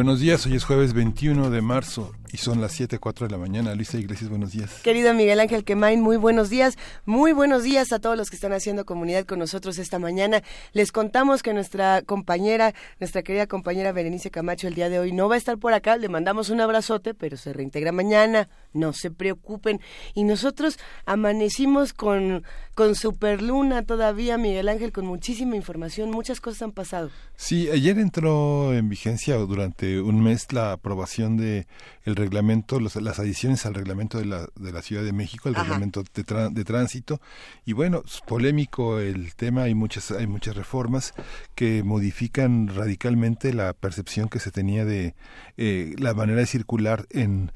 Buenos días, hoy es jueves 21 de marzo y son las 7.04 de la mañana. Luisa Iglesias, buenos días. Querido Miguel Ángel Quemain, muy buenos días. Muy buenos días a todos los que están haciendo comunidad con nosotros esta mañana. Les contamos que nuestra compañera, nuestra querida compañera Berenice Camacho el día de hoy no va a estar por acá. Le mandamos un abrazote, pero se reintegra mañana. No se preocupen. Y nosotros amanecimos con, con Superluna todavía, Miguel Ángel, con muchísima información. Muchas cosas han pasado. Sí, ayer entró en vigencia durante un mes la aprobación de el reglamento, las adiciones al reglamento de la, de la Ciudad de México, el reglamento de, de, tránsito. Y bueno, es polémico el tema, hay muchas, hay muchas reformas que modifican radicalmente la percepción que se tenía de eh, la manera de circular en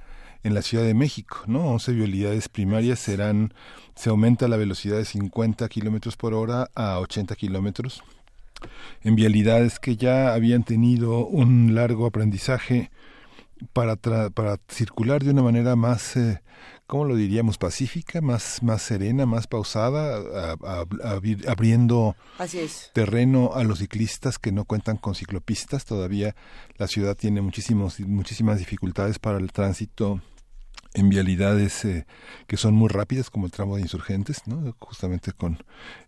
en la Ciudad de México, ¿no? 11 vialidades primarias serán, se aumenta la velocidad de 50 kilómetros por hora a 80 kilómetros. En vialidades que ya habían tenido un largo aprendizaje para, para circular de una manera más, eh, ¿cómo lo diríamos? Pacífica, más, más serena, más pausada, abriendo terreno a los ciclistas que no cuentan con ciclopistas. Todavía la ciudad tiene muchísimos, muchísimas dificultades para el tránsito en vialidades eh, que son muy rápidas como el tramo de insurgentes, ¿no? Justamente con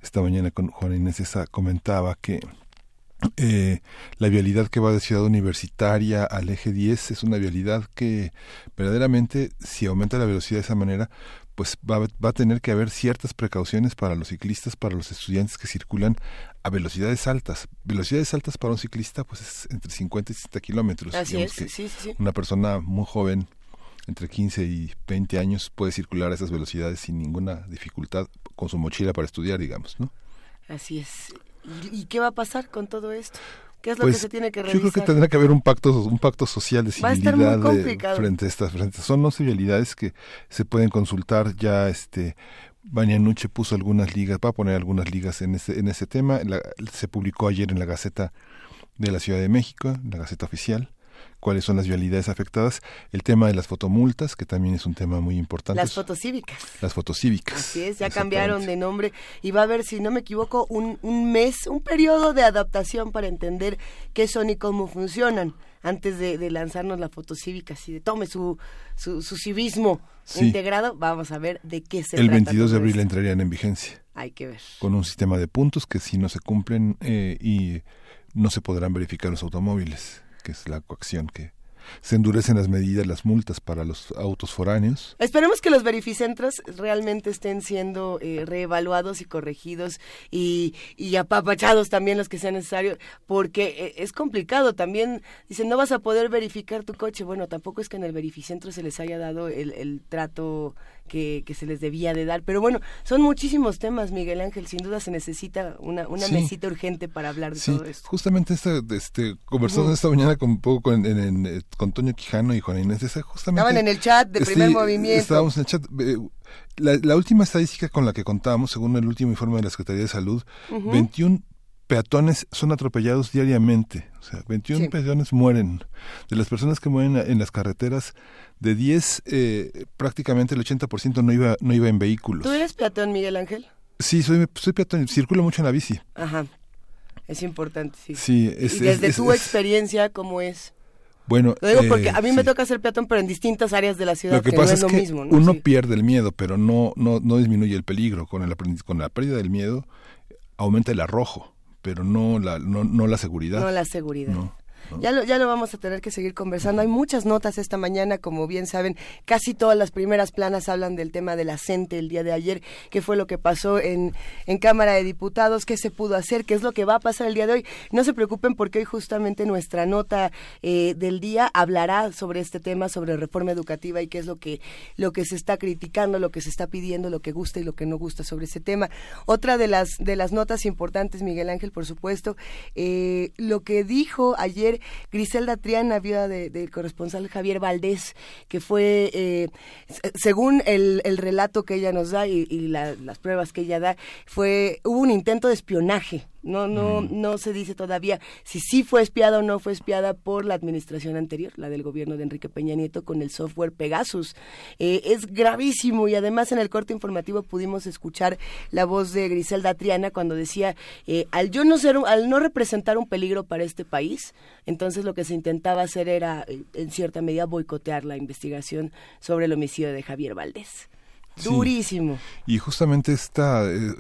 esta mañana con Juan Inés esa comentaba que eh, la vialidad que va de Ciudad Universitaria al eje 10 es una vialidad que verdaderamente si aumenta la velocidad de esa manera pues va, va, a tener que haber ciertas precauciones para los ciclistas, para los estudiantes que circulan a velocidades altas. Velocidades altas para un ciclista pues es entre 50 y 60 kilómetros. Así es, sí, sí. Una persona muy joven, entre 15 y 20 años, puede circular a esas velocidades sin ninguna dificultad con su mochila para estudiar, digamos, ¿no? Así es. ¿Y, qué va a pasar con todo esto? ¿Qué es lo que pues, se tiene que revisar? Yo creo que tendrá que haber un pacto, un pacto social de civilidad frente a estas frente. Son no civilidades que se pueden consultar ya este Nuche puso algunas ligas, va a poner algunas ligas en ese, en ese tema. se publicó ayer en la Gaceta de la Ciudad de México, en la Gaceta Oficial cuáles son las vialidades afectadas, el tema de las fotomultas, que también es un tema muy importante. Las fotocívicas. Las fotocívicas. Así es, ya cambiaron de nombre y va a haber, si no me equivoco, un, un mes, un periodo de adaptación para entender qué son y cómo funcionan antes de, lanzarnos la fotocívica, así de tome su, su, civismo integrado, vamos a ver de qué se El 22 de abril entrarían en vigencia. Hay que ver. Con un sistema de puntos que si no se cumplen eh, y no se podrán verificar los automóviles que es la coacción que se endurecen las medidas, las multas para los autos foráneos. Esperemos que los verificentros realmente estén siendo eh, reevaluados y corregidos y, y, apapachados también los que sea necesario, porque eh, es complicado. También dicen, no vas a poder verificar tu coche. Bueno, tampoco es que en el verificentro se les haya dado el, el trato que, que, se les debía de dar. Pero bueno, son muchísimos temas, Miguel Ángel. Sin duda se necesita una, una mesita urgente para hablar de todo esto. Justamente esta, este, conversamos esta mañana con, un poco con, en, eh, con Toño Quijano y Juan Inés. justamente, Estaban en el chat de primer movimiento. Estábamos en el chat. Eh, la, última estadística con la que contábamos, según el último informe de la Secretaría de Salud, 21 peatones son atropellados diariamente. O sea, 21 peatones mueren. De las personas que mueren en las carreteras, de 10, eh, prácticamente el 80% no iba, no iba en vehículos. ¿Tú eres peatón, Miguel Ángel? Sí, soy, soy peatón, circulo mucho en la bici. Ajá, es importante, sí. sí y desde tu experiencia, ¿cómo es? Bueno, lo digo porque a mí me eh, toca ser peatón, pero en distintas áreas de la ciudad. Lo que, pasa es, lo mismo, uno pierde el miedo, pero no, no, no disminuye el peligro. Con, el, con la pérdida del miedo aumenta el arrojo, pero no la, no, no la seguridad. No la seguridad. No. Ya lo, ya lo vamos a tener que seguir conversando. Hay muchas notas esta mañana, como bien saben, casi todas las primeras planas hablan del tema de la el día de ayer, qué fue lo que pasó en, en Cámara de Diputados, qué se pudo hacer, qué es lo que va a pasar el día de hoy. No se preocupen porque hoy justamente nuestra nota eh, del día hablará sobre este tema, sobre reforma educativa y qué es lo que, lo que se está criticando, lo que se está pidiendo, lo que gusta y lo que no gusta sobre ese tema. Otra de las, de las notas importantes, Miguel Ángel, por supuesto, eh, lo que dijo ayer Griselda Triana, viuda del corresponsal Javier Valdés, que fue, eh, según el, relato que ella nos da y, las pruebas que ella da, fue hubo un intento de espionaje no, no, no se dice todavía si sí fue espiada o no fue espiada por la administración anterior, la del gobierno de Enrique Peña Nieto, con el software Pegasus. Eh, es gravísimo y además en el corte informativo pudimos escuchar la voz de Griselda Triana cuando decía, eh, al yo no ser, al no representar un peligro para este país, entonces lo que se intentaba hacer era, eh, en cierta medida, boicotear la investigación sobre el homicidio de Javier Valdés. Durísimo. Y justamente esta, eh,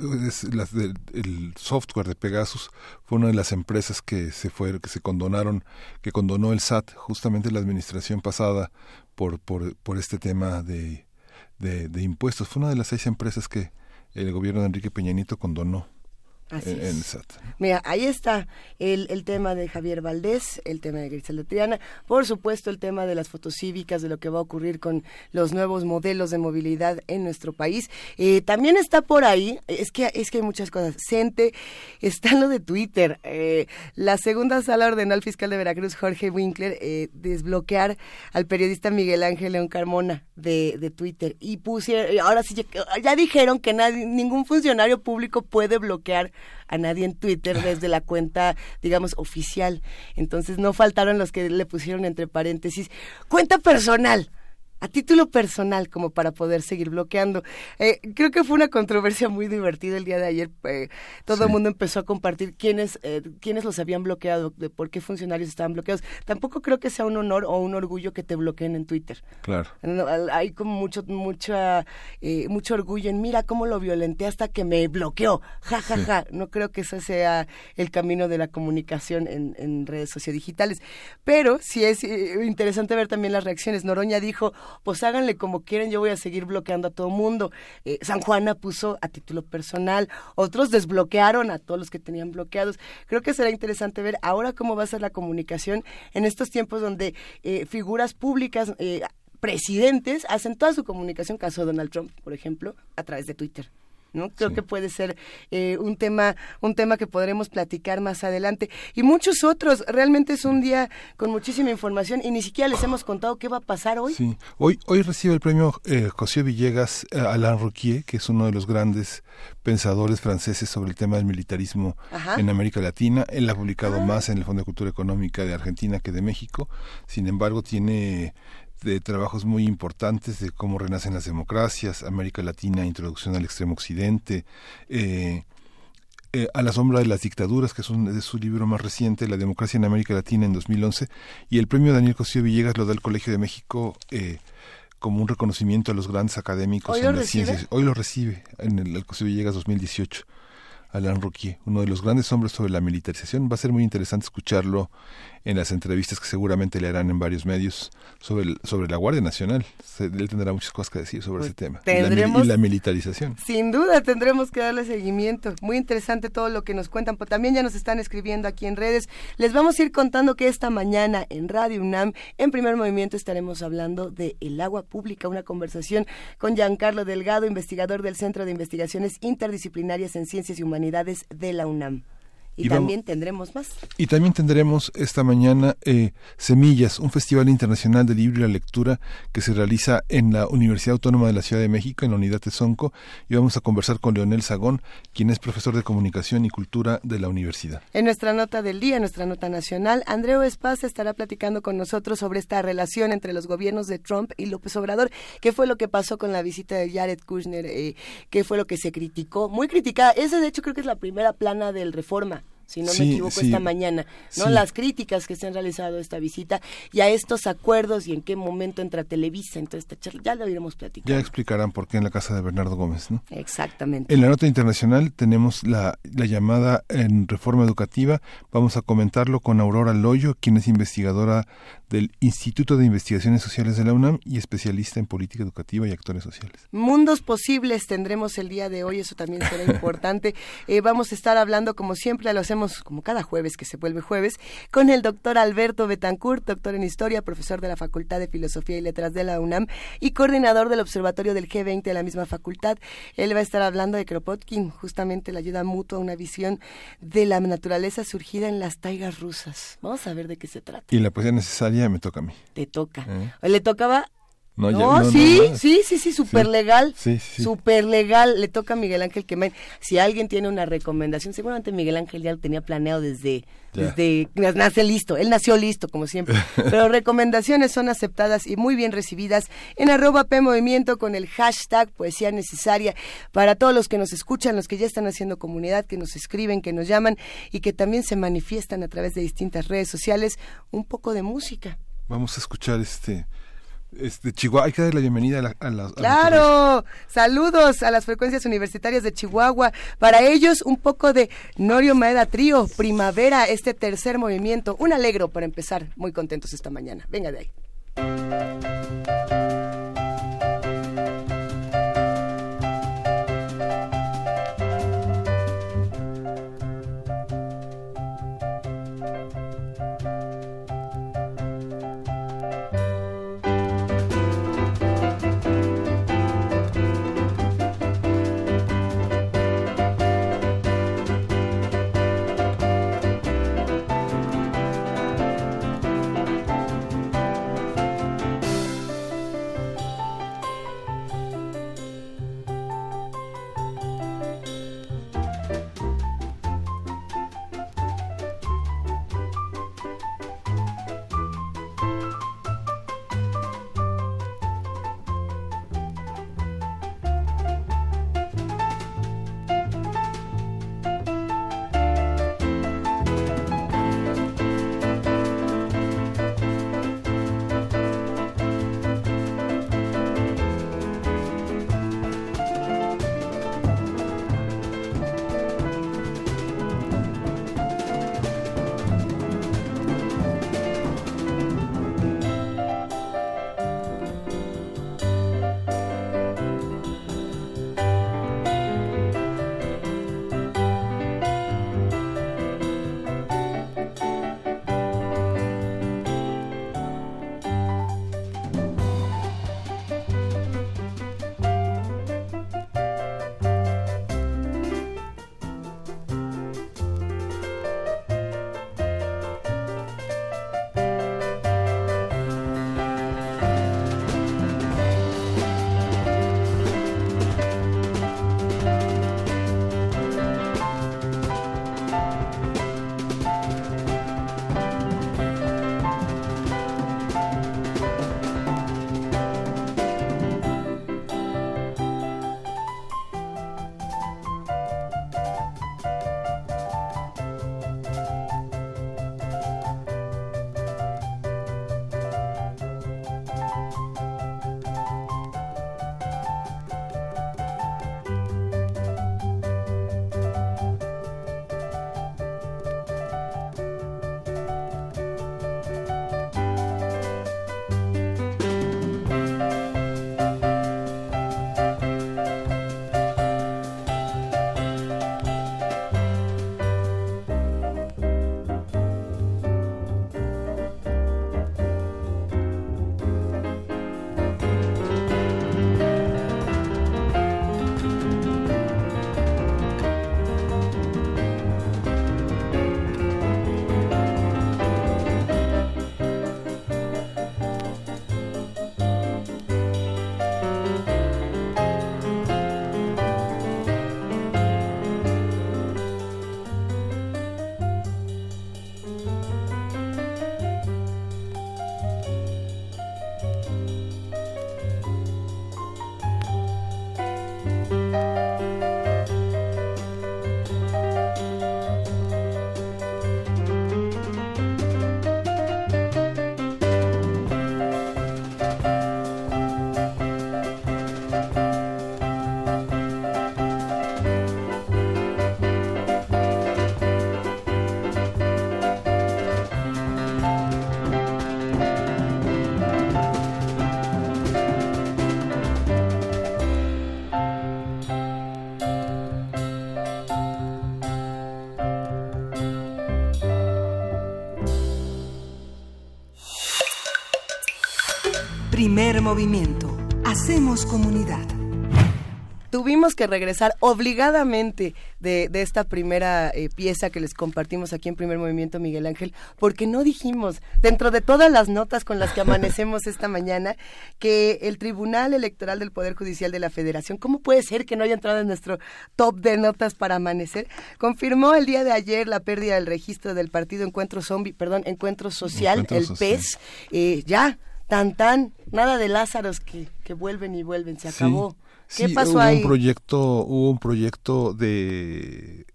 el software de Pegasus fue una de las empresas que se fue, que se condonaron, que condonó el SAT, justamente la administración pasada, por, por, por este tema de, de, de impuestos. Fue una de las seis empresas que el gobierno de Enrique Peña Nieto condonó. Así Mira, ahí está el, el, tema de Javier Valdés, el tema de Griselda Triana, por supuesto el tema de las fotocívicas, de lo que va a ocurrir con los nuevos modelos de movilidad en nuestro país. Eh, también está por ahí, es que, es que hay muchas cosas. Cente, está lo de Twitter. Eh, la segunda sala ordenó al fiscal de Veracruz, Jorge Winkler, eh, desbloquear al periodista Miguel Ángel León Carmona de, de Twitter. Y pusieron, ahora sí, ya, dijeron que nadie, ningún funcionario público puede bloquear a nadie en Twitter desde la cuenta, digamos, oficial. Entonces no faltaron los que le pusieron entre paréntesis, cuenta personal a título personal como para poder seguir bloqueando. Eh, creo que fue una controversia muy divertida el día de ayer. Eh, todo el mundo empezó a compartir quiénes, eh, quiénes los habían bloqueado, de por qué funcionarios estaban bloqueados. Tampoco creo que sea un honor o un orgullo que te bloqueen en Twitter. Claro. Hay como mucho, mucha, mucho orgullo en mira cómo lo violenté hasta que me bloqueó. Ja, ja, ja. No creo que ese sea el camino de la comunicación en, en redes sociodigitales. Pero sí es interesante ver también las reacciones. Noroña dijo, pues háganle como quieren, yo voy a seguir bloqueando a todo mundo. Eh, San Juana puso a título personal, otros desbloquearon a todos los que tenían bloqueados. Creo que será interesante ver ahora cómo va a ser la comunicación en estos tiempos donde eh, figuras públicas, eh, presidentes, hacen toda su comunicación, caso Donald Trump, por ejemplo, a través de Twitter. ¿No? Creo que puede ser eh, un tema un tema que podremos platicar más adelante y muchos otros. Realmente es un día con muchísima información y ni siquiera les hemos contado qué va a pasar hoy. Sí, hoy hoy recibe el premio eh, José Villegas eh, Alain Rouquier, que es uno de los grandes pensadores franceses sobre el tema del militarismo en América Latina. Él ha publicado ah. más en el Fondo de Cultura Económica de Argentina que de México. Sin embargo, tiene de trabajos muy importantes de cómo renacen las democracias, América Latina, Introducción al Extremo Occidente, eh, eh, A la sombra de las dictaduras, que es, un, su libro más reciente, La democracia en América Latina en 2011, y el premio Daniel Cosío Villegas lo da el Colegio de México eh, como un reconocimiento a los grandes académicos en las ciencias. Hoy lo recibe en el, el Cosío Villegas 2018. Alain Rouquier, uno de los grandes hombres sobre la militarización. Va a ser muy interesante escucharlo en las entrevistas que seguramente le harán en varios medios sobre, sobre la Guardia Nacional. Él tendrá muchas cosas que decir sobre pues ese tema. y, la, militarización. Sin duda tendremos que darle seguimiento. Muy interesante todo lo que nos cuentan. Pero también ya nos están escribiendo aquí en redes. Les vamos a ir contando que esta mañana en Radio UNAM, en primer movimiento, estaremos hablando de el agua pública, una conversación con Giancarlo Delgado, investigador del Centro de Investigaciones Interdisciplinarias en Ciencias y Humanidades de la UNAM. Y, también tendremos más. Y también tendremos esta mañana eh, Semillas, un festival internacional de libro y la lectura que se realiza en la Universidad Autónoma de la Ciudad de México, en la unidad de Sonco, y vamos a conversar con Leonel Sagón, quien es profesor de Comunicación y Cultura de la universidad. En nuestra nota del día, en nuestra nota nacional, Andreu Espaz estará platicando con nosotros sobre esta relación entre los gobiernos de Trump y López Obrador, qué fue lo que pasó con la visita de Jared Kushner, eh, qué fue lo que se criticó, muy criticada. Esa de hecho creo que es la primera plana del Reforma si no me equivoco, esta mañana, ¿no? Las críticas que se han realizado a esta visita y a estos acuerdos y en qué momento entra Televisa. Entonces, ya lo iremos platicando. Ya explicarán por qué en la casa de Bernardo Gómez, ¿no? Exactamente. En la nota internacional tenemos la, la llamada en reforma educativa. Vamos a comentarlo con Aurora Loyo, quien es investigadora del Instituto de Investigaciones Sociales de la UNAM y especialista en política educativa y actores sociales. Mundos posibles tendremos el día de hoy, eso también será importante. Eh, vamos a estar hablando, como siempre, lo hacemos como cada jueves que se vuelve jueves con el doctor Alberto Betancourt, doctor en historia, profesor de la Facultad de Filosofía y Letras de la UNAM y coordinador del Observatorio del G20 de la misma facultad. Él va a estar hablando de Kropotkin, justamente la ayuda mutua, una visión de la naturaleza surgida en las taigas rusas. Vamos a ver de qué se trata. Y la poesía necesaria me toca a mí. Te toca. ¿Eh? Le tocaba no, sí, sí, sí, sí, súper legal. Sí, Súper legal. Le toca a Miguel Ángel Quemain. Si alguien tiene una recomendación, seguramente Miguel Ángel ya lo tenía planeado desde, desde nace listo. Él nació listo, como siempre. Pero recomendaciones son aceptadas y muy bien recibidas en arroba P Movimiento con el hashtag Poesía Necesaria para todos los que nos escuchan, los que ya están haciendo comunidad, que nos escriben, que nos llaman y que también se manifiestan a través de distintas redes sociales. Un poco de música. Vamos a escuchar este este, Chihuahua, hay que dar la bienvenida a, las... claro, saludos a las frecuencias universitarias de Chihuahua. Para ellos, un poco de Norio Maeda Trío, Primavera, este tercer movimiento. Un alegro para empezar, muy contentos esta mañana. Venga de ahí. Primer movimiento. Hacemos comunidad tuvimos que regresar obligadamente de, esta primera eh, pieza que les compartimos aquí en Primer Movimiento, Miguel Ángel, porque no dijimos, dentro de todas las notas con las que amanecemos esta mañana, que el Tribunal Electoral del Poder Judicial de la Federación, ¿cómo puede ser que no haya entrado en nuestro top de notas para amanecer? Confirmó el día de ayer la pérdida del registro del partido Encuentro Zombie, perdón, Encuentro Social, el PES, eh, ya, tan tan, nada de Lázaros que, que vuelven y vuelven, se acabó. ¿Qué pasó hubo Un proyecto, hubo un proyecto de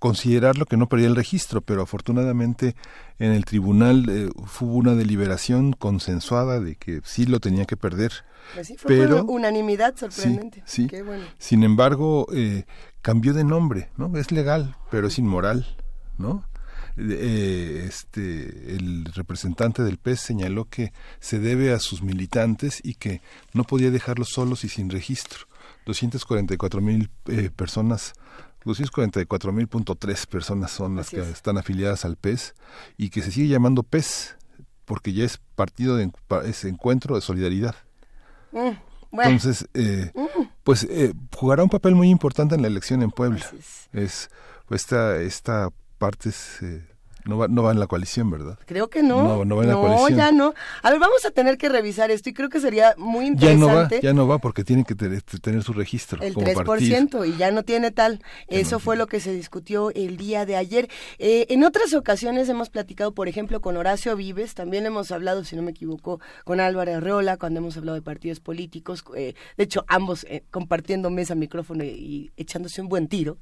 considerar lo que no perdía el registro, pero afortunadamente en el tribunal eh, hubo una deliberación consensuada de que sí lo tenía que perder. Pues fue pero unanimidad sorprendente. Sí, Sin embargo, eh, cambió de nombre, ¿no? Es legal, pero es inmoral, ¿no? Eh, este, el representante del PES señaló que se debe a sus militantes y que no podía dejarlos solos y sin registro. 244 mil eh, personas 244 mil punto tres personas son las que están afiliadas al PES y que se sigue llamando PES porque ya es partido de ese encuentro de solidaridad. Mm, Entonces, eh, mm. pues eh, jugará un papel muy importante en la elección en Puebla. Es, esta esta parte es no va, no va en la coalición, ¿verdad? Creo que no. No, no va en la coalición. ya no. A ver, vamos a tener que revisar esto y creo que sería muy interesante. Ya no va, ya no va porque tiene que tener, su registro. El 3% y ya no tiene tal. Eso fue lo que se discutió el día de ayer. Eh, en otras ocasiones hemos platicado, por ejemplo, con Horacio Vives, también hemos hablado, si no me equivoco, con Álvaro Arreola, cuando hemos hablado de partidos políticos. Eh, de hecho, ambos eh, compartiendo mesa, micrófono y, echándose un buen tiro.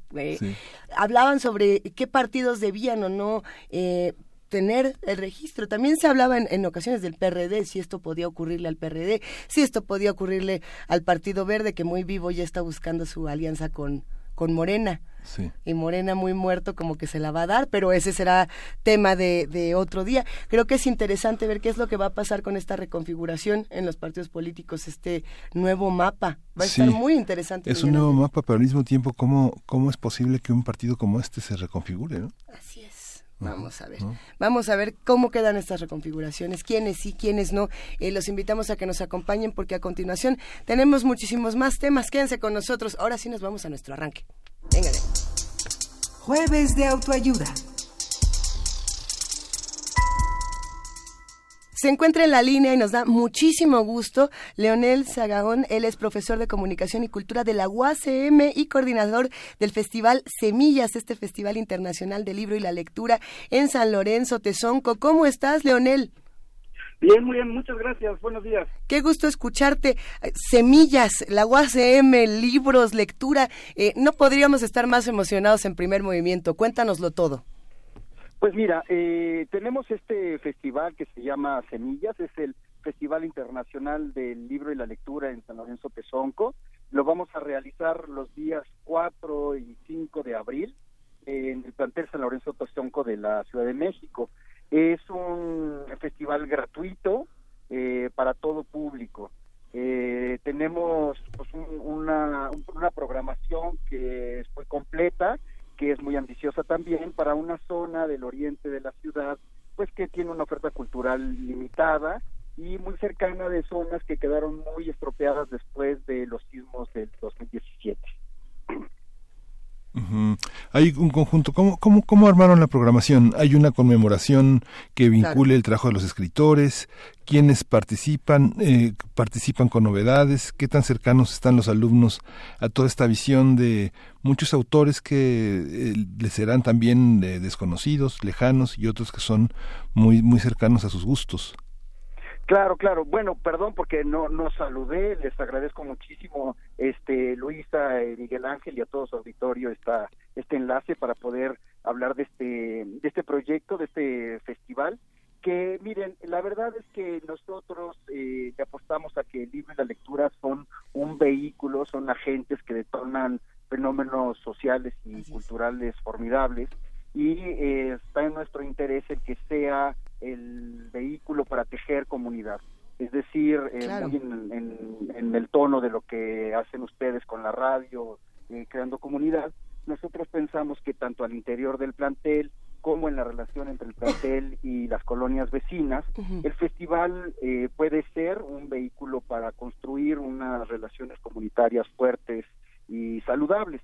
Hablaban sobre qué partidos debían o no eh, tener el registro. También se hablaba en, ocasiones del PRD, si esto podía ocurrirle al PRD, si esto podía ocurrirle al Partido Verde, que muy vivo ya está buscando su alianza con, con Morena. Y Morena muy muerto como que se la va a dar, pero ese será tema de, de, otro día. Creo que es interesante ver qué es lo que va a pasar con esta reconfiguración en los partidos políticos, este nuevo mapa. Va a estar muy interesante. Es un nuevo mapa, pero al mismo tiempo, ¿cómo, ¿cómo es posible que un partido como este se reconfigure? ¿no? Así es. Vamos a ver. Vamos a ver cómo quedan estas reconfiguraciones, quiénes sí, quiénes no. Eh, los invitamos a que nos acompañen porque a continuación tenemos muchísimos más temas. Quédense con nosotros. Ahora sí nos vamos a nuestro arranque. Venga. Jueves de autoayuda. Se encuentra en la línea y nos da muchísimo gusto Leonel Zagaón. Él es profesor de Comunicación y Cultura de la UACM y coordinador del Festival Semillas, este Festival Internacional del Libro y la Lectura en San Lorenzo, Tezonco. ¿Cómo estás, Leonel? Bien, muy bien, muchas gracias. Buenos días. Qué gusto escucharte. Semillas, la UACM, libros, lectura. Eh, no podríamos estar más emocionados en primer movimiento. Cuéntanoslo todo. Pues mira, eh, tenemos este festival que se llama Semillas, es el Festival Internacional del Libro y la Lectura en San Lorenzo Pezonco. Lo vamos a realizar los días 4 y 5 de abril en el plantel San Lorenzo Pezonco de la Ciudad de México. Es un festival gratuito eh, para todo público. Eh, tenemos pues, una, una programación que muy completa que es muy ambiciosa también para una zona del oriente de la ciudad, pues que tiene una oferta cultural limitada y muy cercana de zonas que quedaron muy estropeadas después de los sismos del 2017. Hay un conjunto. ¿Cómo, cómo, ¿Cómo armaron la programación? ¿Hay una conmemoración que vincule el trabajo de los escritores? ¿Quiénes participan? Eh, ¿Participan con novedades? ¿Qué tan cercanos están los alumnos a toda esta visión de muchos autores que eh, les serán también eh, desconocidos, lejanos y otros que son muy, muy cercanos a sus gustos? Claro, claro. Bueno, perdón porque no no saludé. Les agradezco muchísimo, este Luisa, eh, Miguel Ángel y a todo su auditorio esta este enlace para poder hablar de este de este proyecto, de este festival. Que miren, la verdad es que nosotros eh, apostamos a que el libro y la lectura son un vehículo, son agentes que detonan fenómenos sociales y culturales formidables y eh, está en nuestro interés el que sea el vehículo para tejer comunidad. Es decir, eh, en, el tono de lo que hacen ustedes con la radio, eh, creando comunidad, nosotros pensamos que tanto al interior del plantel como en la relación entre el plantel y las colonias vecinas, el festival eh, puede ser un vehículo para construir unas relaciones comunitarias fuertes y saludables.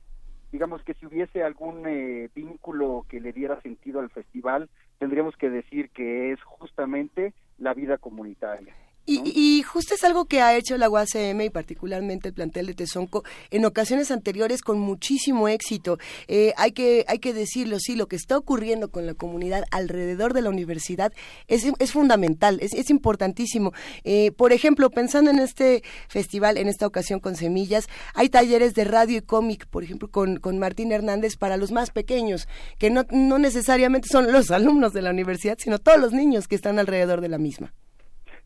Digamos que si hubiese algún eh, vínculo que le diera sentido al festival, tendríamos que decir que es justamente la vida comunitaria. Y, justo es algo que ha hecho la UACM y particularmente el plantel de Tezonco en ocasiones anteriores con muchísimo éxito. Eh, hay, que, hay que decirlo, sí, lo que está ocurriendo con la comunidad alrededor de la universidad es, es fundamental, es, es importantísimo. Eh, por ejemplo, pensando en este festival, en esta ocasión con Semillas, hay talleres de radio y cómic, por ejemplo, con, con Martín Hernández para los más pequeños, que no, no necesariamente son los alumnos de la universidad, sino todos los niños que están alrededor de la misma.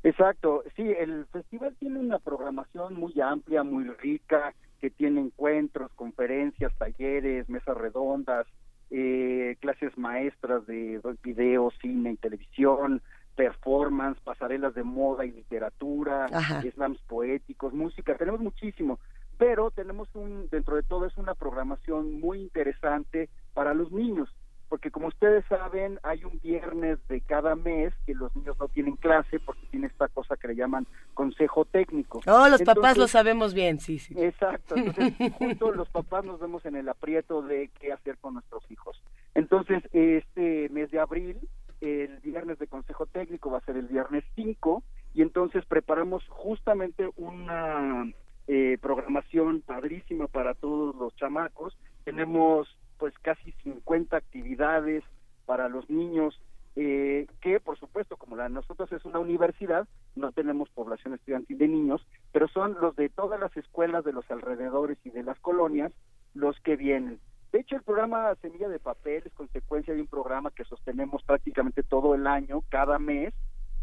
Exacto, sí, el festival tiene una programación muy amplia, muy rica, que tiene encuentros, conferencias, talleres, mesas redondas, eh, clases maestras de video, cine y televisión, performance, pasarelas de moda y literatura, slams poéticos, música, tenemos muchísimo, pero tenemos un, dentro de todo es una programación muy interesante para los niños porque como ustedes saben, hay un viernes de cada mes que los niños no tienen clase porque tiene esta cosa que le llaman consejo técnico. Oh, los papás lo sabemos bien, sí, sí. Exacto, entonces juntos los papás nos vemos en el aprieto de qué hacer con nuestros hijos. Entonces, este mes de abril, el viernes de consejo técnico va a ser el viernes 5 y entonces preparamos justamente una eh, programación padrísima para todos los chamacos. Tenemos pues casi 50 actividades para los niños eh, que por supuesto como la de nosotros es una universidad no tenemos población estudiantil de niños pero son los de todas las escuelas de los alrededores y de las colonias los que vienen. De hecho el programa Semilla de Papel es consecuencia de un programa que sostenemos prácticamente todo el año cada mes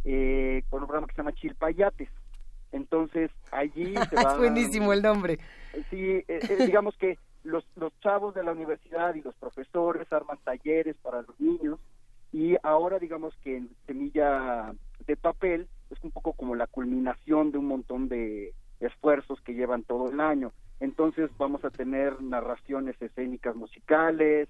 eh, con un programa que se llama Chilpayates. Entonces allí se va es buenísimo el nombre. Sí eh, digamos que los, los chavos de la universidad y los profesores arman talleres para los niños y ahora digamos que en Semilla de Papel es un poco como la culminación de un montón de esfuerzos que llevan todo el año. Entonces vamos a tener narraciones escénicas musicales,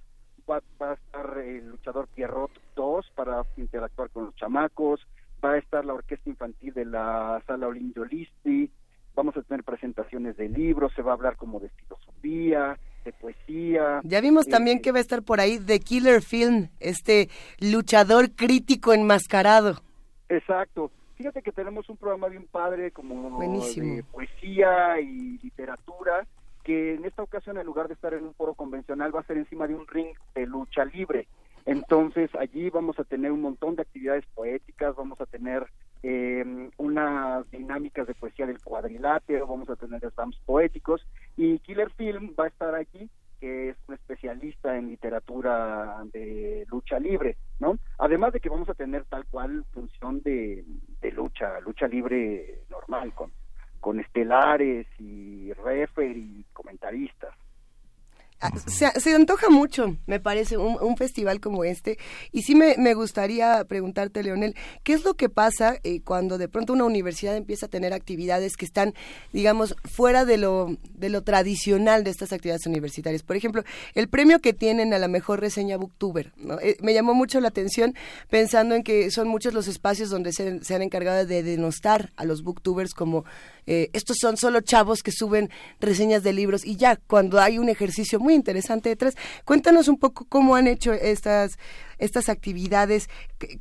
va, a estar el luchador Pierrot 2 para interactuar con los chamacos, va a estar la orquesta infantil de la sala Olinjo Listi, vamos a tener presentaciones de libros, se va a hablar como de filosofía, de poesía. Ya vimos también eh, que va a estar por ahí The Killer Film, este luchador crítico enmascarado. Exacto. Fíjate que tenemos un programa bien padre como de poesía y literatura, que en esta ocasión en lugar de estar en un foro convencional va a ser encima de un ring de lucha libre. Entonces allí vamos a tener un montón de actividades poéticas, vamos a tener eh, unas dinámicas de poesía del cuadrilátero, vamos a tener slams poéticos y Killer Film va a estar aquí que es un especialista en literatura de lucha libre, ¿no? Además de que vamos a tener tal cual función de, lucha, lucha libre normal, con estelares y refer y comentaristas. Ah, se, antoja mucho, me parece, un, festival como este. Y sí me, gustaría preguntarte, Leonel, ¿qué es lo que pasa eh, cuando de pronto una universidad empieza a tener actividades que están, digamos, fuera de lo, de lo tradicional de estas actividades universitarias? Por ejemplo, el premio que tienen a la mejor reseña Booktuber. Eh, me llamó mucho la atención pensando en que son muchos los espacios donde se, se han encargado de denostar a los booktubers como eh, estos son solo chavos que suben reseñas de libros y ya, cuando hay un ejercicio muy interesante detrás, cuéntanos un poco cómo han hecho estas, estas actividades,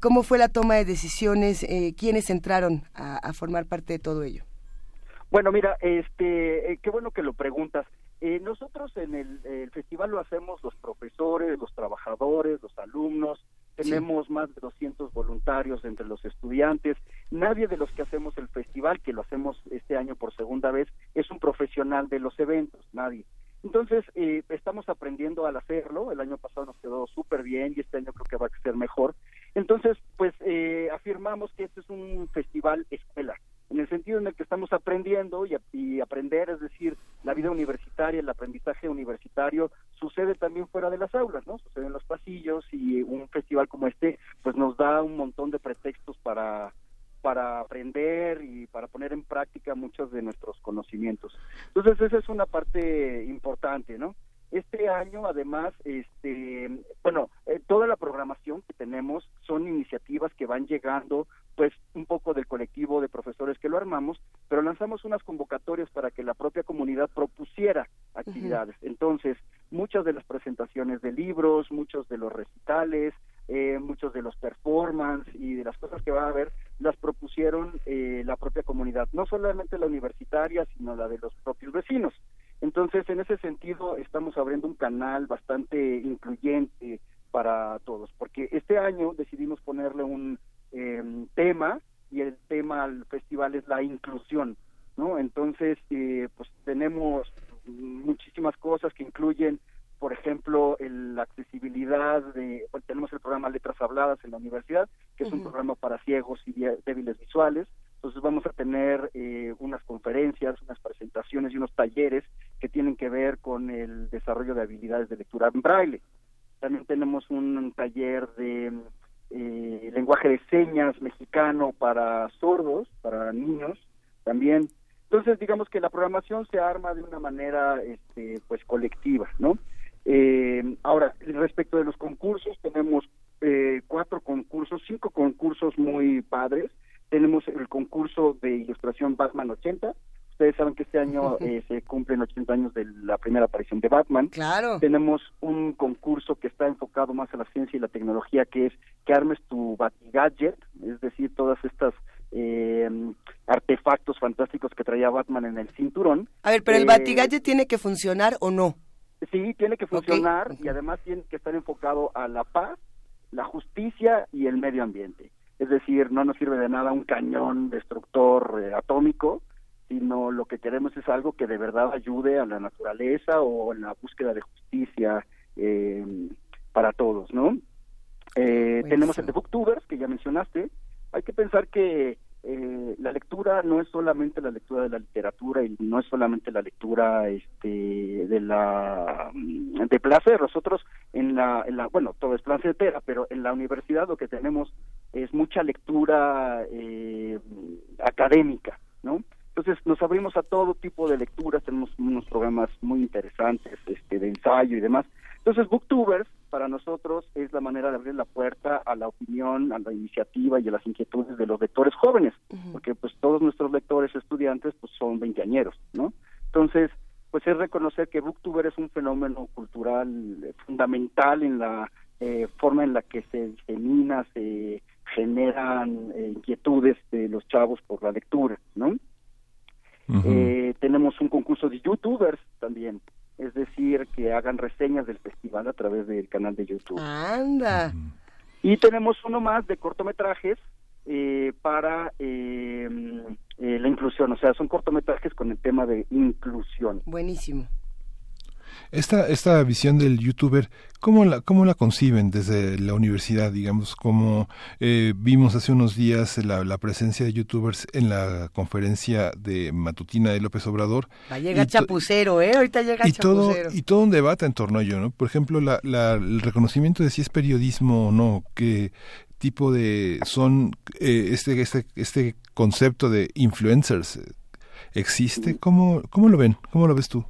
cómo fue la toma de decisiones, eh, quiénes entraron a, formar parte de todo ello. Bueno, mira, este, eh, qué bueno que lo preguntas. nosotros en el, festival lo hacemos los profesores, los trabajadores, los alumnos, tenemos más de 200 voluntarios entre los estudiantes. Nadie de los que hacemos el festival, que lo hacemos este año por segunda vez, es un profesional de los eventos, nadie. Entonces, eh, estamos aprendiendo al hacerlo. El año pasado nos quedó súper bien y este año creo que va a ser mejor. Entonces, pues eh, afirmamos que este es un festival escuela en el sentido en el que estamos aprendiendo y, aprender, es decir, la vida universitaria, el aprendizaje universitario sucede también fuera de las aulas, ¿no? Sucede en los pasillos y un festival como este pues nos da un montón de pretextos para para aprender y para poner en práctica muchos de nuestros conocimientos. Entonces esa es una parte importante, ¿no? Este año, además, este, bueno, eh, toda la programación que tenemos son iniciativas que van llegando, pues, un poco del colectivo de profesores que lo armamos, pero lanzamos unas convocatorias para que la propia comunidad propusiera actividades. Entonces, muchas de las presentaciones de libros, muchos de los recitales, eh, muchos de los performance y de las cosas que va a haber, las propusieron eh, la propia comunidad, no solamente la universitaria, sino la de los propios vecinos. Entonces, en ese sentido, estamos abriendo un canal bastante incluyente para todos, porque este año decidimos ponerle un em, tema y el tema al festival es la inclusión, ¿no? Entonces, eh, pues tenemos muchísimas cosas que incluyen, por ejemplo, la accesibilidad de, tenemos el programa Letras Habladas en la universidad, que es un programa para ciegos y débiles visuales, entonces vamos a tener eh, unas conferencias, unas presentaciones y unos talleres que tienen que ver con el desarrollo de habilidades de lectura en braille. También tenemos un taller de eh, lenguaje de señas mexicano para sordos, para niños también. Entonces, digamos que la programación se arma de una manera este, pues colectiva, ¿no? Eh, ahora, respecto de los concursos, tenemos cuatro concursos, cinco concursos muy padres tenemos el concurso de ilustración Batman 80. Ustedes saben que este año eh, se cumplen 80 años de la primera aparición de Batman. Claro. Tenemos un concurso que está enfocado más a la ciencia y la tecnología, que es que armes tu Batigadget, es decir, todas estas eh, artefactos fantásticos que traía Batman en el cinturón. A ver, pero el eh, Batigadget tiene que funcionar o no? Sí, tiene que funcionar y además tiene que estar enfocado a la paz, la justicia y el medio ambiente. Es decir, no nos sirve de nada un cañón destructor eh, atómico, sino lo que queremos es algo que de verdad ayude a la naturaleza o en la búsqueda de justicia eh, para todos, ¿no? Eh, tenemos el de Booktubers, que ya mencionaste. Hay que pensar que eh, la lectura no es solamente la lectura de la literatura y no es solamente la lectura este de la mm, de placer nosotros en la, en la bueno todo es placentera pero en la universidad lo que tenemos es mucha lectura eh, académica no entonces nos abrimos a todo tipo de lecturas tenemos unos programas muy interesantes este de ensayo y demás. Entonces, Booktubers para nosotros es la manera de abrir la puerta a la opinión, a la iniciativa y a las inquietudes de los lectores jóvenes, porque pues todos nuestros lectores estudiantes pues son veinteañeros, ¿no? Entonces, pues es reconocer que Booktuber es un fenómeno cultural eh, fundamental en la eh, forma en la que se disemina, se generan eh, inquietudes de los chavos por la lectura, ¿no? tenemos un concurso de youtubers también es decir, que hagan reseñas del festival a través del canal de YouTube. Anda. Y tenemos uno más de cortometrajes eh, para eh, eh, la inclusión, o sea, son cortometrajes con el tema de inclusión. Buenísimo. Esta, esta visión del youtuber, ¿cómo la, cómo la conciben desde la universidad, digamos? Como eh, vimos hace unos días la, la, presencia de youtubers en la conferencia de matutina de López Obrador. Va a llegar chapucero, ¿eh? Ahorita llega y chapucero. Todo, y todo un debate en torno a ello, ¿no? Por ejemplo, la, la, el reconocimiento de si es periodismo o no, qué tipo de son eh, este, este, este concepto de influencers eh, existe. ¿Cómo, ¿Cómo lo ven? ¿Cómo lo ves tú?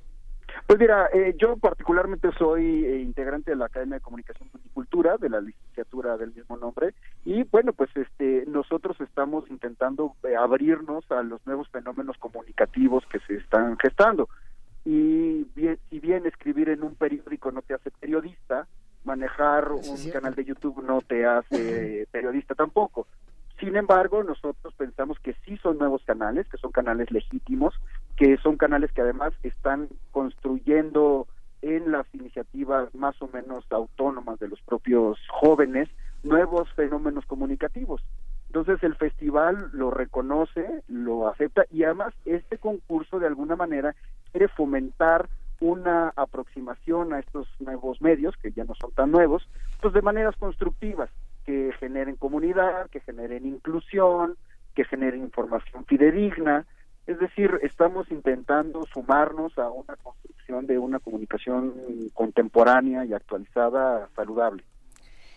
Pues mira, eh, yo particularmente soy eh, integrante de la Academia de Comunicación y Cultura, de la licenciatura del mismo nombre, y bueno, pues este, nosotros estamos intentando eh, abrirnos a los nuevos fenómenos comunicativos que se están gestando. Y bien, si bien escribir en un periódico no te hace periodista, manejar un canal de YouTube no te hace periodista tampoco. Sin embargo, nosotros pensamos que sí son nuevos canales, que son canales legítimos, que son canales que además están construyendo en las iniciativas más o menos autónomas de los propios jóvenes nuevos fenómenos comunicativos. Entonces el festival lo reconoce, lo acepta y además este concurso de alguna manera quiere fomentar una aproximación a estos nuevos medios, que ya no son tan nuevos, pues de maneras constructivas que generen comunidad, que generen inclusión, que generen información fidedigna. Es decir, estamos intentando sumarnos a una construcción de una comunicación contemporánea y actualizada saludable.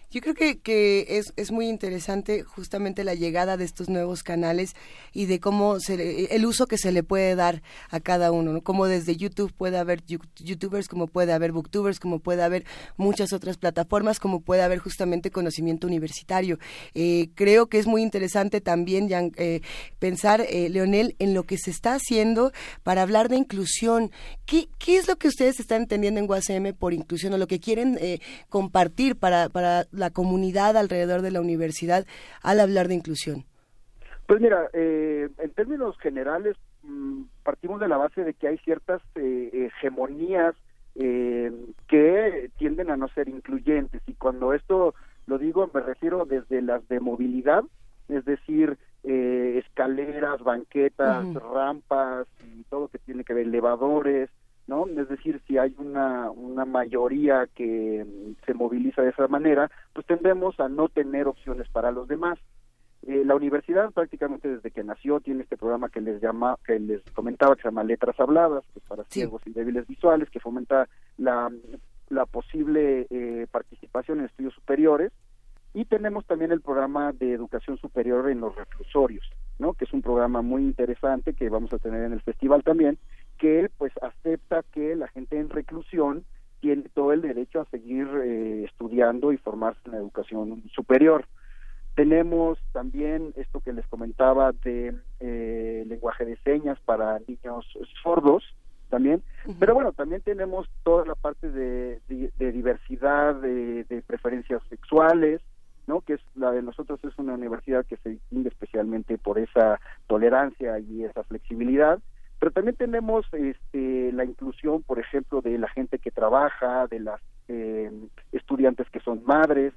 Yo creo que, que es, es, muy interesante justamente la llegada de estos nuevos canales y de cómo se el uso que se le puede dar a cada uno, ¿no? Como desde YouTube puede haber youtubers, como puede haber booktubers, como puede haber muchas otras plataformas, como puede haber justamente conocimiento universitario. Eh, creo que es muy interesante también, eh, pensar, eh, Leonel, en lo que se está haciendo para hablar de inclusión. ¿Qué, ¿Qué es lo que ustedes están entendiendo en UACM por inclusión o lo que quieren compartir para, para la comunidad alrededor de la universidad al hablar de inclusión? Pues mira, eh, en términos generales, mm, partimos de la base de que hay ciertas eh, hegemonías eh, que tienden a no ser incluyentes. Y cuando esto lo digo, me refiero desde las de movilidad, es decir, escaleras, banquetas, rampas y todo lo que tiene que ver, elevadores, ¿no? Es decir, si hay una, una mayoría que se moviliza de esa manera, pues tendemos a no tener opciones para los demás. Eh, la universidad prácticamente desde que nació tiene este programa que les llama, que les comentaba que se llama Letras Habladas, que es para ciegos y débiles visuales, que fomenta la, la posible eh, participación en estudios superiores. Y tenemos también el programa de educación superior en los reclusorios, ¿no? que es un programa muy interesante que vamos a tener en el festival también, que pues acepta que la gente en reclusión tiene todo el derecho a seguir eh, estudiando y formarse en la educación superior. Tenemos también esto que les comentaba de eh, lenguaje de señas para niños sordos también, pero bueno, también tenemos toda la parte de, diversidad de, de, preferencias sexuales, ¿no? Que es la de nosotros es una universidad que se distingue especialmente por esa tolerancia y esa flexibilidad pero también tenemos este, la inclusión, por ejemplo, de la gente que trabaja, de las eh, estudiantes que son madres.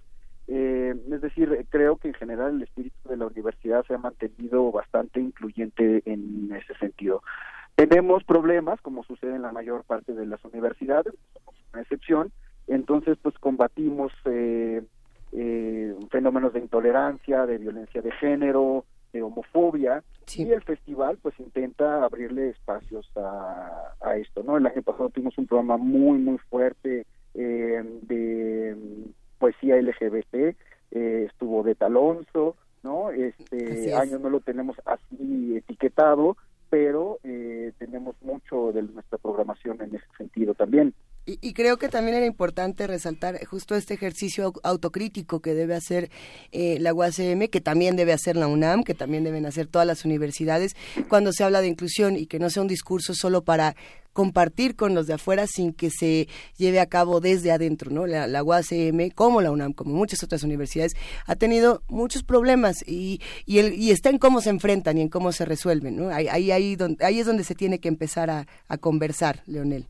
Eh, es decir, creo que en general el espíritu de la universidad se ha mantenido bastante incluyente en ese sentido. Tenemos problemas, como sucede en la mayor parte de las universidades, somos una excepción, entonces pues combatimos eh, fenómenos de intolerancia, de violencia de género, de homofobia y el festival pues intenta abrirle espacios a, a, esto no el año pasado tuvimos un programa muy muy fuerte eh, de poesía LGBT eh, estuvo de Alonso no este año no lo tenemos así etiquetado pero eh, tenemos mucho de nuestra programación en ese sentido también y, creo que también era importante resaltar justo este ejercicio autocrítico que debe hacer eh, la UACM, que también debe hacer la UNAM, que también deben hacer todas las universidades, cuando se habla de inclusión y que no sea un discurso solo para compartir con los de afuera sin que se lleve a cabo desde adentro, ¿no? La, la UACM, como la UNAM, como muchas otras universidades, ha tenido muchos problemas y, y, el, y está en cómo se enfrentan y en cómo se resuelven, ¿no? Ahí, ahí, ahí, donde, ahí es donde se tiene que empezar a, a conversar, Leonel.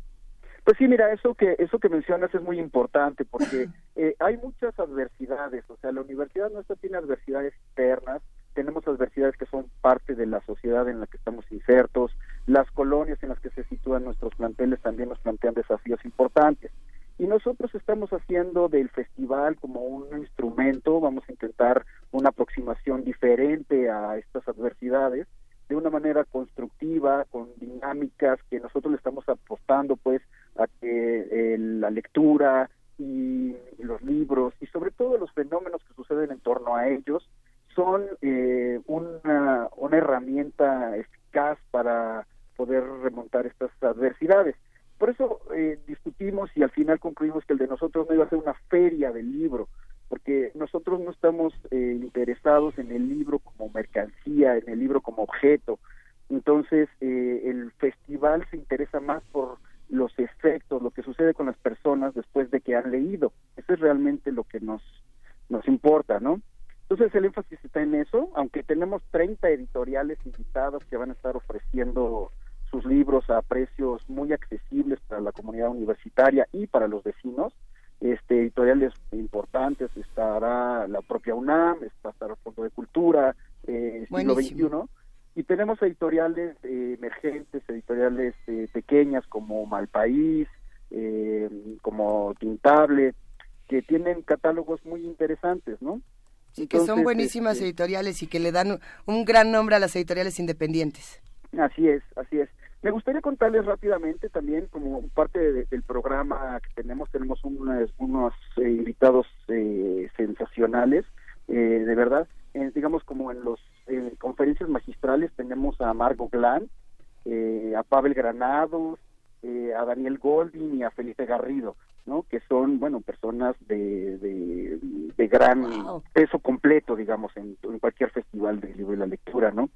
Pues sí, mira, eso que eso que mencionas es muy importante porque eh, hay muchas adversidades, o sea, la universidad nuestra tiene adversidades internas, tenemos adversidades que son parte de la sociedad en la que estamos insertos, las colonias en las que se sitúan nuestros planteles también nos plantean desafíos importantes. Y nosotros estamos haciendo del festival como un instrumento, vamos a intentar una aproximación diferente a estas adversidades de una manera constructiva, con dinámicas que nosotros le estamos apostando pues a que eh, la lectura y los libros y sobre todo los fenómenos que suceden en torno a ellos son eh, una, una herramienta eficaz para poder remontar estas adversidades. Por eso eh, discutimos y al final concluimos que el de nosotros no iba a ser una feria del libro, porque nosotros no estamos eh, interesados en el libro como mercancía, en el libro como objeto. Entonces, eh, el festival se interesa más por los efectos, lo que sucede con las personas después de que han leído. Eso es realmente lo que nos, nos importa, ¿no? Entonces, el énfasis está en eso, aunque tenemos 30 editoriales invitadas que van a estar ofreciendo sus libros a precios muy accesibles para la comunidad universitaria y para los vecinos este, editoriales importantes, estará la propia UNAM, estará el Fondo de Cultura, eh, Siglo XXI, y tenemos editoriales eh, emergentes, editoriales eh, pequeñas como Malpaís, eh, como Tintable, que tienen catálogos muy interesantes, ¿no? Sí, que son buenísimas este, editoriales y que le dan un gran nombre a las editoriales independientes. Así es, así es. Me gustaría contarles rápidamente también, como parte del programa que tenemos, tenemos unos, unos eh, invitados eh, sensacionales, eh, de verdad. digamos, como en las conferencias magistrales tenemos a Margot Glan, a Pavel Granados, a Daniel Goldin y a Felipe Garrido. ¿no? que son, bueno, personas de, de, gran peso completo, digamos, en, cualquier festival del libro y la lectura, ¿no?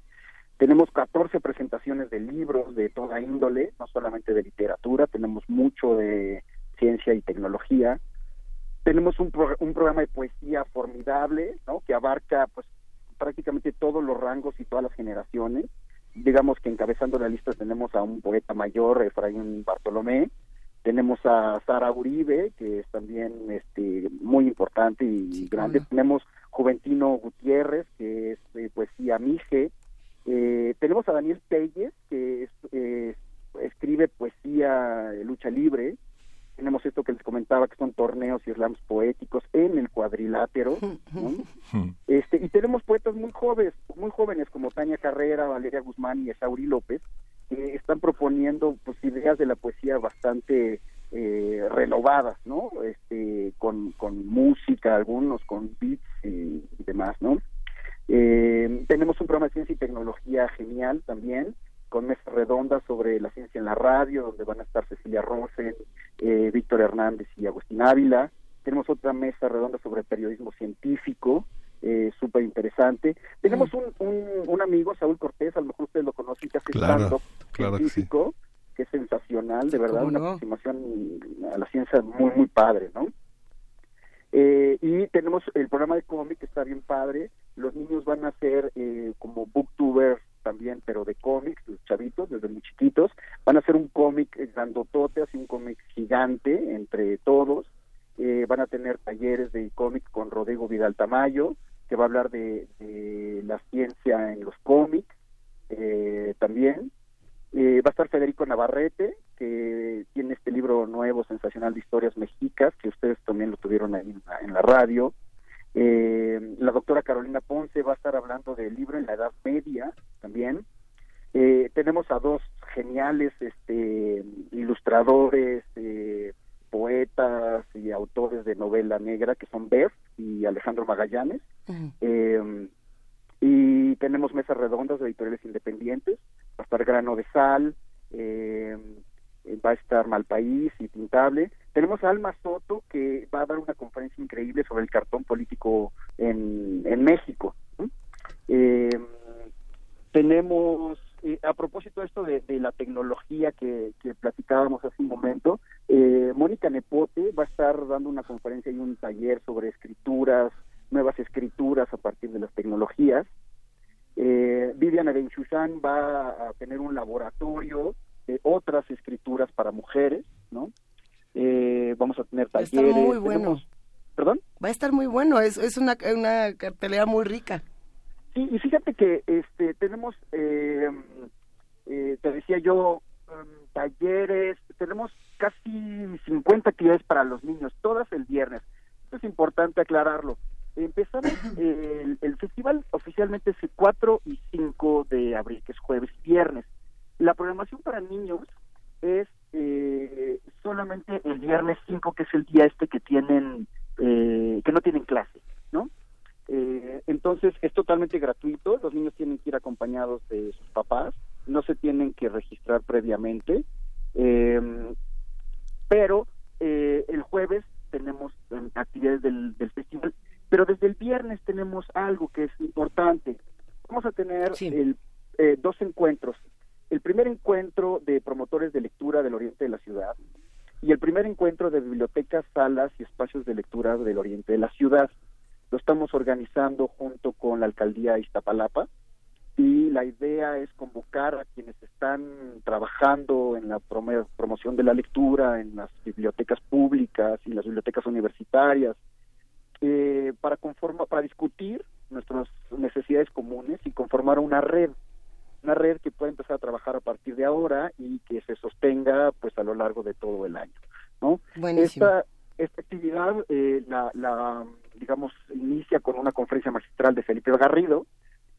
Tenemos 14 presentaciones de libros de toda índole, no solamente de literatura, tenemos mucho de ciencia y tecnología. Tenemos un, un programa de poesía formidable, ¿no? Que abarca, pues, prácticamente todos los rangos y todas las generaciones. Digamos que encabezando la lista tenemos a un poeta mayor, Efraín Bartolomé, tenemos a Sara Uribe, que es también este, muy importante y grande. Tenemos Juventino Gutiérrez, que es eh, poesía Mije. Eh, tenemos a Daniel Peyes, que es, escribe poesía lucha libre. Tenemos esto que les comentaba, que son torneos y slams poéticos en el cuadrilátero. este, y tenemos poetas muy jóvenes, muy jóvenes como Tania Carrera, Valeria Guzmán y Esauri López, que están proponiendo pues ideas de la poesía bastante eh, renovadas, ¿no? Este, con, con música, algunos con beats y, demás, ¿no? Eh, tenemos un programa de ciencia y tecnología genial también, con mesas redondas sobre la ciencia en la radio, donde van a estar Cecilia Rosen, eh, Víctor Hernández y Agustín Ávila. Tenemos otra mesa redonda sobre periodismo científico, eh, súper interesante. Tenemos un, un, amigo, Saúl Cortés, a lo mejor ustedes lo conocen, que hace claro, científico, que, es sensacional, de verdad, una aproximación a la ciencia muy, muy padre, ¿no? Eh, y tenemos el programa de cómic que está bien padre. Los niños van a ser eh, como booktubers también, pero de cómics, los chavitos, desde muy chiquitos. Van a hacer un cómic grandotote, así un cómic gigante entre todos. Eh, van a tener talleres de cómic con Rodrigo Vidal Tamayo, que va a hablar de, la ciencia en los cómics eh, también. Eh, va a estar Federico Navarrete, que tiene este libro nuevo, sensacional de historias mexicas, que ustedes también lo tuvieron ahí en la, radio. La doctora Carolina Ponce va a estar hablando del libro en la Edad Media también. tenemos a dos geniales este, ilustradores, poetas y autores de novela negra que son Bev y Alejandro Magallanes. Em, y tenemos mesas redondas de editoriales independientes. Va a estar Grano de Sal, em, va a estar Malpaís y Pintable. Tenemos a Alma Soto que va a dar una conferencia increíble sobre el cartón político en, México. Em, tenemos eh, a propósito de esto de, la tecnología que, platicábamos hace un momento, eh, Mónica Nepote va a estar dando una conferencia y un taller sobre escrituras, nuevas escrituras a partir de las tecnologías. Eh, Viviana Benchuzán va a tener un laboratorio de otras escrituras para mujeres, ¿no? Eh, vamos a tener talleres. Va a muy bueno. ¿Perdón? Va a estar muy bueno, es, es una, una cartelera muy rica. Sí, y fíjate que este tenemos, eh, eh, te decía yo, em, talleres, tenemos casi 50 actividades para los niños, todas el viernes. Esto es importante aclararlo. Empezamos el, el, festival oficialmente es el 4 y 5 de abril, que es jueves y viernes. La programación para niños es eh, solamente el viernes 5, que es el día este que tienen, eh, que no tienen clase, ¿no? Eh, entonces es totalmente gratuito, los niños tienen que ir acompañados de sus papás, no se tienen que registrar previamente, em, pero eh, el jueves tenemos em, actividades del, festival, pero desde el viernes tenemos algo que es importante. Vamos a tener el, eh, dos encuentros. El primer encuentro de promotores de lectura del oriente de la ciudad y el primer encuentro de bibliotecas, salas y espacios de lectura del oriente de la ciudad. Lo estamos organizando junto con la alcaldía de Iztapalapa y la idea es convocar a quienes están trabajando en la promoción de la lectura en las bibliotecas públicas y las bibliotecas universitarias eh, para conformar, para discutir nuestras necesidades comunes y conformar una red una red que pueda empezar a trabajar a partir de ahora y que se sostenga pues a lo largo de todo el año no esta esta actividad eh, la, la digamos, inicia con una conferencia magistral de Felipe Garrido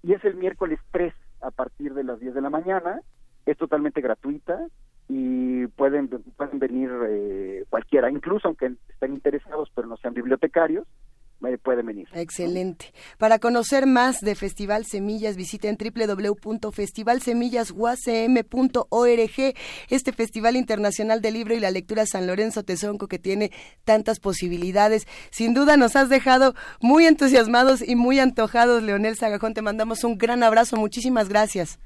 y es el miércoles 3 a partir de las 10 de la mañana. Es totalmente gratuita y pueden, pueden venir eh, cualquiera, incluso aunque estén interesados pero no sean bibliotecarios, pueden venir. Excelente. Para conocer más de Festival Semillas, visiten www.festivalsemillasguacm.org, este Festival Internacional del Libro y la Lectura San Lorenzo Tezonco que tiene tantas posibilidades. Sin duda nos has dejado muy entusiasmados y muy antojados, Leonel Sagajón. Te mandamos un gran abrazo. Muchísimas gracias.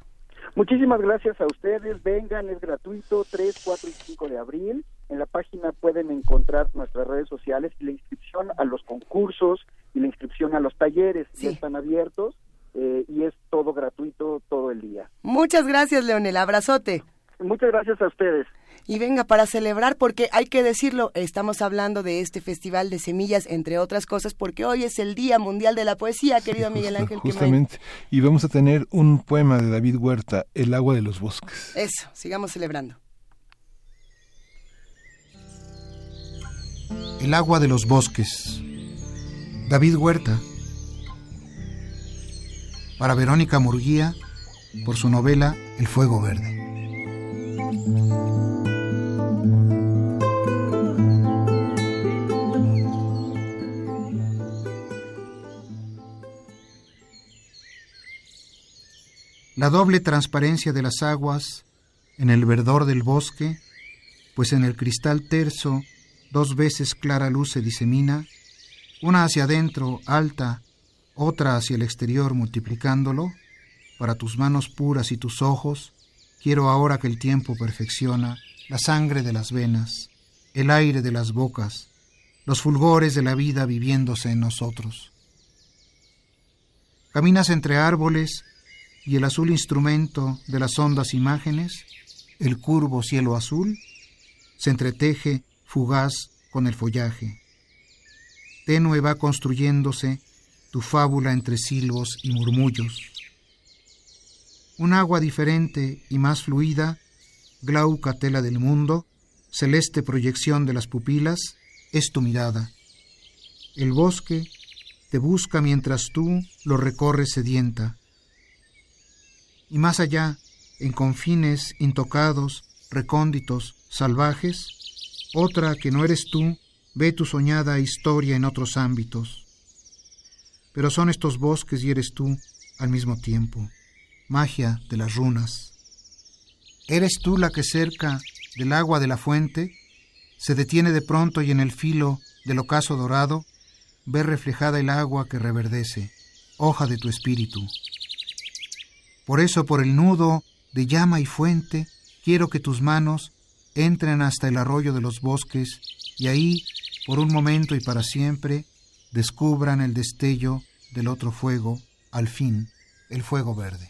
Muchísimas gracias a ustedes. Vengan, es gratuito, 3, 4 y 5 de abril. En la página pueden encontrar nuestras redes sociales y la inscripción a los concursos y la inscripción a los talleres ya están abiertos eh, y es todo gratuito todo el día. Muchas gracias, Leonel. Abrazote. Muchas gracias a ustedes. Y venga, para celebrar, porque hay que decirlo, estamos hablando de este Festival de Semillas, entre otras cosas, porque hoy es el Día Mundial de la Poesía, querido Miguel Ángel. Justamente, y vamos a tener un poema de David Huerta, El agua de los bosques. Eso, sigamos celebrando. El agua de los bosques. David Huerta. Para Verónica Murguía, por su novela El Fuego Verde. La doble transparencia de las aguas en el verdor del bosque, pues en el cristal terso dos veces clara luz se disemina, una hacia adentro, alta, otra hacia el exterior, multiplicándolo, para tus manos puras y tus ojos, quiero ahora que el tiempo perfecciona la sangre de las venas, el aire de las bocas, los fulgores de la vida viviéndose en nosotros. Caminas entre árboles y el azul instrumento de las hondas imágenes, el curvo cielo azul, se entreteje fugaz con el follaje. Tenue va construyéndose tu fábula entre silbos y murmullos. Un agua diferente y más fluida, glauca tela del mundo, celeste proyección de las pupilas, es tu mirada. El bosque te busca mientras tú lo recorres sedienta y más allá, en confines intocados, recónditos, salvajes, otra que no eres tú ve tu soñada historia en otros ámbitos. Pero son estos bosques y eres tú al mismo tiempo, magia de las runas. Eres tú la que cerca del agua de la fuente se detiene de pronto y en el filo del ocaso dorado ve reflejada el agua que reverdece, hoja de tu espíritu. Por eso, por el nudo de llama y fuente, quiero que tus manos entren hasta el arroyo de los bosques y ahí, por un momento y para siempre, descubran el destello del otro fuego, al fin, el fuego verde.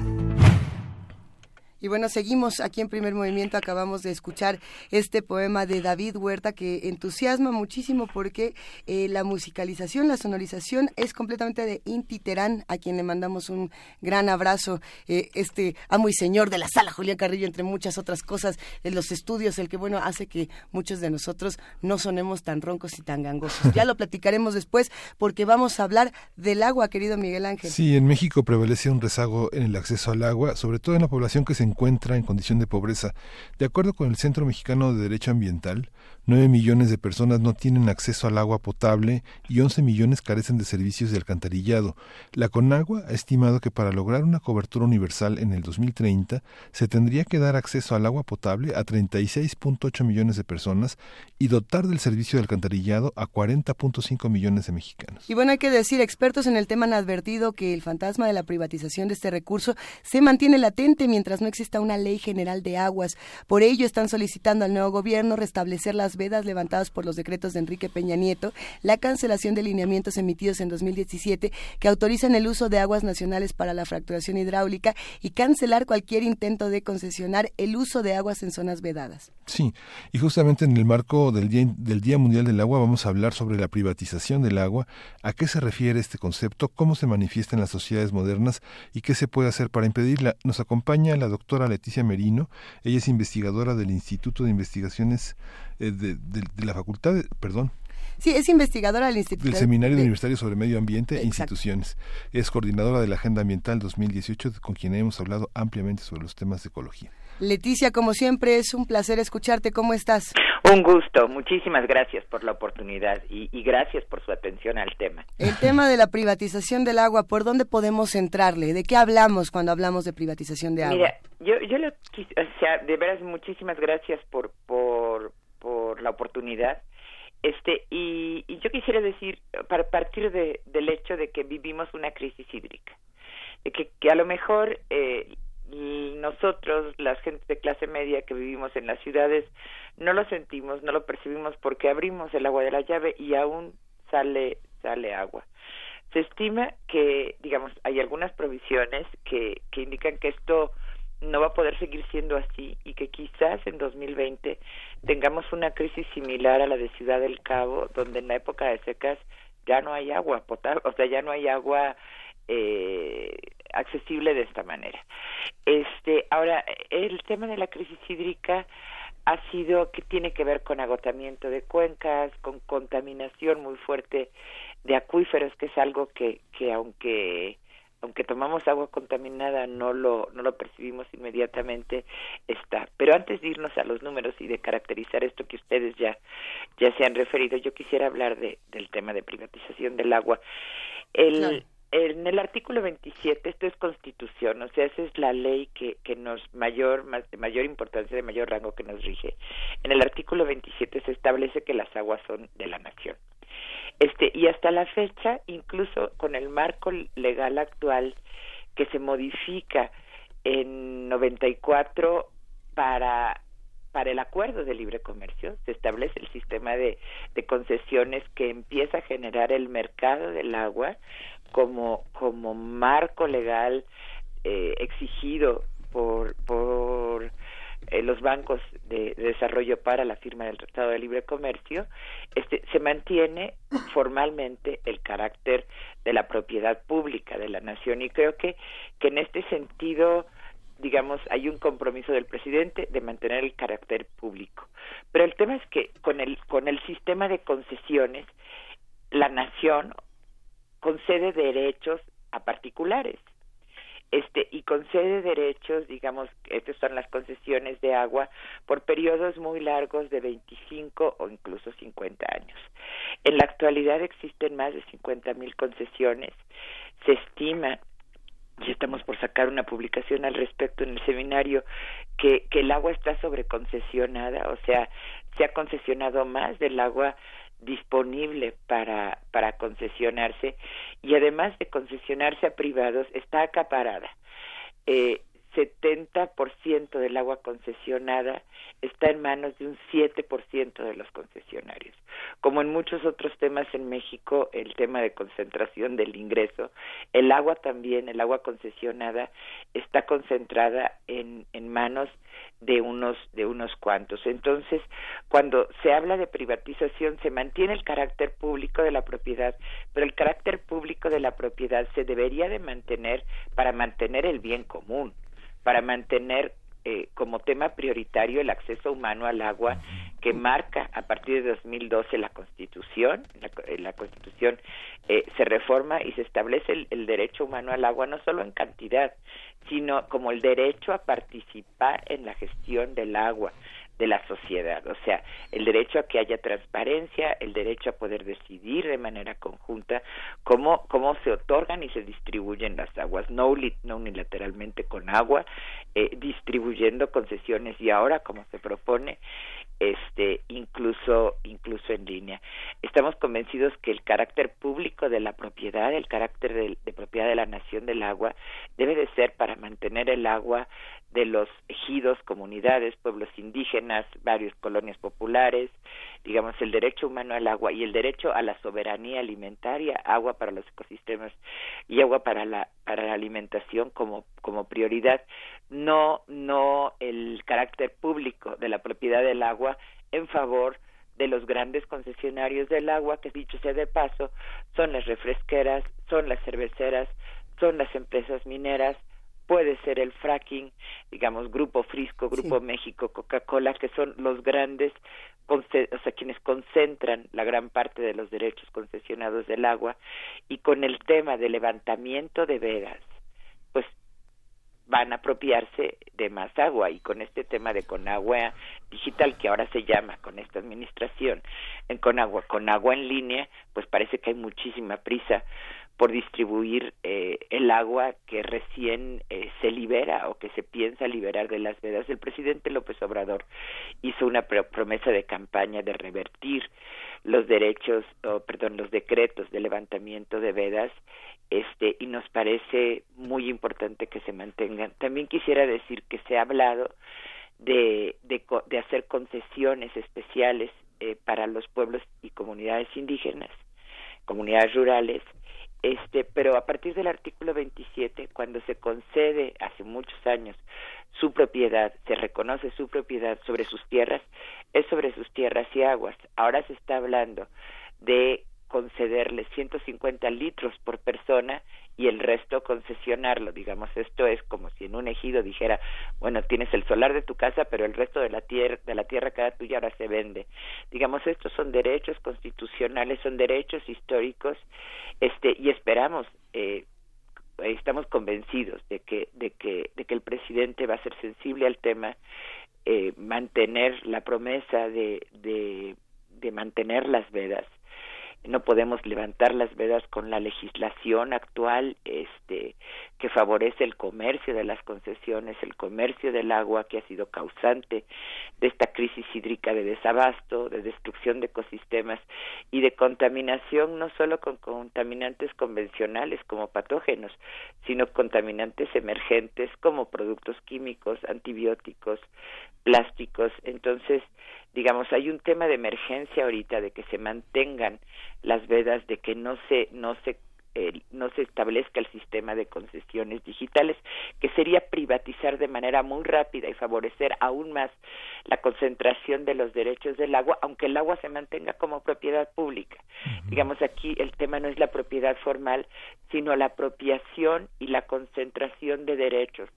Y bueno, seguimos aquí en primer movimiento. Acabamos de escuchar este poema de David Huerta que entusiasma muchísimo porque eh, la musicalización, la sonorización es completamente de Inti Terán, a quien le mandamos un gran abrazo. Eh, este amo y señor de la sala, Julián Carrillo, entre muchas otras cosas, de los estudios, el que bueno hace que muchos de nosotros no sonemos tan roncos y tan gangosos. Ya lo platicaremos después porque vamos a hablar del agua, querido Miguel Ángel. Sí, en México prevalece un rezago en el acceso al agua, sobre todo en la población que se encuentra en condición de pobreza. De acuerdo con el Centro Mexicano de Derecho Ambiental, 9 millones de personas no tienen acceso al agua potable y 11 millones carecen de servicios de alcantarillado. La Conagua ha estimado que para lograr una cobertura universal en el 2030 se tendría que dar acceso al agua potable a 36.8 millones de personas y dotar del servicio de alcantarillado a 40.5 millones de mexicanos. Y bueno, hay que decir, expertos en el tema han advertido que el fantasma de la privatización de este recurso se mantiene latente mientras no exista una ley general de aguas. Por ello están solicitando al nuevo gobierno restablecer las vedas levantadas por los decretos de Enrique Peña Nieto, la cancelación de lineamientos emitidos en 2017 que autorizan el uso de aguas nacionales para la fracturación hidráulica y cancelar cualquier intento de concesionar el uso de aguas en zonas vedadas. Sí, y justamente en el marco del Día, del Día Mundial del Agua vamos a hablar sobre la privatización del agua, a qué se refiere este concepto, cómo se manifiesta en las sociedades modernas y qué se puede hacer para impedirla. Nos acompaña la doctora Leticia Merino, ella es investigadora del Instituto de Investigaciones eh, de, la Facultad, perdón, Sí, es investigadora del Instituto. Del Seminario Universitario sobre Medio Ambiente e Instituciones. Es coordinadora de la Agenda Ambiental 2018, con quien hemos hablado ampliamente sobre los temas de ecología. Leticia, como siempre, es un placer escucharte. ¿Cómo estás? Un gusto. Muchísimas gracias por la oportunidad y, gracias por su atención al tema. El tema de la privatización del agua, ¿por dónde podemos entrarle? ¿De qué hablamos cuando hablamos de privatización de agua? Mira, yo, yo le, o sea, de veras muchísimas gracias por, por, por la oportunidad. Este, y, yo quisiera decir, para partir de, del hecho de que vivimos una crisis hídrica, de que, que a lo mejor eh, nosotros, las gente de clase media que vivimos en las ciudades, no lo sentimos, no lo percibimos porque abrimos el agua de la llave y aún sale sale agua. Se estima que, digamos, hay algunas provisiones que, que indican que esto no va a poder seguir siendo así y que quizás en 2020 tengamos una crisis similar a la de Ciudad del Cabo, donde en la época de secas ya no hay agua potable, o sea, ya no hay agua eh, accesible de esta manera. Este, ahora, el tema de la crisis hídrica ha sido que tiene que ver con agotamiento de cuencas, con contaminación muy fuerte de acuíferos, que es algo que, que aunque aunque tomamos agua contaminada no lo no lo percibimos inmediatamente está. Pero antes de irnos a los números y de caracterizar esto que ustedes ya ya se han referido yo quisiera hablar de del tema de privatización del agua. El en el artículo 27, esto es constitución, o sea, esa es la ley que, que nos mayor, más, de mayor importancia, de mayor rango que nos rige. En el artículo 27 se establece que las aguas son de la nación. Este, y hasta la fecha, incluso con el marco legal actual que se modifica en 94 para para el acuerdo de libre comercio se establece el sistema de, de concesiones que empieza a generar el mercado del agua como, como marco legal eh, exigido por, por eh, los bancos de, desarrollo para la firma del Tratado de Libre Comercio, este, se mantiene formalmente el carácter de la propiedad pública de la nación y creo que, que en este sentido digamos, hay un compromiso del presidente de mantener el carácter público. Pero el tema es que con el, con el sistema de concesiones, la nación concede derechos a particulares. Este, y concede derechos, digamos, estas son las concesiones de agua, por periodos muy largos de 25 o incluso 50 años. En la actualidad existen más de 50 mil concesiones. Se estima, y estamos por sacar una publicación al respecto en el seminario, que, que el agua está sobreconcesionada, o sea, se ha concesionado más del agua disponible para, para concesionarse y además de concesionarse a privados está acaparada. Eh, 70% del agua concesionada está en manos de un 7% de los concesionarios. Como en muchos otros temas en México, el tema de concentración del ingreso, el agua también, el agua concesionada, está concentrada en, en manos de unos, de unos cuantos. Entonces, cuando se habla de privatización, se mantiene el carácter público de la propiedad, pero el carácter público de la propiedad se debería de mantener para mantener el bien común para mantener eh, como tema prioritario el acceso humano al agua que marca a partir de 2012 la Constitución. La, eh, la Constitución eh, se reforma y se establece el, el, derecho humano al agua no solo en cantidad, sino como el derecho a participar en la gestión del agua de la sociedad, o sea, el derecho a que haya transparencia, el derecho a poder decidir de manera conjunta cómo, cómo se otorgan y se distribuyen las aguas, no, no unilateralmente con agua, eh, distribuyendo concesiones y ahora, como se propone, este incluso incluso en línea. Estamos convencidos que el carácter público de la propiedad, el carácter de, de, propiedad de la nación del agua debe de ser para mantener el agua de los ejidos, comunidades, pueblos indígenas, varias colonias populares, digamos el derecho humano al agua y el derecho a la soberanía alimentaria, agua para los ecosistemas y agua para la alimentación como como prioridad, no no el carácter público de la propiedad del agua en favor de los grandes concesionarios del agua, que dicho sea de paso, son las refresqueras, son las cerveceras, son las empresas mineras, puede ser el fracking, digamos, Grupo Frisco, Grupo México, Coca-Cola, que son los grandes, o sea, quienes concentran la gran parte de los derechos concesionados del agua, y con el tema de levantamiento de vedas, pues van a apropiarse de más agua. Y con este tema de Conagua digital que ahora se llama con esta administración en Conagua con agua en línea pues parece que hay muchísima prisa por distribuir eh, el agua que recién eh, se libera o que se piensa liberar de las vedas. El presidente López Obrador hizo una promesa de campaña de revertir los derechos, o, perdón, los decretos de levantamiento de vedas, este, y nos parece muy importante que se mantengan. También quisiera decir que se ha hablado de, de, de hacer concesiones especiales eh, para los pueblos y comunidades indígenas, comunidades rurales, este, pero a partir del artículo 27, cuando se concede hace muchos años su propiedad, se reconoce su propiedad sobre sus tierras, es sobre sus tierras y aguas. Ahora se está hablando de concederle 150 litros por persona y el resto concesionarlo. Digamos, esto es como si en un ejido dijera, bueno, tienes el solar de tu casa, pero el resto de la tierra, de la tierra cada tuya ahora se vende. Digamos, estos son derechos constitucionales, son derechos históricos, este, y esperamos, eh, estamos convencidos de que, de que, de que el presidente va a ser sensible al tema, eh, mantener la promesa de, de, de mantener las vedas no podemos levantar las vedas con la legislación actual este que favorece el comercio de las concesiones, el comercio del agua que ha sido causante de esta crisis hídrica de desabasto, de destrucción de ecosistemas y de contaminación no solo con contaminantes convencionales como patógenos, sino contaminantes emergentes como productos químicos, antibióticos, plásticos. Entonces, digamos, hay un tema de emergencia ahorita de que se mantengan las vedas, de que no se no se no se establezca el sistema de concesiones digitales, que sería privatizar de manera muy rápida y favorecer aún más la concentración de los derechos del agua, aunque el agua se mantenga como propiedad pública. Digamos, aquí el tema no es la propiedad formal, sino la apropiación y la concentración de derechos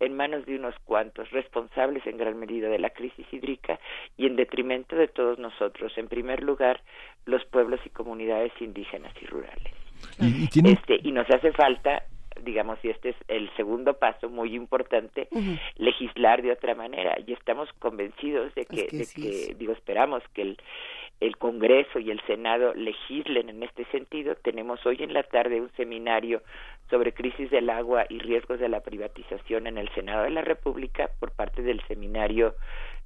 en manos de unos cuantos, responsables en gran medida de la crisis hídrica y en detrimento de todos nosotros, en primer lugar, los pueblos y comunidades indígenas y rurales. Y, este, y nos hace falta digamos, y este es el segundo paso muy importante, legislar de otra manera. Y estamos convencidos de que, de que digo, esperamos que el, el Congreso y el Senado legislen en este sentido. Tenemos hoy en la tarde un seminario sobre crisis del agua y riesgos de la privatización en el Senado de la República por parte del seminario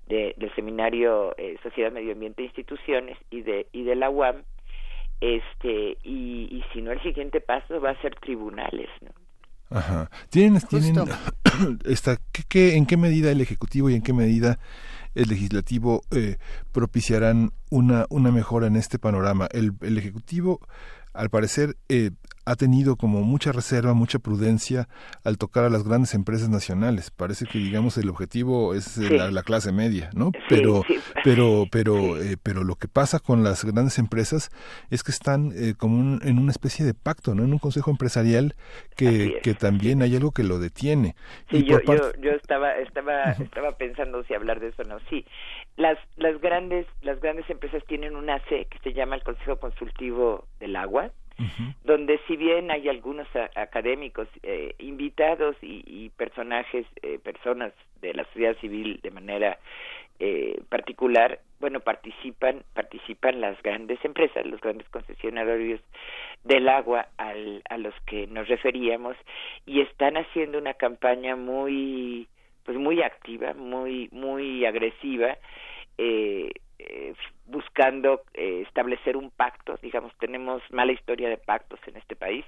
de, del seminario eh, Sociedad Medio Ambiente e Instituciones y de y de la UAM este y, y si no el siguiente paso va a ser tribunales ¿no? Ajá. ¿Tienen, tienen esta, ¿qué, en qué medida el Ejecutivo y en qué medida el Legislativo eh, propiciarán una, una mejora en este panorama? El, el Ejecutivo al parecer eh, ha tenido como mucha reserva, mucha prudencia al tocar a las grandes empresas nacionales. Parece que digamos el objetivo es la, clase media, ¿no? pero pero pero eh, pero lo que pasa con las grandes empresas es que están eh, como en una especie de pacto, ¿no? En un consejo empresarial que, que también hay algo que lo detiene. y yo, yo, yo estaba estaba estaba pensando si hablar de eso o no. Sí, las las grandes las grandes empresas tienen una C que se llama el Consejo Consultivo del Agua donde si bien hay algunos académicos eh, invitados y, personajes, eh, personas de la sociedad civil de manera eh, particular, bueno, participan, participan las grandes empresas, los grandes concesionarios del agua al, a los que nos referíamos y están haciendo una campaña muy, pues muy activa, muy, muy agresiva, eh, eh, buscando eh, establecer un pacto, digamos, tenemos mala historia de pactos en este país,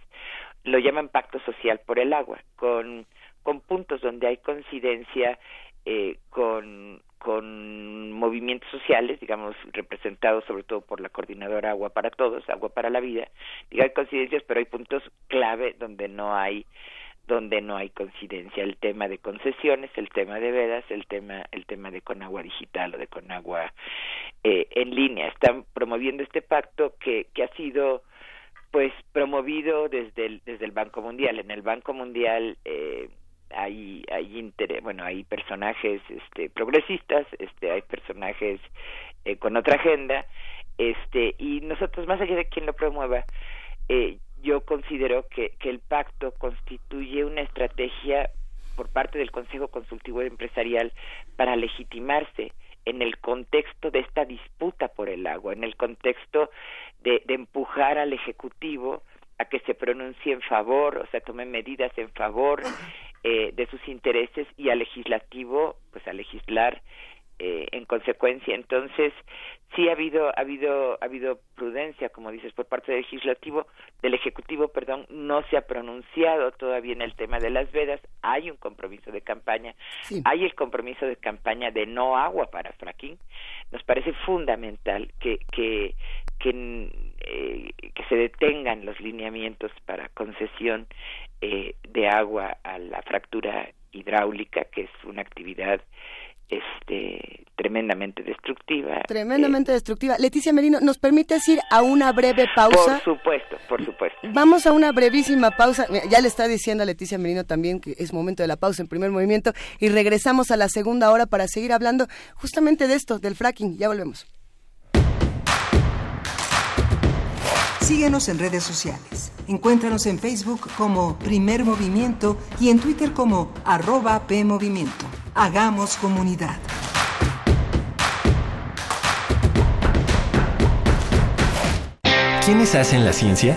lo llaman pacto social por el agua, con, con puntos donde hay coincidencia eh, con, con movimientos sociales, digamos, representados sobre todo por la coordinadora Agua para Todos, Agua para la Vida, digo, hay coincidencias, pero hay puntos clave donde no hay donde no hay coincidencia. El tema de concesiones el tema de vedas el tema el tema de Conagua digital o de Conagua eh, en línea. Están promoviendo este pacto que que ha sido pues promovido desde el desde el Banco Mundial. En el Banco Mundial eh, hay hay interés, bueno hay personajes este progresistas este hay personajes eh, con otra agenda. Este y nosotros más allá de quien lo promueva eh, yo considero que, que el pacto constituye una estrategia por parte del Consejo Consultivo Empresarial para legitimarse en el contexto de esta disputa por el agua, en el contexto de, de empujar al Ejecutivo a que se pronuncie en favor, o sea, tome medidas en favor eh, de sus intereses y al legislativo, pues a legislar eh, en consecuencia. Entonces, sí ha habido, ha habido, ha habido prudencia, como dices, por parte del legislativo, del ejecutivo, perdón, no se ha pronunciado todavía en el tema de las vedas. Hay un compromiso de campaña, hay el compromiso de campaña de no agua para fracking. Nos parece fundamental que que que, eh, que se detengan los lineamientos para concesión eh, de agua a la fractura hidráulica, que es una actividad este tremendamente destructiva. Tremendamente destructiva. Leticia Merino, ¿nos permite ir a una breve pausa? Por supuesto, por supuesto. Vamos a una brevísima pausa. Ya le está diciendo a Leticia Merino también que es momento de la pausa en primer movimiento y regresamos a la segunda hora para seguir hablando justamente de esto, del fracking. Ya volvemos. Síguenos en redes sociales. Encuéntranos en Facebook como Primer Movimiento y en Twitter como arroba PMovimiento. Hagamos comunidad. ¿Quiénes hacen la ciencia?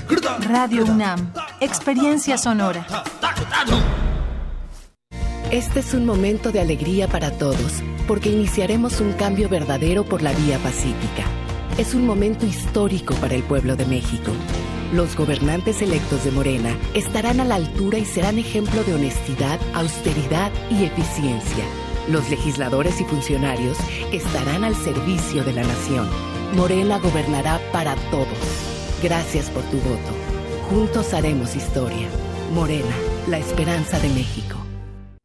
Radio UNAM, Experiencia Sonora. Este es un momento de alegría para todos, porque iniciaremos un cambio verdadero por la vía pacífica. Es un momento histórico para el pueblo de México. Los gobernantes electos de Morena estarán a la altura y serán ejemplo de honestidad, austeridad y eficiencia. Los legisladores y funcionarios estarán al servicio de la nación. Morena gobernará para todos. Gracias por tu voto. Juntos haremos historia. Morena, la esperanza de México.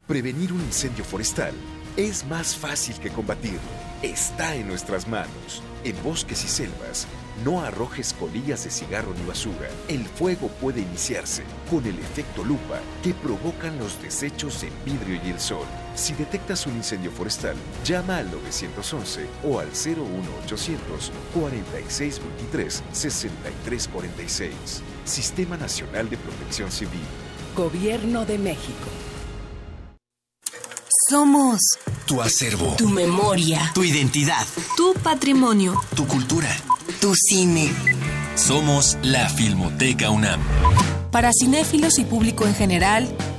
Prevenir un incendio forestal es más fácil que combatirlo está en nuestras manos. En bosques y selvas, no arrojes colillas de cigarro ni basura. El fuego puede iniciarse con el efecto lupa que provocan los desechos en vidrio y el sol. Si detectas un incendio forestal, llama al 911 o al 01800 4623 6346. Sistema Nacional de Protección Civil. Gobierno de México. Somos tu acervo, tu memoria, tu identidad, tu patrimonio, tu cultura, tu cine. Somos la Filmoteca UNAM. Para cinéfilos y público en general,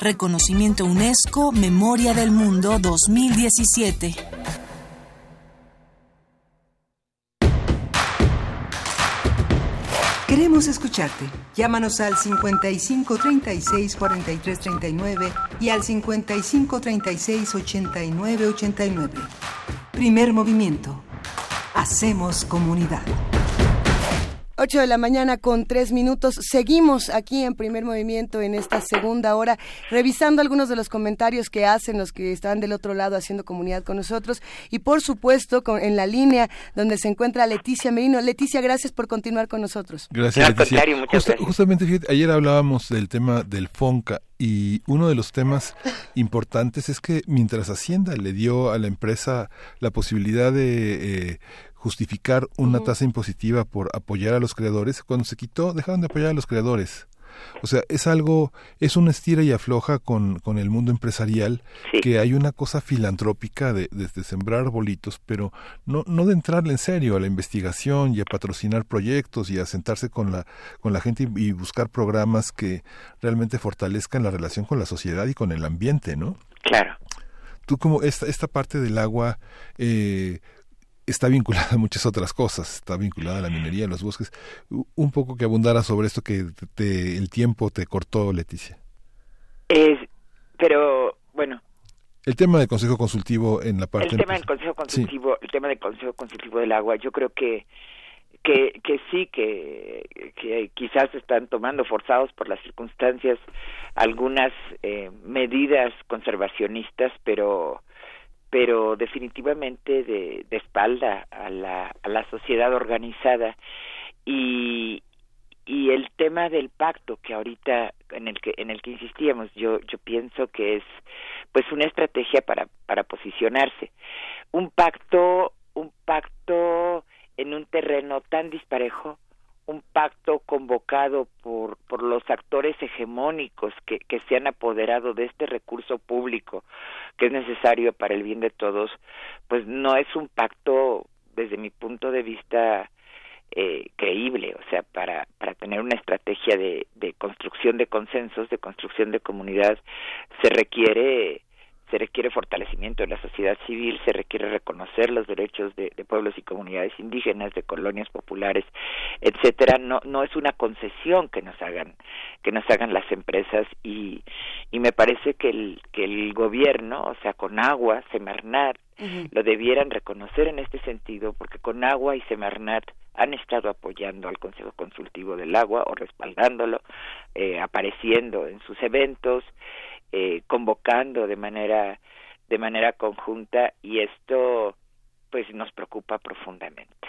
Reconocimiento UNESCO Memoria del Mundo 2017. Queremos escucharte. Llámanos al 55 36 43 39 y al 55 36 89 89. Primer movimiento. Hacemos comunidad. 8 de la mañana con tres minutos. Seguimos aquí en primer movimiento en esta segunda hora, revisando algunos de los comentarios que hacen los que están del otro lado haciendo comunidad con nosotros. Y por supuesto, con, en la línea donde se encuentra Leticia Merino. Leticia, gracias por continuar con nosotros. Gracias, Leticia. Justamente, ayer hablábamos del tema del FONCA y uno de los temas importantes es que mientras Hacienda le dio a la empresa la posibilidad de eh, justificar una tasa impositiva por apoyar a los creadores, cuando se quitó dejaron de apoyar a los creadores. O sea, es algo, es una estira y afloja con, con el mundo empresarial, que hay una cosa filantrópica de, de, sembrar arbolitos, pero no, no de entrarle en serio a la investigación y a patrocinar proyectos y a sentarse con la, con la gente y, buscar programas que realmente fortalezcan la relación con la sociedad y con el ambiente, ¿no? Claro. Tú como esta, esta parte del agua, eh, está vinculada a muchas otras cosas, está vinculada a la minería, a los bosques. Un poco que abundara sobre esto que te, el tiempo te cortó, Leticia. Es, pero bueno. El tema del Consejo Consultivo en la parte... El tema del Consejo Consultivo, el tema del Consejo Consultivo del Agua, yo creo que que, que sí, que, que quizás están tomando forzados por las circunstancias algunas eh, medidas conservacionistas, pero pero definitivamente de, espalda a la, a la sociedad organizada. Y, y el tema del pacto que ahorita en el que en el que insistíamos yo yo pienso que es pues una estrategia para para posicionarse. Un pacto un pacto en un terreno tan disparejo un pacto convocado por, por los actores hegemónicos que, que se han apoderado de este recurso público que es necesario para el bien de todos, pues no es un pacto desde mi punto de vista eh, creíble, o sea, para, para tener una estrategia de, de construcción de consensos, de construcción de comunidad, se requiere se requiere fortalecimiento de la sociedad civil, se requiere reconocer los derechos de, pueblos y comunidades indígenas, de colonias populares, etcétera. No, no es una concesión que nos hagan, que nos hagan las empresas y, y me parece que el, que el gobierno, o sea, con agua, Semarnat, lo debieran reconocer en este sentido, porque con agua y Semarnat han estado apoyando al Consejo Consultivo del Agua o respaldándolo, eh, apareciendo en sus eventos, eh, convocando de manera de manera conjunta y esto pues nos preocupa profundamente.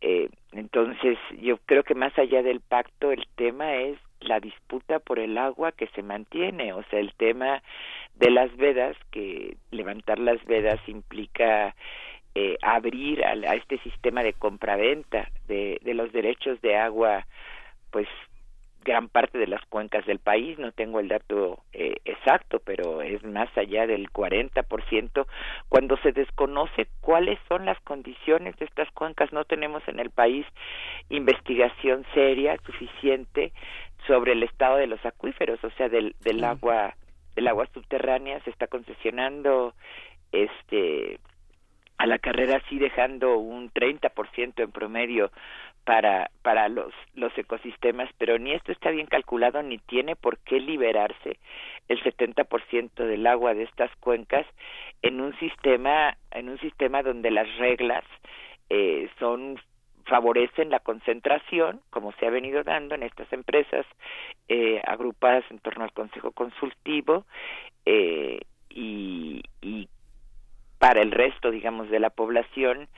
Eh, entonces yo creo que más allá del pacto el tema es la disputa por el agua que se mantiene, o sea, el tema de las vedas, que levantar las vedas implica eh, abrir a, a, este sistema de compraventa de, de los derechos de agua, pues gran parte de las cuencas del país, no tengo el dato eh, exacto, pero es más allá del 40%, cuando se desconoce cuáles son las condiciones de estas cuencas, no tenemos en el país investigación seria suficiente sobre el estado de los acuíferos, o sea, del, del agua del agua subterránea se está concesionando este a la carrera así dejando un 30% en promedio para para los los ecosistemas, pero ni esto está bien calculado ni tiene por qué liberarse el 70% del agua de estas cuencas en un sistema en un sistema donde las reglas eh, son favorecen la concentración, como se ha venido dando en estas empresas eh, agrupadas en torno al Consejo Consultivo eh, y, y para el resto, digamos, de la población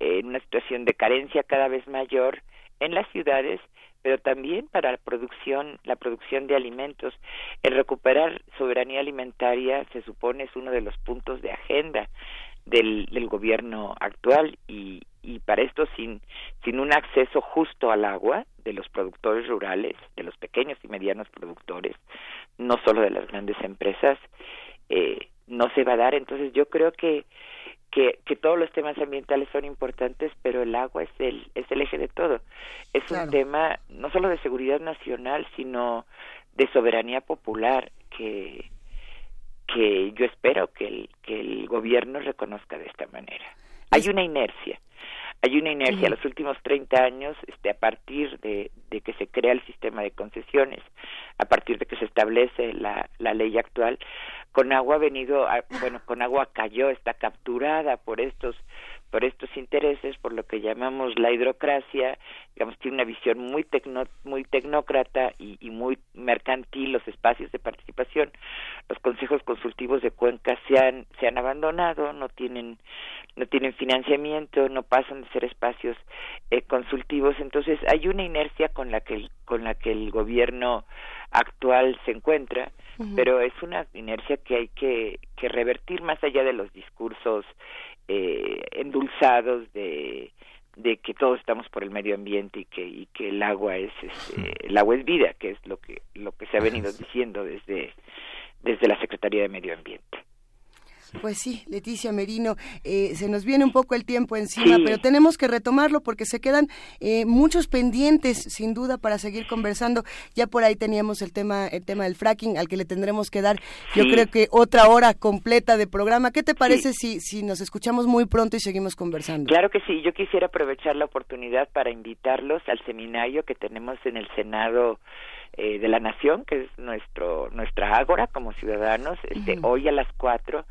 en una situación de carencia cada vez mayor en las ciudades pero también para la producción la producción de alimentos. El recuperar soberanía alimentaria se supone es uno de los puntos de agenda del, del gobierno actual y, y para esto sin sin un acceso justo al agua de los productores rurales de los pequeños y medianos productores no solo de las grandes empresas eh, no se va a dar. Entonces yo creo que que, que todos los temas ambientales son importantes, pero el agua es el, es el eje de todo. Es un tema no solo de seguridad nacional, sino de soberanía popular que, que yo espero que el, que el gobierno reconozca de esta manera. Hay una inercia, hay una inercia. Los últimos 30 años, este, a partir de, de, que se crea el sistema de concesiones, a partir de que se establece la, la ley actual, con agua ha venido, bueno, con agua cayó, está capturada por estos por estos intereses, por lo que llamamos la hidrocracia, digamos, tiene una visión muy tecno, muy tecnócrata y, y, muy mercantil los espacios de participación. Los consejos consultivos de cuencas se han, se han abandonado, no tienen, no tienen financiamiento, no pasan de ser espacios eh, consultivos, entonces hay una inercia con la que el, con la que el gobierno actual se encuentra, pero es una inercia que hay que, que revertir más allá de los discursos eh, endulzados de de que todos estamos por el medio ambiente y que y que el agua es este, el agua es vida que es lo que lo que se ha venido diciendo desde desde la Secretaría de Medio Ambiente. Pues sí, Leticia Merino, eh, se nos viene un poco el tiempo encima, pero tenemos que retomarlo porque se quedan eh, muchos pendientes, sin duda, para seguir conversando. Ya por ahí teníamos el tema, el tema del fracking, al que le tendremos que dar, yo creo que otra hora completa de programa. ¿Qué te parece si, si nos escuchamos muy pronto y seguimos conversando? Claro que sí, yo quisiera aprovechar la oportunidad para invitarlos al seminario que tenemos en el Senado eh, de la Nación, que es nuestro nuestra ágora como ciudadanos, este, hoy a las cuatro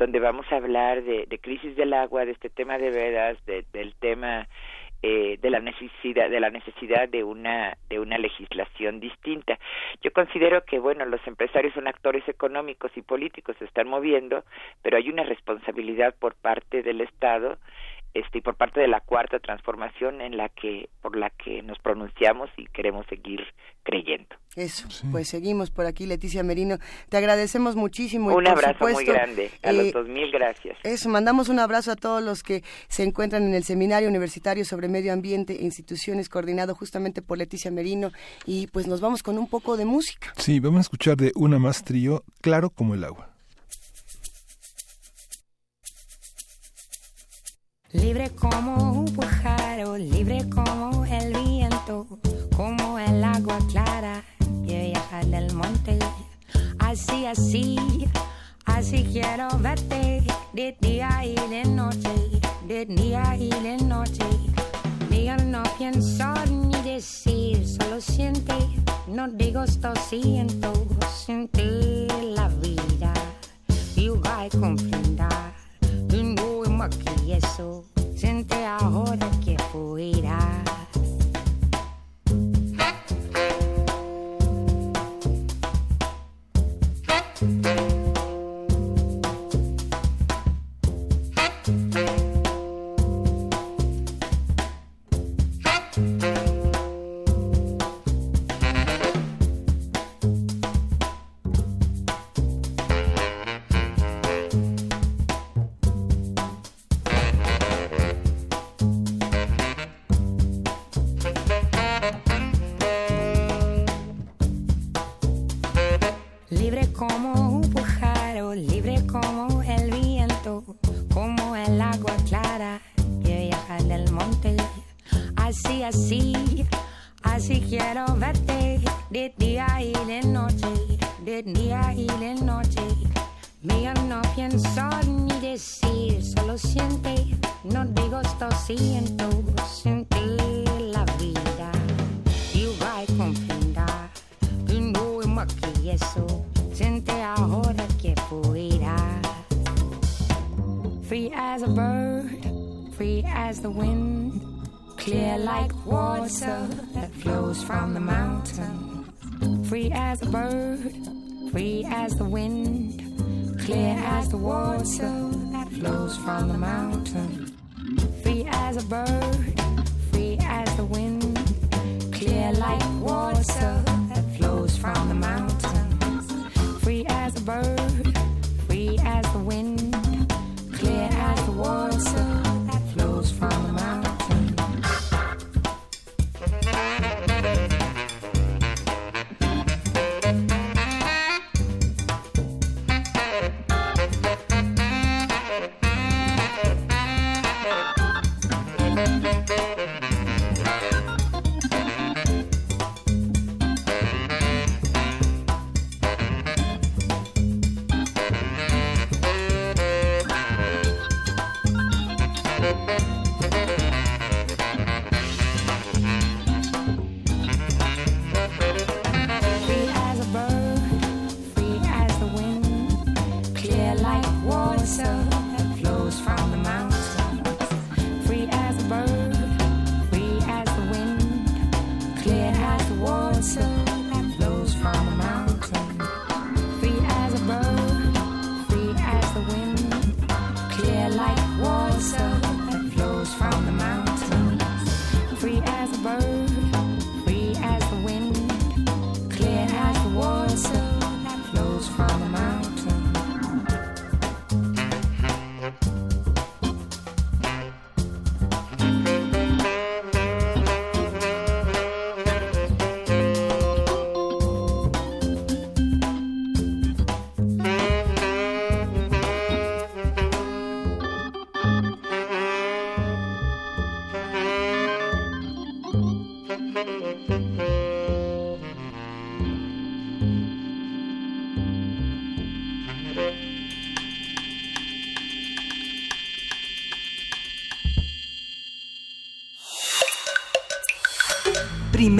donde vamos a hablar de, de crisis del agua, de este tema de vedas, de, del tema eh, de la necesidad de la necesidad de una de una legislación distinta. Yo considero que bueno los empresarios son actores económicos y políticos se están moviendo, pero hay una responsabilidad por parte del Estado este y por parte de la cuarta transformación en la que por la que nos pronunciamos y queremos seguir creyendo. Eso, pues seguimos por aquí, Leticia Merino. Te agradecemos muchísimo. Un abrazo muy grande, a los dos mil gracias. Eso, mandamos un abrazo a todos los que se encuentran en el Seminario Universitario sobre Medio Ambiente e Instituciones, coordinado justamente por Leticia Merino. Y pues nos vamos con un poco de música. Sí, vamos a escuchar de una más trío, claro como el agua. Libre como un pájaro, libre como el viento, como el agua clara que viaja del monte. Así, así, así quiero verte de día y de noche, de día y de noche. Diga, no pienso ni decir, solo siente, no digo esto siento, sentir la vida y vai comprender. Y eso, siente ahora que fuera.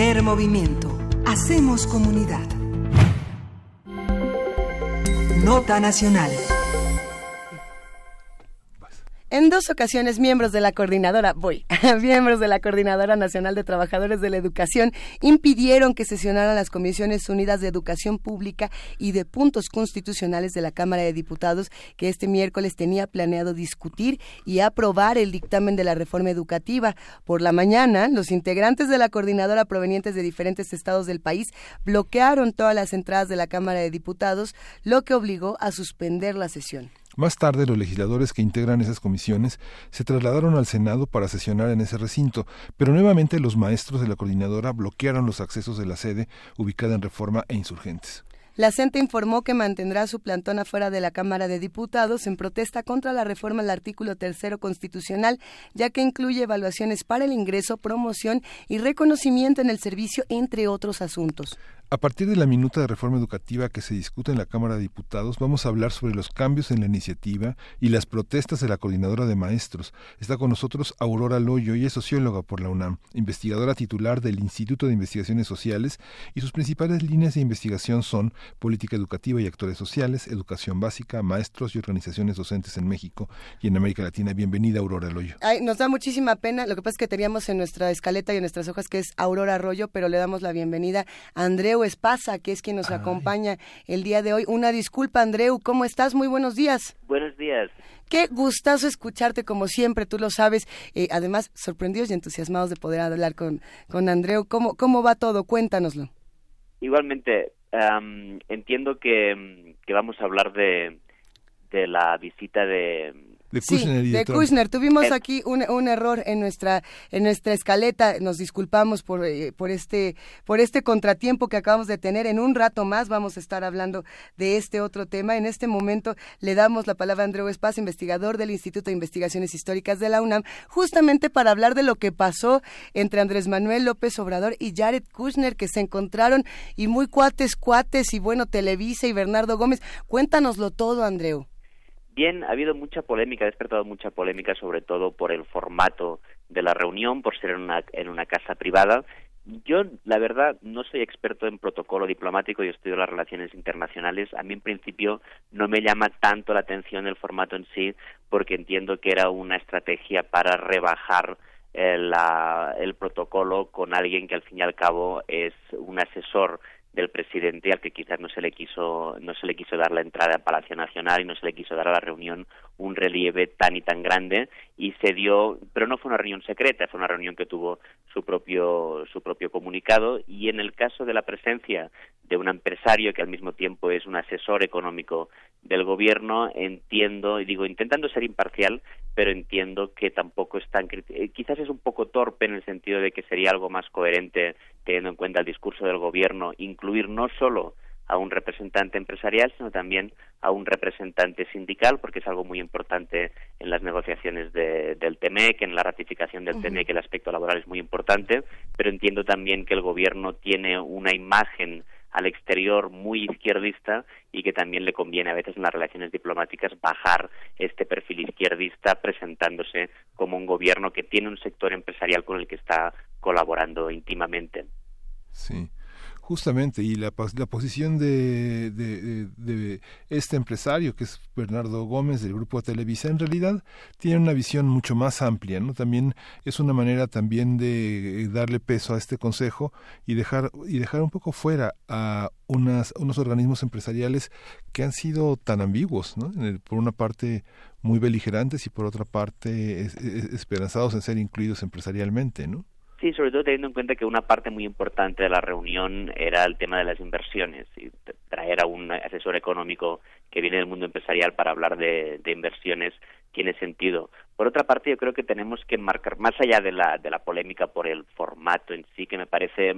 Primer movimiento. Hacemos comunidad. Nota nacional. En dos ocasiones, miembros de la coordinadora, voy, miembros de la Coordinadora Nacional de Trabajadores de la Educación impidieron que sesionaran las Comisiones Unidas de Educación Pública y de Puntos Constitucionales de la Cámara de Diputados, que este miércoles tenía planeado discutir y aprobar el dictamen de la reforma educativa. Por la mañana, los integrantes de la coordinadora provenientes de diferentes estados del país bloquearon todas las entradas de la Cámara de Diputados, lo que obligó a suspender la sesión. Más tarde, los legisladores que integran esas comisiones se trasladaron al Senado para sesionar en ese recinto, pero nuevamente los maestros de la coordinadora bloquearon los accesos de la sede ubicada en Reforma e Insurgentes. La CENTE informó que mantendrá su plantón afuera de la Cámara de Diputados en protesta contra la reforma al artículo tercero constitucional, ya que incluye evaluaciones para el ingreso, promoción y reconocimiento en el servicio, entre otros asuntos. A partir de la minuta de reforma educativa que se discute en la Cámara de Diputados, vamos a hablar sobre los cambios en la iniciativa y las protestas de la coordinadora de maestros. Está con nosotros Aurora Loyo, y es socióloga por la UNAM, investigadora titular del Instituto de Investigaciones Sociales, y sus principales líneas de investigación son política educativa y actores sociales, educación básica, maestros y organizaciones docentes en México y en América Latina. Bienvenida, Aurora Loyo. Nos da muchísima pena. Lo que pasa es que teníamos en nuestra escaleta y en nuestras hojas que es Aurora Arroyo, pero le damos la bienvenida a Andreu Espasa, que es quien nos acompaña el día de hoy. Una disculpa, Andreu, ¿cómo estás? Muy buenos días. Buenos días. Qué gustazo escucharte como siempre, tú lo sabes. Eh, además, sorprendidos y entusiasmados de poder hablar con, con Andreu. ¿Cómo, ¿Cómo va todo? Cuéntanoslo. Igualmente, um, entiendo que, que, vamos a hablar de, de la visita de, de Kushner y de, Kushner. Tuvimos aquí un, un, error en nuestra en nuestra escaleta. Nos disculpamos por, eh, por este por este contratiempo que acabamos de tener. En un rato más vamos a estar hablando de este otro tema. En este momento le damos la palabra a Andreu Espaz, investigador del Instituto de Investigaciones Históricas de la UNAM, justamente para hablar de lo que pasó entre Andrés Manuel López Obrador y Jared Kushner, que se encontraron y muy cuates, cuates, y bueno, Televisa y Bernardo Gómez. Cuéntanoslo todo, Andreu. Bien, ha habido mucha polémica, ha despertado mucha polémica, sobre todo por el formato de la reunión, por ser en una, en una casa privada. Yo, la verdad, no soy experto en protocolo diplomático y estudio las relaciones internacionales. A mí, en principio, no me llama tanto la atención el formato en sí, porque entiendo que era una estrategia para rebajar el, el protocolo con alguien que, al fin y al cabo, es un asesor del presidente al que quizás no se le quiso no se le quiso dar la entrada al Palacio Nacional y no se le quiso dar a la reunión un relieve tan y tan grande y se dio pero no fue una reunión secreta fue una reunión que tuvo su propio su propio comunicado y en el caso de la presencia de un empresario que al mismo tiempo es un asesor económico del gobierno entiendo y digo intentando ser imparcial pero entiendo que tampoco es tan eh, quizás es un poco torpe en el sentido de que sería algo más coherente teniendo en cuenta el discurso del gobierno incluir no solo a un representante empresarial, sino también a un representante sindical, porque es algo muy importante en las negociaciones del TMEC, en la ratificación del TMEC, el aspecto laboral es muy importante, pero entiendo también que el gobierno tiene una imagen al exterior muy izquierdista y que también le conviene a veces en las relaciones diplomáticas bajar este perfil izquierdista presentándose como un gobierno que tiene un sector empresarial con el que está colaborando íntimamente. Sí. Justamente, y la, posición de, de, este empresario, que es Bernardo Gómez del grupo Televisa, en realidad tiene una visión mucho más amplia, ¿no? También es una manera también de darle peso a este consejo y dejar, y dejar un poco fuera a unas, unos organismos empresariales que han sido tan ambiguos, ¿no? Por una parte muy beligerantes y por otra parte esperanzados en ser incluidos empresarialmente, ¿no? Sí, sobre todo teniendo en cuenta que una parte muy importante de la reunión era el tema de las inversiones y traer a un asesor económico que viene del mundo empresarial para hablar de, inversiones tiene sentido. Por otra parte, yo creo que tenemos que marcar, más allá de la, de la polémica por el formato en sí, que me parece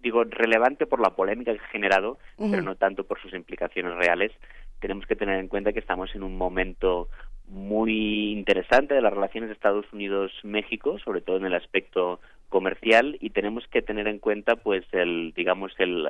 digo, relevante por la polémica que ha generado, pero no tanto por sus implicaciones reales. Tenemos que tener en cuenta que estamos en un momento muy interesante de las relaciones de Estados Unidos-México, sobre todo en el aspecto comercial, y tenemos que tener en cuenta, pues, el, digamos, el,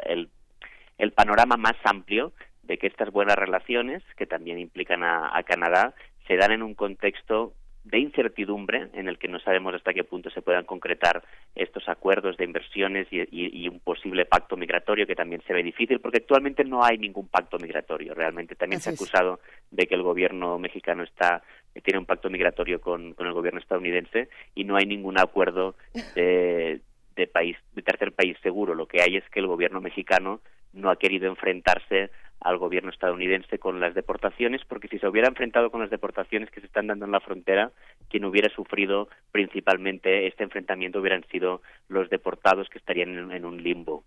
el, panorama más amplio de que estas buenas relaciones, que también implican a, a Canadá, se dan en un contexto de incertidumbre en el que no sabemos hasta qué punto se puedan concretar estos acuerdos de inversiones y, un posible pacto migratorio que también se ve difícil porque actualmente no hay ningún pacto migratorio. Realmente también se ha acusado de que el gobierno mexicano está tiene un pacto migratorio con, con el gobierno estadounidense y no hay ningún acuerdo de, de país de tercer país seguro. Lo que hay es que el gobierno mexicano no ha querido enfrentarse al gobierno estadounidense con las deportaciones, porque si se hubiera enfrentado con las deportaciones que se están dando en la frontera, quien hubiera sufrido principalmente este enfrentamiento hubieran sido los deportados que estarían en, un limbo.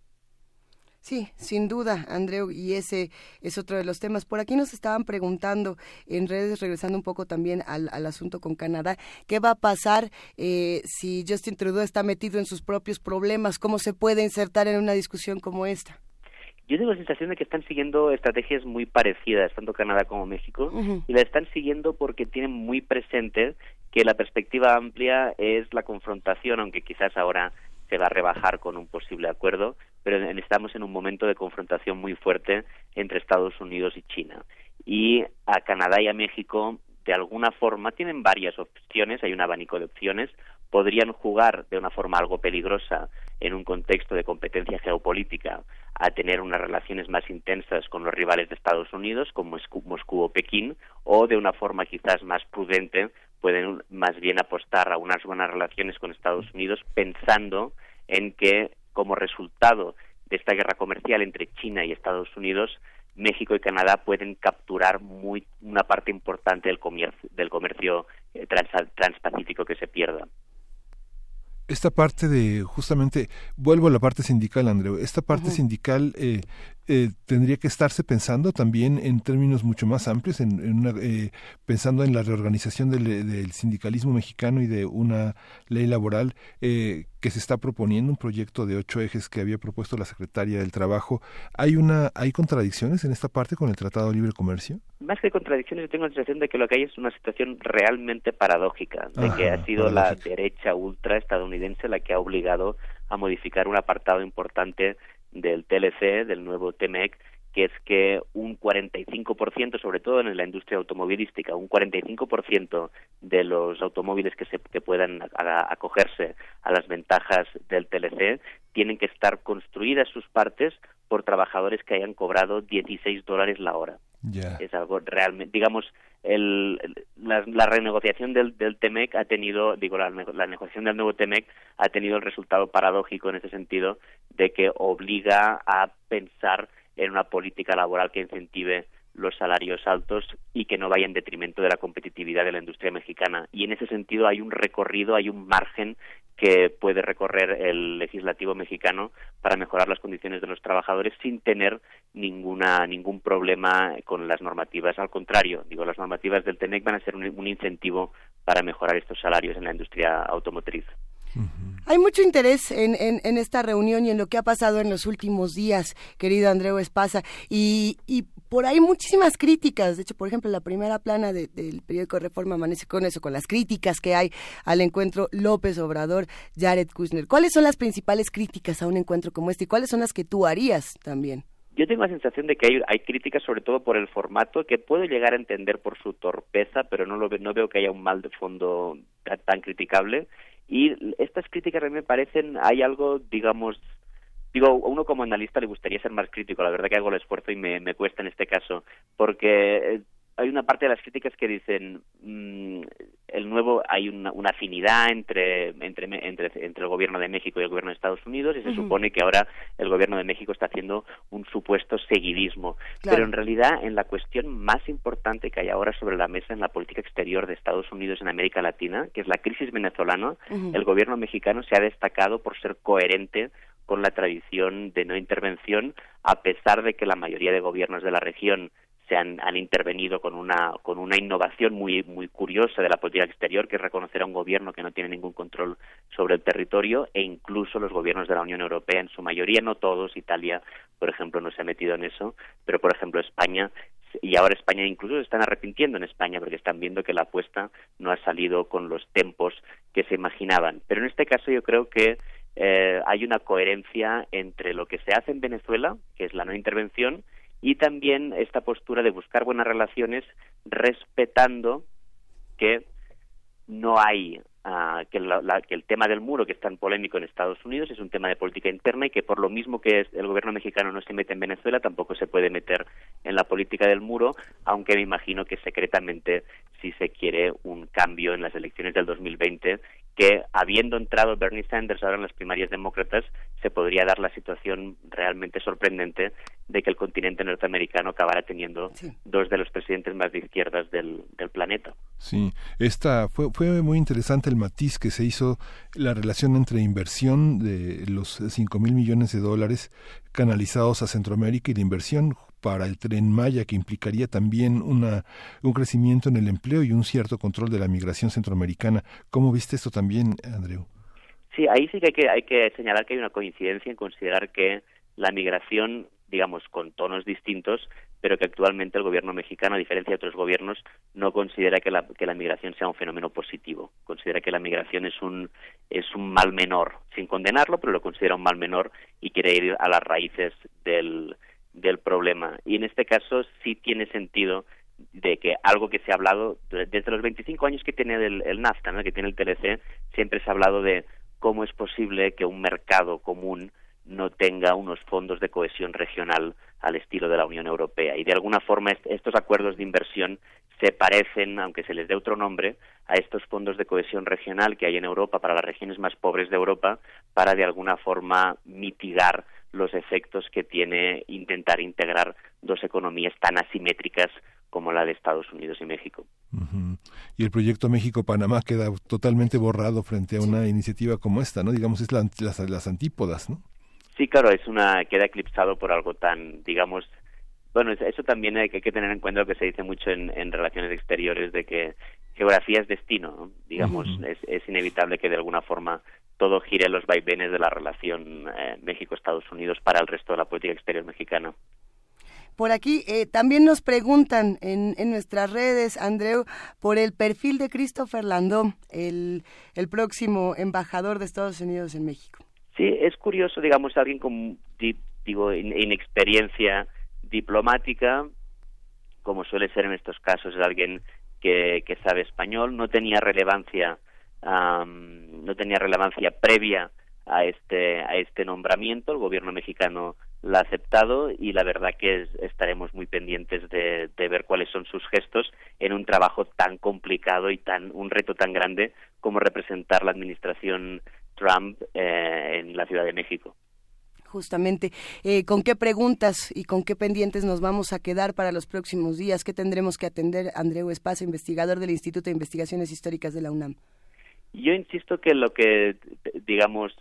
Sí, sin duda, Andreu, y ese es otro de los temas. Por aquí nos estaban preguntando en redes, regresando un poco también al, asunto con Canadá, ¿qué va a pasar eh, si Justin Trudeau está metido en sus propios problemas? ¿Cómo se puede insertar en una discusión como esta? Yo tengo la sensación de que están siguiendo estrategias muy parecidas, tanto Canadá como México, y la están siguiendo porque tienen muy presente que la perspectiva amplia es la confrontación, aunque quizás ahora se va a rebajar con un posible acuerdo, pero estamos en un momento de confrontación muy fuerte entre Estados Unidos y China. Y a Canadá y a México, de alguna forma, tienen varias opciones, hay un abanico de opciones, podrían jugar de una forma algo peligrosa en un contexto de competencia geopolítica a tener unas relaciones más intensas con los rivales de Estados Unidos, como Moscú o Pekín, o de una forma quizás más prudente pueden más bien apostar a unas buenas relaciones con Estados Unidos pensando en que como resultado de esta guerra comercial entre China y Estados Unidos, México y Canadá pueden capturar muy, una parte importante del comercio, eh, transpacífico que se pierda esta parte de justamente vuelvo a la parte sindical Andreu esta parte sindical eh, eh, tendría que estarse pensando también en términos mucho más amplios, en, una, eh, pensando en la reorganización del, sindicalismo mexicano y de una ley laboral eh, que se está proponiendo, un proyecto de ocho ejes que había propuesto la secretaria del Trabajo. ¿Hay, una, ¿Hay contradicciones en esta parte con el Tratado de Libre Comercio? Más que contradicciones, yo tengo la sensación de que lo que hay es una situación realmente paradójica, de que ha sido la derecha ultra estadounidense la que ha obligado a modificar un apartado importante del TLC, del nuevo TEMEC, que es que un 45%, sobre todo en la industria automovilística, un 45% de los automóviles que, se, que puedan acogerse a las ventajas del TLC tienen que estar construidas sus partes por trabajadores que hayan cobrado 16 dólares la hora. Es algo realmente, digamos, el, la, renegociación del, del TEMEC ha tenido, digo, la, la, negociación del nuevo TEMEC ha tenido el resultado paradójico en ese sentido de que obliga a pensar en una política laboral que incentive los salarios altos y que no vaya en detrimento de la competitividad de la industria mexicana. Y en ese sentido hay un recorrido, hay un margen que puede recorrer el legislativo mexicano para mejorar las condiciones de los trabajadores sin tener ninguna ningún problema con las normativas. Al contrario, digo, las normativas del TENEC van a ser un, incentivo para mejorar estos salarios en la industria automotriz. Hay mucho interés en, en, esta reunión y en lo que ha pasado en los últimos días, querido Andreu Espasa, y, y por ahí muchísimas críticas. De hecho, por ejemplo, la primera plana del periódico Reforma amanece con eso, con las críticas que hay al encuentro López Obrador-Jared Kushner. ¿Cuáles son las principales críticas a un encuentro como este y cuáles son las que tú harías también? Yo tengo la sensación de que hay, críticas sobre todo por el formato que puedo llegar a entender por su torpeza, pero no, lo, no veo que haya un mal de fondo tan, criticable. Y estas críticas a mí me parecen, hay algo, digamos, digo, a uno como analista le gustaría ser más crítico, la verdad que hago el esfuerzo y me, me cuesta en este caso, porque eh, hay una parte de las críticas que dicen mm, el nuevo hay una, una afinidad entre, entre, entre entre el gobierno de México y el gobierno de Estados Unidos y se supone que ahora el gobierno de México está haciendo un supuesto seguidismo. Pero en realidad en la cuestión más importante que hay ahora sobre la mesa en la política exterior de Estados Unidos en América Latina que es la crisis venezolana el gobierno mexicano se ha destacado por ser coherente con la tradición de no intervención, a pesar de que la mayoría de gobiernos de la región se han, intervenido con una, con una innovación muy, muy curiosa de la política exterior, que es reconocer a un gobierno que no tiene ningún control sobre el territorio, e incluso los gobiernos de la Unión Europea, en su mayoría, no todos, Italia, por ejemplo, no se ha metido en eso, pero, por ejemplo, España y ahora España incluso se están arrepintiendo en España porque están viendo que la apuesta no ha salido con los tempos que se imaginaban. Pero en este caso yo creo que eh, hay una coherencia entre lo que se hace en Venezuela, que es la no intervención, y también esta postura de buscar buenas relaciones respetando que no hay ah, que, que, el tema del muro que es tan polémico en Estados Unidos es un tema de política interna y que por lo mismo que el gobierno mexicano no se mete en Venezuela tampoco se puede meter en la política del muro aunque me imagino que secretamente si se quiere un cambio en las elecciones del 2020 que habiendo entrado Bernie Sanders ahora en las primarias demócratas, se podría dar la situación realmente sorprendente de que el continente norteamericano acabara teniendo dos de los presidentes más de izquierdas del, del planeta. Sí, esta fue, fue muy interesante el matiz que se hizo la relación entre inversión de los cinco mil millones de dólares canalizados a Centroamérica y la inversión para el tren Maya, que implicaría también una, un crecimiento en el empleo y un cierto control de la migración centroamericana. ¿Cómo viste esto también, Andreu? Sí, ahí sí que hay que, hay que señalar que hay una coincidencia en considerar que la migración, digamos, con tonos distintos, pero que actualmente el gobierno mexicano, a diferencia de otros gobiernos, no considera que la, que la migración sea un fenómeno positivo. Considera que la migración es un, es un mal menor, sin condenarlo, pero lo considera un mal menor y quiere ir a las raíces del, del problema. Y en este caso sí tiene sentido de que algo que se ha hablado desde los 25 años que tiene el, NAFTA, que tiene el TLC, siempre se ha hablado de cómo es posible que un mercado común no tenga unos fondos de cohesión regional al estilo de la Unión Europea. Y de alguna forma estos acuerdos de inversión se parecen, aunque se les dé otro nombre, a estos fondos de cohesión regional que hay en Europa para las regiones más pobres de Europa, para de alguna forma mitigar los efectos que tiene intentar integrar dos economías tan asimétricas como la de Estados Unidos y México. Y el proyecto México-Panamá queda totalmente borrado frente a una iniciativa como esta, ¿no? Digamos, es las, las antípodas, ¿no? Sí, claro, es una queda eclipsado por algo tan, digamos, bueno, eso también hay que, tener en cuenta lo que se dice mucho en, relaciones exteriores de que geografía es destino, digamos, es, inevitable que de alguna forma todo gire los vaivenes de la relación eh, México-Estados Unidos para el resto de la política exterior mexicana. Por aquí eh, también nos preguntan en, en, nuestras redes, Andreu, por el perfil de Christopher Landó, el, el próximo embajador de Estados Unidos en México. Sí, es curioso, digamos, alguien con, digo, inexperiencia diplomática, como suele ser en estos casos, es alguien que, que sabe español, no tenía relevancia, no tenía relevancia previa a este, a este nombramiento, el gobierno mexicano la ha aceptado y la verdad que estaremos muy pendientes de, ver cuáles son sus gestos en un trabajo tan complicado y tan un reto tan grande como representar la administración Trump eh, en la Ciudad de México. Justamente. Eh, con qué preguntas y con qué pendientes nos vamos a quedar para los próximos días, qué tendremos que atender, Andreu Espacio, investigador del Instituto de Investigaciones Históricas de la UNAM. Yo insisto que lo que, digamos,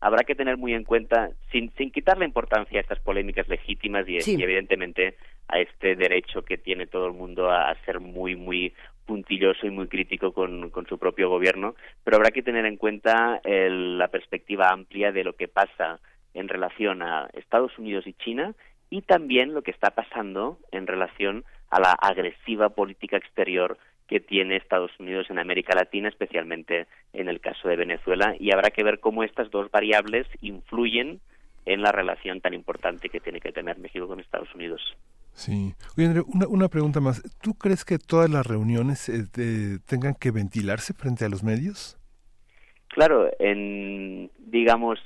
habrá que tener muy en cuenta, sin, sin quitar la importancia a estas polémicas legítimas y, evidentemente a este derecho que tiene todo el mundo a, ser muy, muy puntilloso y muy crítico con, con, su propio gobierno, pero habrá que tener en cuenta la perspectiva amplia de lo que pasa en relación a Estados Unidos y China y también lo que está pasando en relación a la agresiva política exterior que tiene Estados Unidos en América Latina, especialmente en el caso de Venezuela, y habrá que ver cómo estas dos variables influyen en la relación tan importante que tiene que tener México con Estados Unidos. Sí. Oye, André, una, una pregunta más. ¿Tú crees que todas las reuniones eh, tengan que ventilarse frente a los medios? Claro, en, digamos,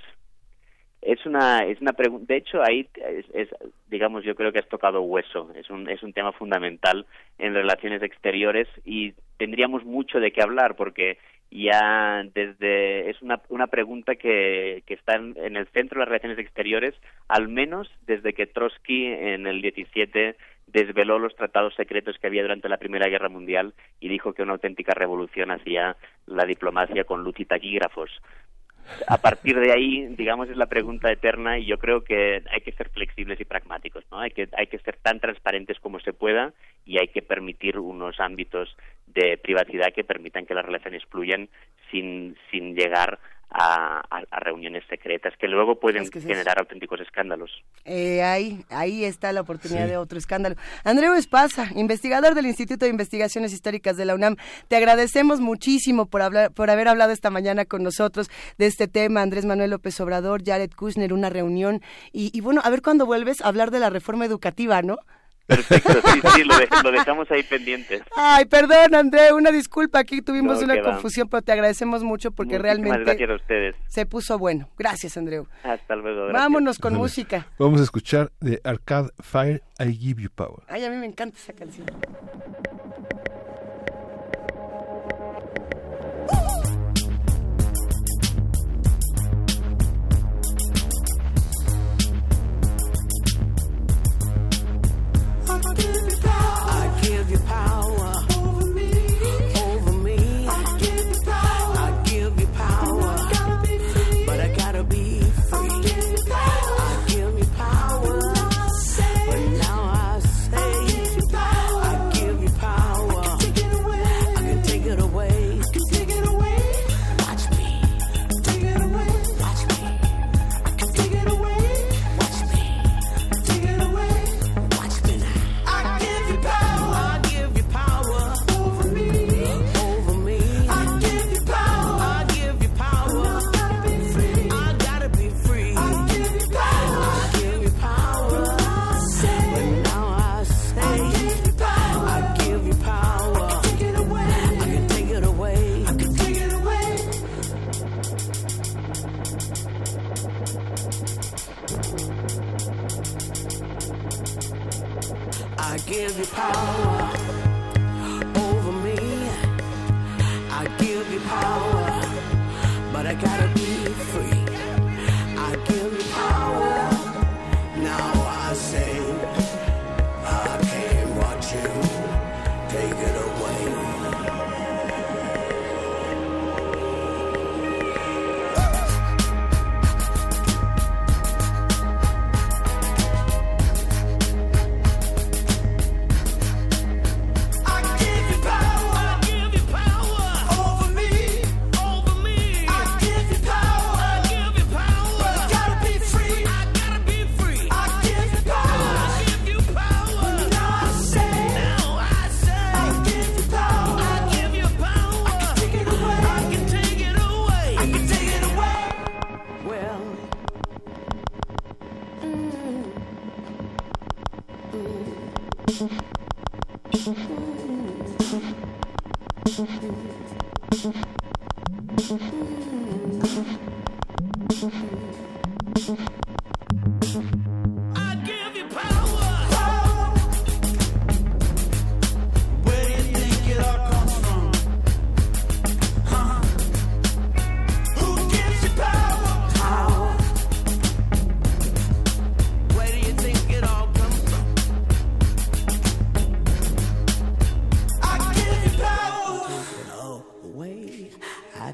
es una es una pregunta de hecho ahí es, digamos yo creo que has tocado hueso es un es un tema fundamental en relaciones exteriores y tendríamos mucho de qué hablar porque ya desde es una una pregunta que que está en, el centro de las relaciones exteriores al menos desde que Trotsky en el 17 desveló los tratados secretos que había durante la Primera Guerra Mundial y dijo que una auténtica revolución hacía la diplomacia con luz y taquígrafos a partir de ahí, digamos, es la pregunta eterna y yo creo que hay que ser flexibles y pragmáticos, ¿no? Hay que, hay que ser tan transparentes como se pueda y hay que permitir unos ámbitos de privacidad que permitan que las relaciones fluyan sin, sin llegar a, reuniones secretas que luego pueden generar auténticos escándalos. Eh, ahí, ahí está la oportunidad de otro escándalo. Andreu Espasa, investigador del Instituto de Investigaciones Históricas de la UNAM, te agradecemos muchísimo por, hablar, por haber hablado esta mañana con nosotros de este tema. Andrés Manuel López Obrador, Jared Kushner, una reunión. Y, y bueno, a ver cuándo vuelves a hablar de la reforma educativa, ¿no? Perfecto, sí, sí, lo, dejamos ahí pendientes. Ay, perdón, André, una disculpa, aquí tuvimos una confusión, pero te agradecemos mucho porque realmente gracias a ustedes. se puso bueno. Gracias, Andreu. Hasta luego. Vámonos con música. Vamos a escuchar de Arcade Fire, I Give You Power. Ay, a mí me encanta esa canción. power. 嗯。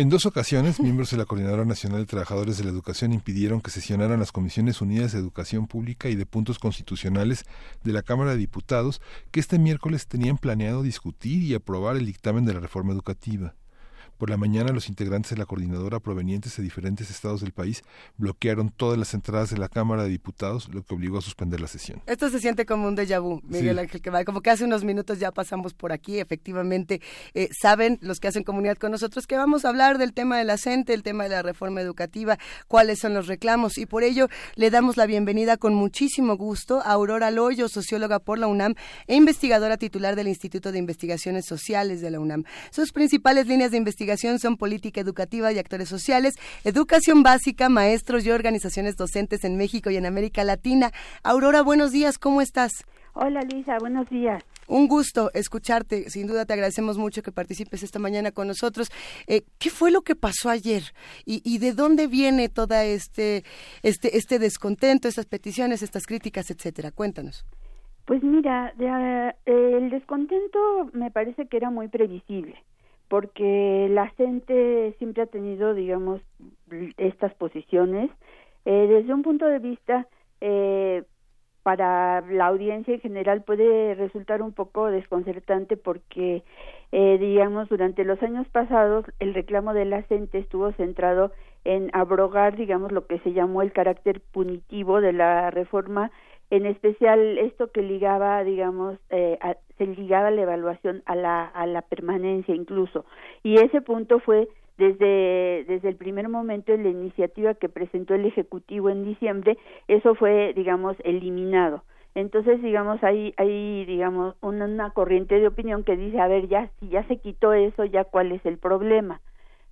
En dos ocasiones, miembros de la Coordinadora Nacional de Trabajadores de la Educación impidieron que sesionaran las Comisiones Unidas de Educación Pública y de Puntos Constitucionales de la Cámara de Diputados que este miércoles tenían planeado discutir y aprobar el dictamen de la reforma educativa. Por la mañana, los integrantes de la coordinadora provenientes de diferentes estados del país bloquearon todas las entradas de la Cámara de Diputados, lo que obligó a suspender la sesión. Esto se siente como un déjà vu, Miguel Ángel Ángel Como que hace unos minutos ya pasamos por aquí. Efectivamente, eh, saben los que hacen comunidad con nosotros que vamos a hablar del tema de la CENTE, el tema de la reforma educativa, cuáles son los reclamos. Y por ello le damos la bienvenida con muchísimo gusto a Aurora Loyo, socióloga por la UNAM e investigadora titular del Instituto de Investigaciones Sociales de la UNAM. Sus principales líneas de investigación son política educativa y actores sociales, educación básica, maestros y organizaciones docentes en México y en América Latina. Aurora, buenos días, ¿cómo estás? Hola Luisa, buenos días. Un gusto escucharte. Sin duda te agradecemos mucho que participes esta mañana con nosotros. Eh, ¿Qué fue lo que pasó ayer? ¿Y, de dónde viene toda este, este, este descontento, estas peticiones, estas críticas, etcétera? Cuéntanos. Pues mira, el descontento me parece que era muy previsible porque la gente siempre ha tenido, digamos, estas posiciones. Eh, desde un punto de vista, eh, para la audiencia en general puede resultar un poco desconcertante porque, eh, digamos, durante los años pasados el reclamo de la gente estuvo centrado en abrogar, digamos, lo que se llamó el carácter punitivo de la reforma en especial esto que ligaba, digamos, eh, se ligaba la evaluación a la, a la permanencia incluso. Y ese punto fue desde, desde el primer momento en la iniciativa que presentó el Ejecutivo en diciembre, eso fue, digamos, eliminado. Entonces, digamos, hay, hay digamos, una, una corriente de opinión que dice, a ver, ya, si ya se quitó eso, ya cuál es el problema.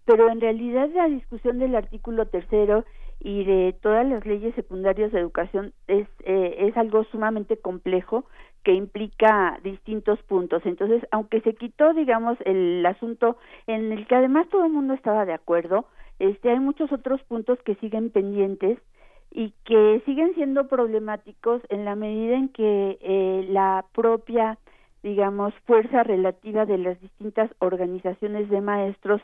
Pero en realidad la discusión del artículo tercero y de todas las leyes secundarias de educación es, eh, es algo sumamente complejo que implica distintos puntos. Entonces, aunque se quitó, digamos, el asunto en el que además todo el mundo estaba de acuerdo, este, hay muchos otros puntos que siguen pendientes y que siguen siendo problemáticos en la medida en que eh, la propia digamos fuerza relativa de las distintas organizaciones de maestros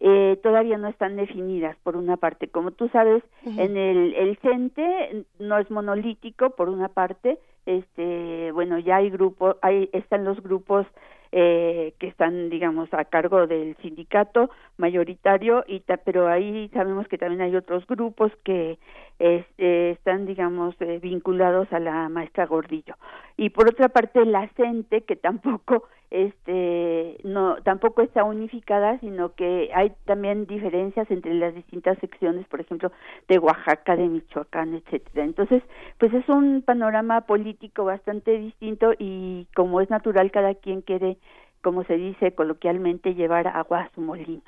eh, todavía no están definidas por una parte. Como tú sabes, en el, el CENTE no es monolítico por una parte, este, bueno, ya hay grupos, hay, están los grupos eh, que están, digamos, a cargo del sindicato mayoritario, y pero ahí sabemos que también hay otros grupos que este, están, digamos, eh, vinculados a la maestra Gordillo. Y por otra parte, la CENTE, que tampoco este no tampoco está unificada sino que hay también diferencias entre las distintas secciones por ejemplo de Oaxaca de Michoacán etcétera. Entonces pues es un panorama político bastante distinto y como es natural cada quien quiere como se dice coloquialmente llevar agua a su molino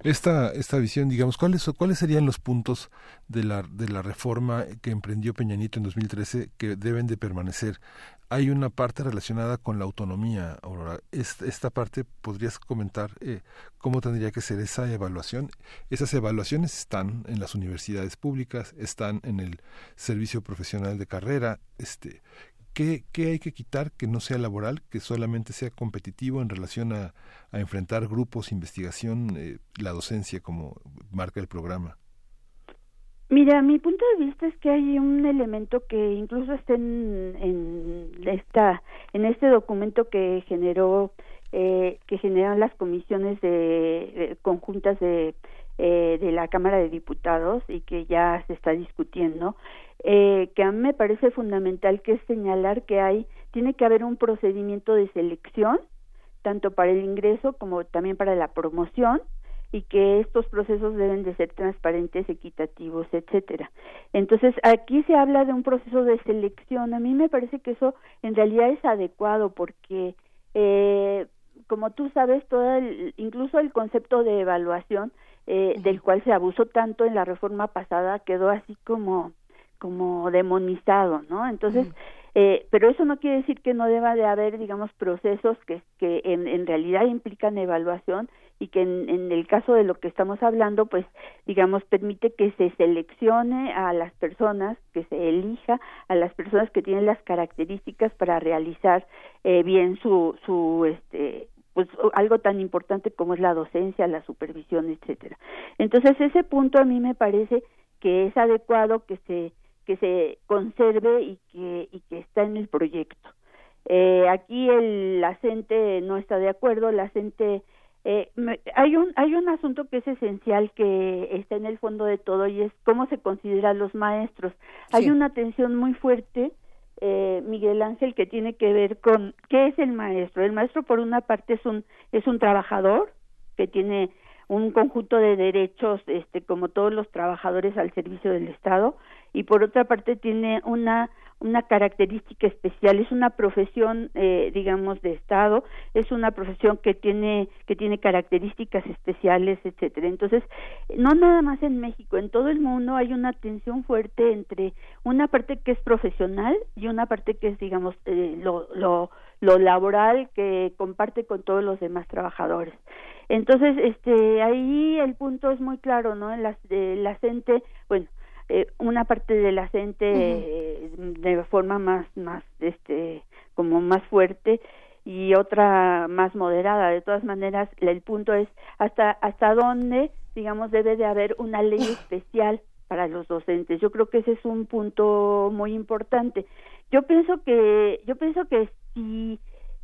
esta, esta visión, digamos, ¿cuáles, ¿cuáles serían los puntos de la, de la reforma que emprendió Peñanito en 2013 que deben de permanecer? Hay una parte relacionada con la autonomía, Aurora. Esta, parte, ¿podrías comentar eh, cómo tendría que ser esa evaluación? Esas evaluaciones están en las universidades públicas, están en el servicio profesional de carrera. Este, ¿Qué, hay que quitar que no sea laboral, que solamente sea competitivo en relación a, enfrentar grupos, investigación, eh, la docencia como marca el programa? Mira, mi punto de vista es que hay un elemento que incluso está en, esta, en este documento que generó, eh, que generaron las comisiones de, conjuntas de eh, de la Cámara de Diputados y que ya se está discutiendo, eh, que a mí me parece fundamental que es señalar que hay, tiene que haber un procedimiento de selección, tanto para el ingreso como también para la promoción, y que estos procesos deben de ser transparentes, equitativos, etcétera. Entonces, aquí se habla de un proceso de selección. A mí me parece que eso en realidad es adecuado porque eh, como tú sabes, todo el, incluso el concepto de evaluación eh, del cual se abusó tanto en la reforma pasada quedó así como como demonizado, ¿no? Entonces, eh, pero eso no quiere decir que no deba de haber, digamos, procesos que, que en, en realidad implican evaluación y que en, en, el caso de lo que estamos hablando, pues, digamos, permite que se seleccione a las personas, que se elija a las personas que tienen las características para realizar eh, bien su, su, este, pues algo tan importante como es la docencia, la supervisión, etcétera. Entonces ese punto a mí me parece que es adecuado que se que se conserve y que, y que está en el proyecto. Eh, aquí el la no está de acuerdo, la CENTE eh, hay un hay un asunto que es esencial que está en el fondo de todo y es cómo se consideran los maestros. Hay una tensión muy fuerte eh, Miguel Ángel que tiene que ver con qué es el maestro. El maestro por una parte es un es un trabajador que tiene un conjunto de derechos este como todos los trabajadores al servicio del Estado y por otra parte tiene una una característica especial es una profesión eh, digamos de estado es una profesión que tiene que tiene características especiales etcétera. Entonces no nada más en México en todo el mundo hay una tensión fuerte entre una parte que es profesional y una parte que es digamos eh, lo, lo lo laboral que comparte con todos los demás trabajadores. Entonces este ahí el punto es muy claro no la, la gente bueno eh, una parte de la gente eh, de forma más más este como más fuerte y otra más moderada. De todas maneras el punto es hasta hasta dónde digamos debe de haber una ley especial para los docentes. Yo creo que ese es un punto muy importante. Yo pienso que yo pienso que sí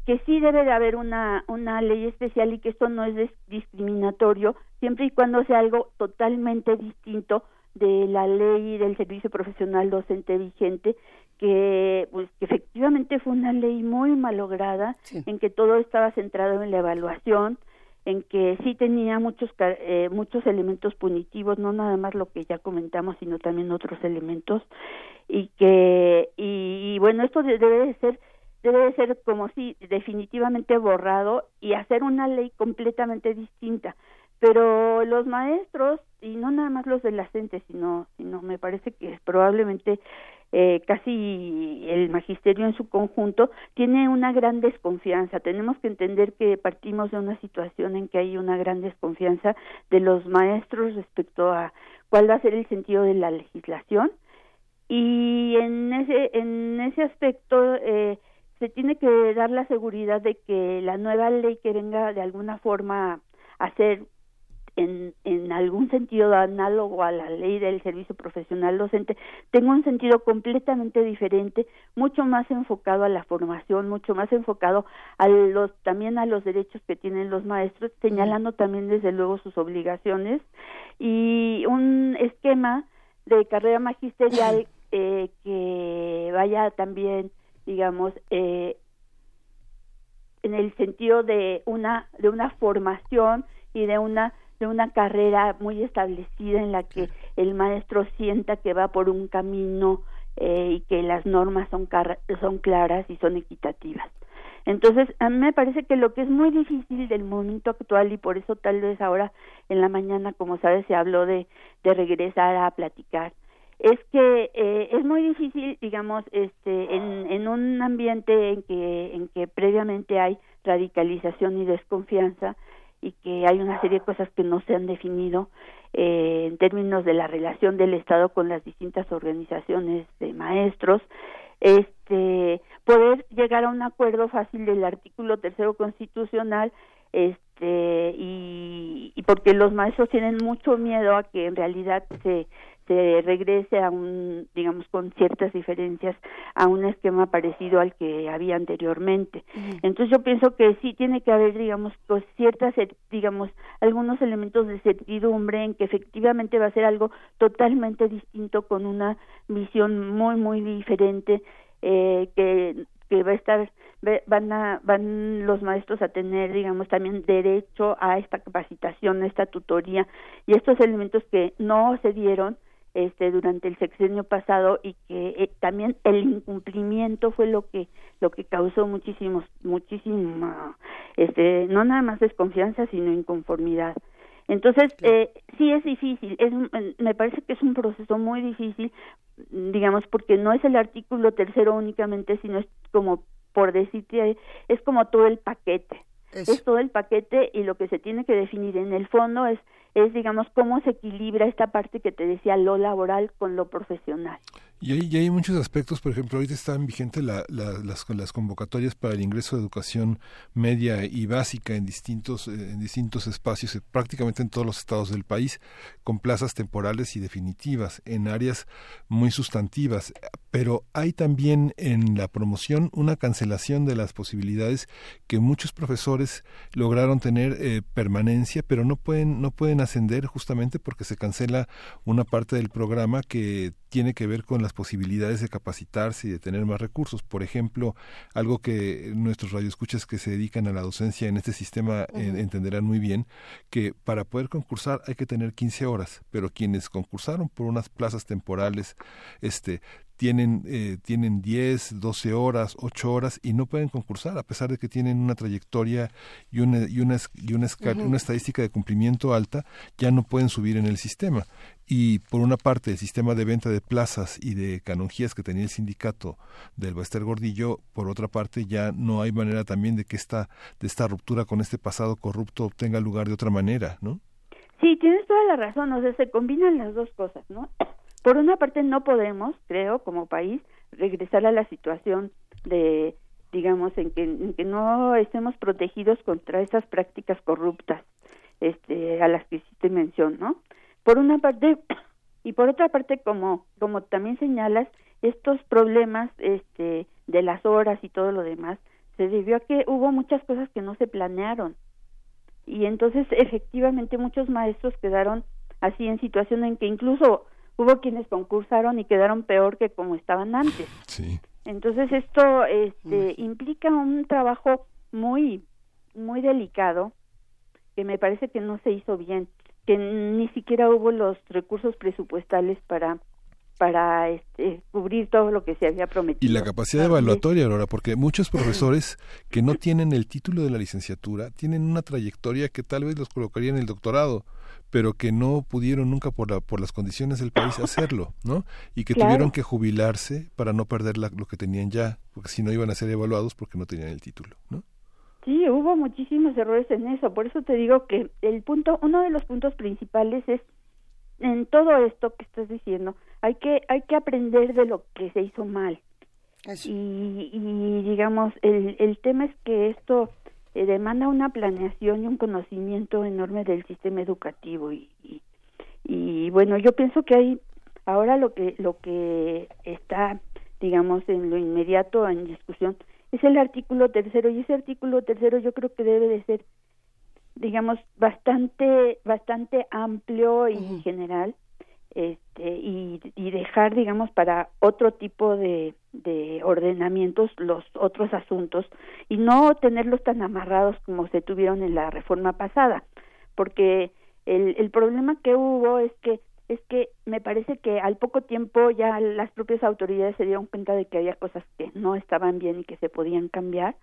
que sí debe de haber una una ley especial y que esto no es discriminatorio siempre y cuando sea algo totalmente distinto de la ley del servicio profesional docente vigente que pues que efectivamente fue una ley muy malograda en que todo estaba centrado en la evaluación en que sí tenía muchos eh, muchos elementos punitivos no nada más lo que ya comentamos sino también otros elementos y que y, y bueno esto debe de ser debe de ser como si definitivamente borrado y hacer una ley completamente distinta pero los maestros y no nada más los de la CENTE sino sino me parece que probablemente eh, casi el magisterio en su conjunto tiene una gran desconfianza. Tenemos que entender que partimos de una situación en que hay una gran desconfianza de los maestros respecto a cuál va a ser el sentido de la legislación. Y en ese en ese aspecto eh, se tiene que dar la seguridad de que la nueva ley que venga de alguna forma a ser en, en algún sentido análogo a la ley del servicio profesional docente, tengo un sentido completamente diferente, mucho más enfocado a la formación, mucho más enfocado a los, también a los derechos que tienen los maestros, señalando también desde luego sus obligaciones. Y un esquema de carrera magisterial eh, que vaya también, digamos, eh, en el sentido de una de una formación y de una de una carrera muy establecida en la que el maestro sienta que va por un camino eh, y que las normas son, son claras y son equitativas. Entonces, a mí me parece que lo que es muy difícil del momento actual y por eso tal vez ahora en la mañana, como sabes, se habló de, de regresar a platicar, es que eh, es muy difícil, digamos, este, en, en un ambiente en que, en que previamente hay radicalización y desconfianza, y que hay una serie de cosas que no se han definido eh, en términos de la relación del Estado con las distintas organizaciones de maestros, este poder llegar a un acuerdo fácil del artículo tercero constitucional este y, y porque los maestros tienen mucho miedo a que en realidad se se regrese a un, digamos, con ciertas diferencias a un esquema parecido al que había anteriormente. Entonces yo pienso que sí tiene que haber, digamos, pues ciertas, digamos, algunos elementos de certidumbre en que efectivamente va a ser algo totalmente distinto con una visión muy, muy diferente eh, que, que va a estar van a van los maestros a tener digamos también derecho a esta capacitación a esta tutoría y estos elementos que no se dieron este durante el sexenio pasado y que eh, también el incumplimiento fue lo que lo que causó muchísimos muchísima este no nada más desconfianza sino inconformidad. Entonces eh, sí es difícil es me parece que es un proceso muy difícil digamos porque no es el artículo tercero únicamente sino es como por decirte es como todo el paquete. Es todo el paquete y lo que se tiene que definir en el fondo es es, digamos, cómo se equilibra esta parte que te decía, lo laboral con lo profesional. Y hay, hay muchos aspectos, por ejemplo, ahorita están vigentes la, las, las convocatorias para el ingreso de educación media y básica en distintos, eh, en distintos espacios, eh, prácticamente en todos los estados del país, con plazas temporales y definitivas, en áreas muy sustantivas. Pero hay también en la promoción una cancelación de las posibilidades que muchos profesores lograron tener eh, permanencia, pero no pueden, no pueden ascender justamente porque se cancela una parte del programa que tiene que ver con las posibilidades de capacitarse y de tener más recursos. Por ejemplo, algo que nuestros radioescuchas que se dedican a la docencia en este sistema entenderán muy bien, que para poder concursar hay que tener 15 horas, pero quienes concursaron por unas plazas temporales, este, tienen, eh, tienen 10, 12 horas, 8 horas y no pueden concursar a pesar de que tienen una trayectoria y una, y una, y una, una estadística de cumplimiento alta, ya no pueden subir en el sistema. Y por una parte, el sistema de venta de plazas y de canonjías que tenía el sindicato del Bester Gordillo, por otra parte, ya no hay manera también de que esta, de esta ruptura con este pasado corrupto tenga lugar de otra manera, ¿no? Sí, tienes toda la razón, o sea, se combinan las dos cosas, ¿no? Por una parte, no podemos, creo, como país, regresar a la situación de, digamos, en que, en que no estemos protegidos contra esas prácticas corruptas este, a las que sí te menciono, ¿no? Por una parte, y por otra parte, como, como también señalas, estos problemas este, de las horas y todo lo demás, se debió a que hubo muchas cosas que no se planearon. Y entonces, efectivamente, muchos maestros quedaron así en situación en que incluso hubo quienes concursaron y quedaron peor que como estaban antes. Sí. Entonces esto este, implica un trabajo muy muy delicado que me parece que no se hizo bien, que ni siquiera hubo los recursos presupuestales para para este, cubrir todo lo que se había prometido. Y la capacidad evaluatoria, Aurora, porque muchos profesores que no tienen el título de la licenciatura tienen una trayectoria que tal vez los colocaría en el doctorado, pero que no pudieron nunca por, la, por las condiciones del país hacerlo, ¿no? Y que tuvieron que jubilarse para no perder la, lo que tenían ya, porque si no iban a ser evaluados porque no tenían el título, ¿no? Sí, hubo muchísimos errores en eso, por eso te digo que el punto, uno de los puntos principales es en todo esto que estás diciendo, hay que hay que aprender de lo que se hizo mal. Y, y digamos, el, el tema es que esto eh, demanda una planeación y un conocimiento enorme del sistema educativo. Y, y, bueno yo pienso que hay ahora lo que lo que está digamos en lo inmediato en discusión es el artículo tercero. Y ese artículo tercero yo creo que debe de ser digamos bastante bastante amplio y general este y, dejar digamos para otro tipo de, de ordenamientos los otros asuntos y no tenerlos tan amarrados como se tuvieron en la reforma pasada. Porque el, el problema que hubo es que es que me parece que al poco tiempo ya las propias autoridades se dieron cuenta de que había cosas que no estaban bien y que se podían cambiar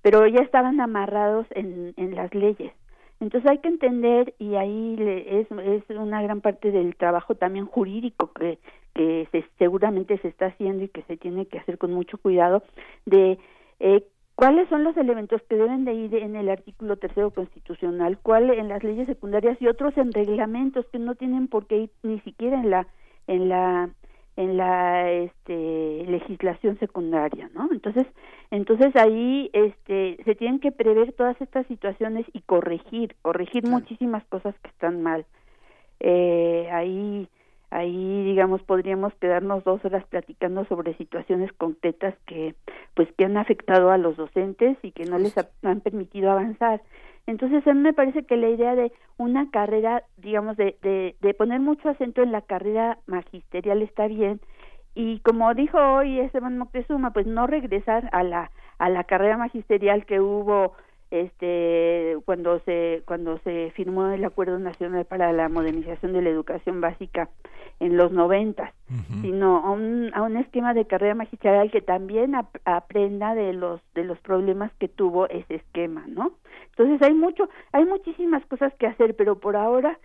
pero ya estaban amarrados en las leyes entonces hay que entender, y ahí es, es una gran parte del trabajo también jurídico que, que se, seguramente se está haciendo y que se tiene que hacer con mucho cuidado, de eh, cuáles son los elementos que deben de ir en el artículo tercero constitucional, cuál en las leyes secundarias y otros en reglamentos que no tienen por qué ir ni siquiera en la en la en la este, legislación secundaria, ¿no? Entonces, entonces ahí este, se tienen que prever todas estas situaciones y corregir, corregir muchísimas cosas que están mal. Eh, ahí ahí digamos podríamos quedarnos dos horas platicando sobre situaciones concretas que pues que han afectado a los docentes y que no les han permitido avanzar. Entonces a mí me parece que la idea de una carrera digamos de, de, de poner mucho acento en la carrera magisterial está bien. Y como dijo hoy Esteban Moctezuma pues no regresar a la a la carrera magisterial que hubo este cuando se cuando se firmó el acuerdo nacional para la modernización de la educación básica en los noventas sino a un, a un esquema de carrera magistral que también aprenda de los de los problemas que tuvo ese esquema no entonces hay mucho hay muchísimas cosas que hacer pero por ahora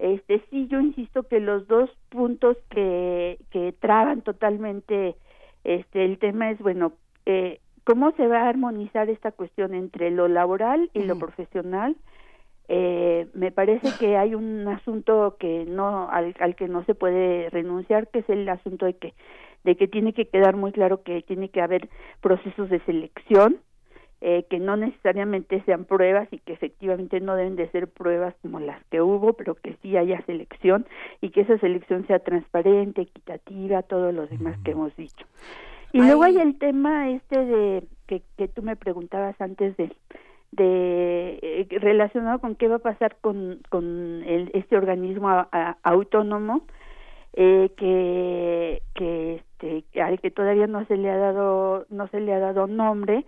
este sí yo insisto que los dos puntos que que traban totalmente este el tema es bueno eh, cómo se va a armonizar esta cuestión entre lo laboral y lo profesional eh, me parece que hay un asunto que no al, que no se puede renunciar que es el asunto de que de que tiene que quedar muy claro que tiene que haber procesos de selección eh, que no necesariamente sean pruebas y que efectivamente no deben de ser pruebas como las que hubo, pero que sí haya selección y que esa selección sea transparente, equitativa, todo lo demás que hemos dicho. Y luego hay el tema este de que, que tú me preguntabas antes de de eh, relacionado con qué va a pasar con, con el, este organismo autónomo eh, que que este al que todavía no se le ha dado no se le ha dado nombre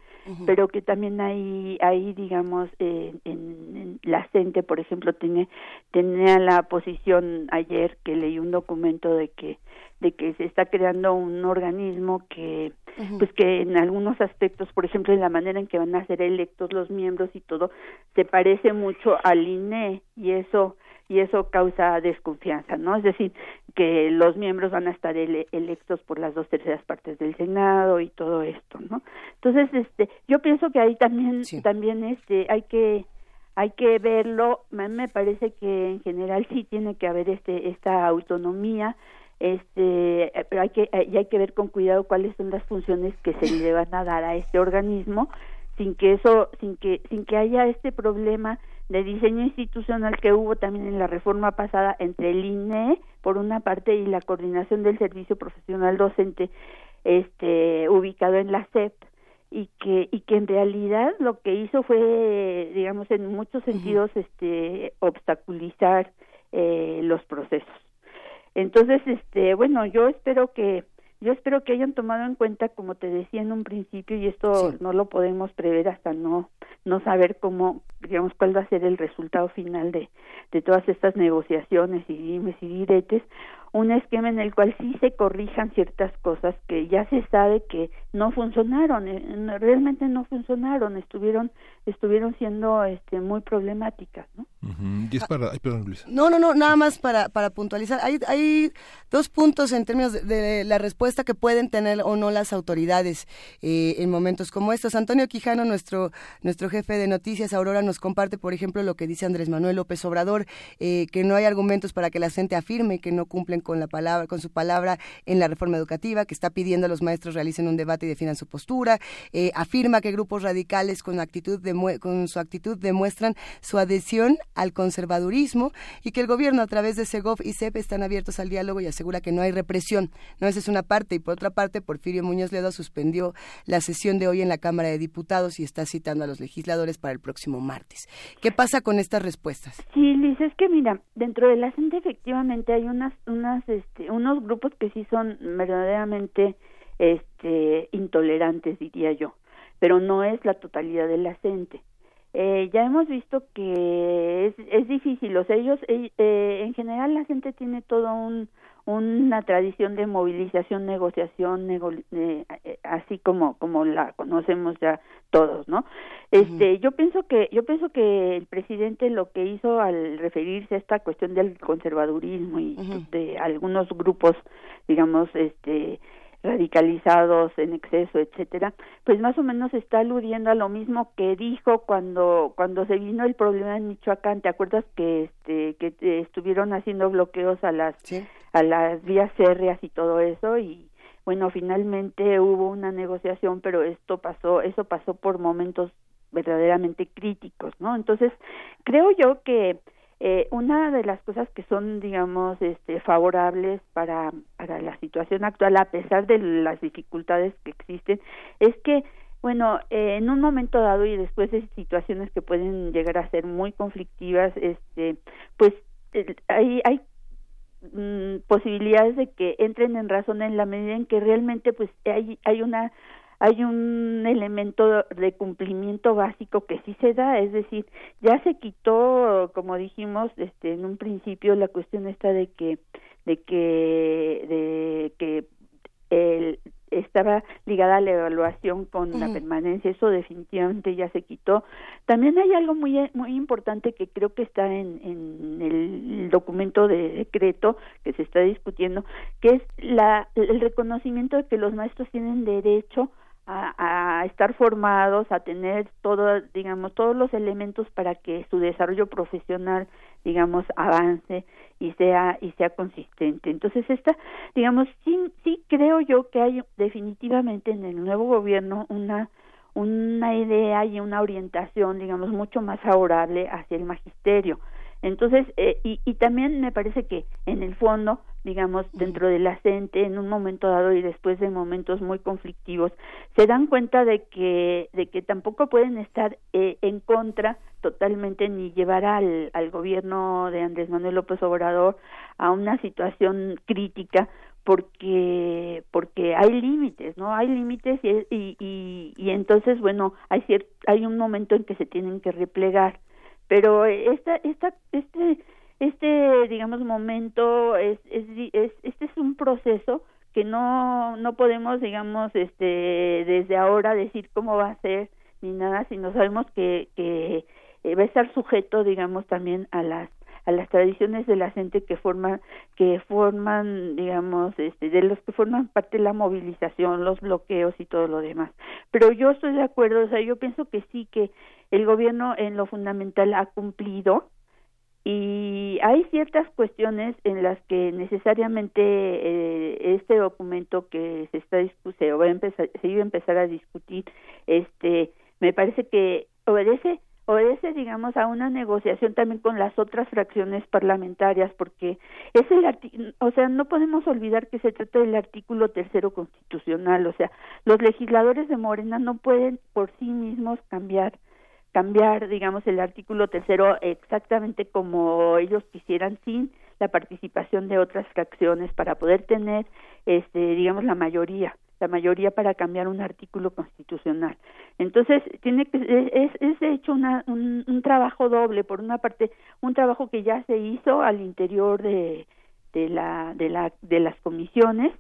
pero que también hay ahí digamos en, en, la CENTE por ejemplo tiene tenía la posición ayer que leí un documento de que de que se está creando un organismo que pues que en algunos aspectos por ejemplo en la manera en que van a ser electos los miembros y todo se parece mucho al INE y eso y eso causa desconfianza, ¿no? Es decir, que los miembros van a estar electos por las dos terceras partes del Senado y todo esto, ¿no? Entonces, este, yo pienso que ahí también, también, este, hay que, hay que verlo. Me parece que en general sí tiene que haber este, esta autonomía este pero hay que y hay que ver con cuidado cuáles son las funciones que se le van a dar a este organismo sin que eso sin que sin que haya este problema de diseño institucional que hubo también en la reforma pasada entre el INE por una parte y la coordinación del servicio profesional docente este ubicado en la SEP y que y que en realidad lo que hizo fue digamos en muchos sentidos este obstaculizar eh, los procesos entonces este bueno yo espero que yo espero que hayan tomado en cuenta como te decía en un principio y esto no lo podemos prever hasta no no saber cómo, digamos, cuál va a ser el resultado final de, de todas estas negociaciones y dimes y diretes, un esquema en el cual sí se corrijan ciertas cosas que ya se sabe que no funcionaron, eh, realmente no funcionaron, estuvieron estuvieron siendo este muy problemáticas, ¿no? No, no, no, nada más para, para puntualizar. Hay, hay dos puntos en términos de, la respuesta que pueden tener o no las autoridades eh, en momentos como estos. Antonio Quijano, nuestro, nuestro jefe de noticias, Aurora, nos comparte, por ejemplo, lo que dice Andrés Manuel López Obrador, eh, que no hay argumentos para que la gente afirme que no cumplen con la palabra, con su palabra en la reforma educativa, que está pidiendo a los maestros realicen un debate y definan su postura, eh, afirma que grupos radicales con actitud de con su actitud demuestran su adhesión al conservadurismo y que el gobierno a través de Segov y CEP están abiertos al diálogo y asegura que no hay represión. No, esa es una parte. Y por otra parte, Porfirio Muñoz Ledo suspendió la sesión de hoy en la Cámara de Diputados y está citando a los legisladores para el próximo martes. ¿Qué pasa con estas respuestas? Sí, Liz, es que mira, dentro de la gente efectivamente hay unas, unas, este, unos grupos que sí son verdaderamente este, intolerantes, diría yo pero no es la totalidad de la gente. Eh, ya hemos visto que es, es difícil, o sea, ellos, eh, eh, en general la gente tiene todo un, una tradición de movilización, negociación, eh, así como como la conocemos ya todos, ¿no? Este, yo pienso que yo pienso que el presidente lo que hizo al referirse a esta cuestión del conservadurismo y de algunos grupos, digamos, este radicalizados en exceso, etcétera, pues más o menos está aludiendo a lo mismo que dijo cuando cuando se vino el problema en Michoacán, ¿te acuerdas que este que estuvieron haciendo bloqueos a las a las vías férreas y todo eso y bueno, finalmente hubo una negociación, pero esto pasó, eso pasó por momentos verdaderamente críticos, ¿no? Entonces, creo yo que eh, una de las cosas que son, digamos, este, favorables para, para la situación actual, a pesar de las dificultades que existen, es que, bueno, eh, en un momento dado y después de situaciones que pueden llegar a ser muy conflictivas, este, pues eh, hay, hay mm, posibilidades de que entren en razón en la medida en que realmente pues hay, hay una hay un elemento de cumplimiento básico que sí se da, es decir, ya se quitó, como dijimos, este, en un principio la cuestión está de que, de que, de que el, estaba ligada a la evaluación con la permanencia, eso definitivamente ya se quitó. También hay algo muy muy importante que creo que está en, en el documento de decreto que se está discutiendo, que es la, el reconocimiento de que los maestros tienen derecho a, a, estar formados, a tener todo, digamos, todos los elementos para que su desarrollo profesional, digamos, avance y sea y sea consistente. Entonces esta, digamos, sí, sí creo yo que hay definitivamente en el nuevo gobierno una una idea y una orientación, digamos, mucho más favorable hacia el magisterio. Entonces, eh, y, y también me parece que en el fondo digamos, dentro de la CENTE en un momento dado y después de momentos muy conflictivos, se dan cuenta de que, de que tampoco pueden estar eh, en contra totalmente ni llevar al, al gobierno de Andrés Manuel López Obrador a una situación crítica porque porque hay límites no hay límites y, y, y, entonces bueno hay cierto, hay un momento en que se tienen que replegar pero esta esta este este digamos momento es, es, es, este es un proceso que no no podemos digamos este desde ahora decir cómo va a ser ni nada sino sabemos que que eh, va a estar sujeto digamos también a las a las tradiciones de la gente que forman que forman digamos este de los que forman parte de la movilización los bloqueos y todo lo demás. Pero yo estoy de acuerdo o sea yo pienso que sí que el gobierno en lo fundamental ha cumplido y hay ciertas cuestiones en las que necesariamente eh, este documento que se está se va a empezar se iba a empezar a discutir este me parece que obedece obedece digamos a una negociación también con las otras fracciones parlamentarias porque es el o sea no podemos olvidar que se trata del artículo tercero constitucional o sea los legisladores de Morena no pueden por sí mismos cambiar cambiar, digamos, el artículo tercero exactamente como ellos quisieran sin la participación de otras fracciones para poder tener, este, digamos, la mayoría, la mayoría para cambiar un artículo constitucional. Entonces, tiene que, es, es de hecho una, un, un trabajo doble, por una parte, un trabajo que ya se hizo al interior de, de la, de la, de las comisiones,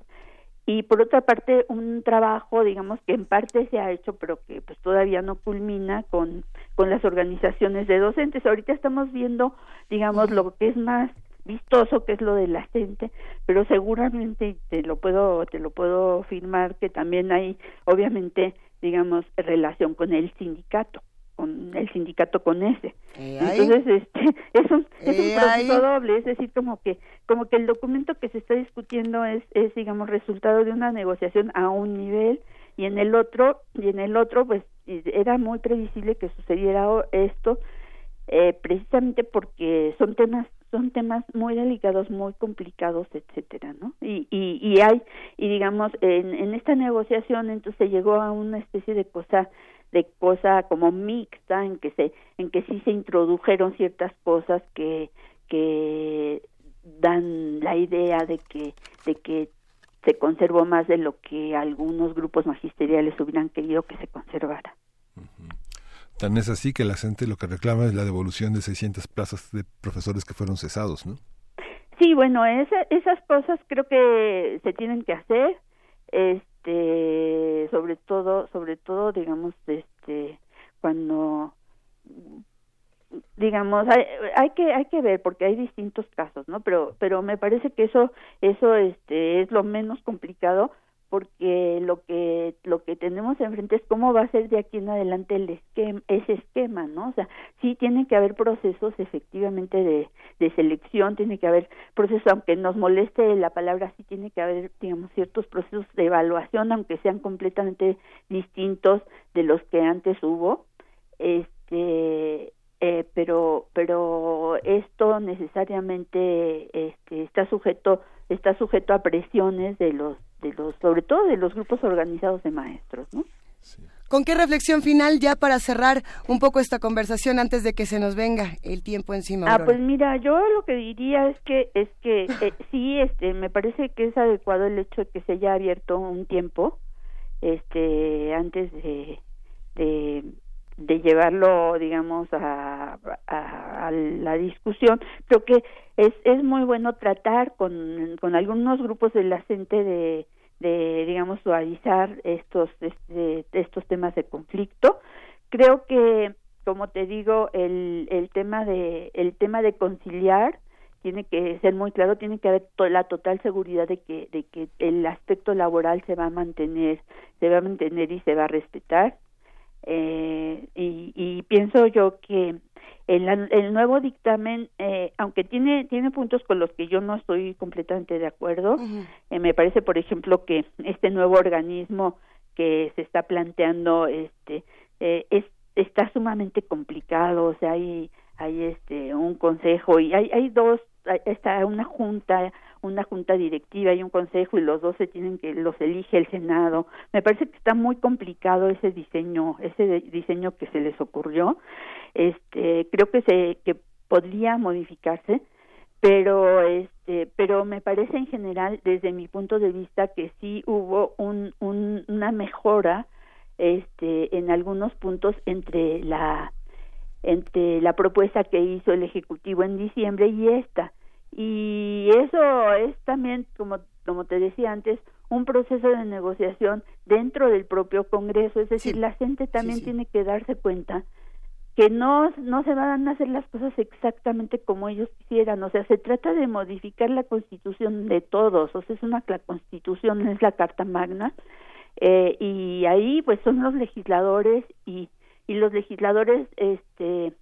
y por otra parte un trabajo digamos que en parte se ha hecho pero que pues todavía no culmina con con las organizaciones de docentes ahorita estamos viendo digamos lo que es más vistoso que es lo de la gente pero seguramente te lo puedo te lo puedo afirmar que también hay obviamente digamos relación con el sindicato con el sindicato con ese. Entonces este es un es un proceso doble es decir como que como que el documento que se está discutiendo es es digamos resultado de una negociación a un nivel y en el otro y en el otro pues era muy previsible que sucediera esto eh, precisamente porque son temas son temas muy delicados muy complicados etcétera no y y, y hay y digamos en, en esta negociación entonces llegó a una especie de cosa de cosa como mixta en que se en que sí se introdujeron ciertas cosas que que dan la idea de que de que se conservó más de lo que algunos grupos magisteriales hubieran querido que se conservara. Tan es así que la gente lo que reclama es la devolución de 600 plazas de profesores que fueron cesados, ¿no? Sí, bueno, esas cosas creo que se tienen que hacer. Este sobre todo sobre todo digamos este cuando digamos hay, hay que hay que ver porque hay distintos casos no pero pero me parece que eso eso este es lo menos complicado porque lo que lo que tenemos enfrente es cómo va a ser de aquí en adelante el esquema, ese esquema, ¿no? O sea, sí tiene que haber procesos efectivamente de, de selección, tiene que haber procesos, aunque nos moleste la palabra, sí tiene que haber, digamos, ciertos procesos de evaluación, aunque sean completamente distintos de los que antes hubo, este eh, pero pero esto necesariamente este, está sujeto está sujeto a presiones de los de los sobre todo de los grupos organizados de maestros, ¿no? ¿Con qué reflexión final ya para cerrar un poco esta conversación antes de que se nos venga el tiempo encima? Ah, pues mira, yo lo que diría es que es que eh, sí, este, me parece que es adecuado el hecho de que se haya abierto un tiempo, este, antes de, de, de llevarlo, digamos, a, a, a, la discusión. Creo que es, es muy bueno tratar con, con algunos grupos de la gente de de digamos suavizar estos este, estos temas de conflicto. Creo que como te digo el el tema de el tema de conciliar tiene que ser muy claro tiene que haber la total seguridad de que de que el aspecto laboral se va a mantener se va a mantener y se va a respetar. Eh, y, y pienso yo que el, el nuevo dictamen, eh, aunque tiene, tiene puntos con los que yo no estoy completamente de acuerdo, eh, me parece, por ejemplo, que este nuevo organismo que se está planteando este eh, es, está sumamente complicado, o sea, hay, hay este un consejo y hay, hay dos, está una junta una junta directiva y un consejo y los dos se tienen que los elige el senado. Me parece que está muy complicado ese diseño ese diseño que se les ocurrió. Este creo que se que podría modificarse pero este pero me parece en general desde mi punto de vista que sí hubo un, un una mejora este en algunos puntos entre la entre la propuesta que hizo el ejecutivo en diciembre y esta y eso es también como como te decía antes un proceso de negociación dentro del propio Congreso. Es decir la gente también tiene que darse cuenta que no no se van a hacer las cosas exactamente como ellos quisieran. O sea se trata de modificar la Constitución de todos. O sea es una la Constitución es la Carta Magna. Eh, y ahí pues son los legisladores y y los legisladores este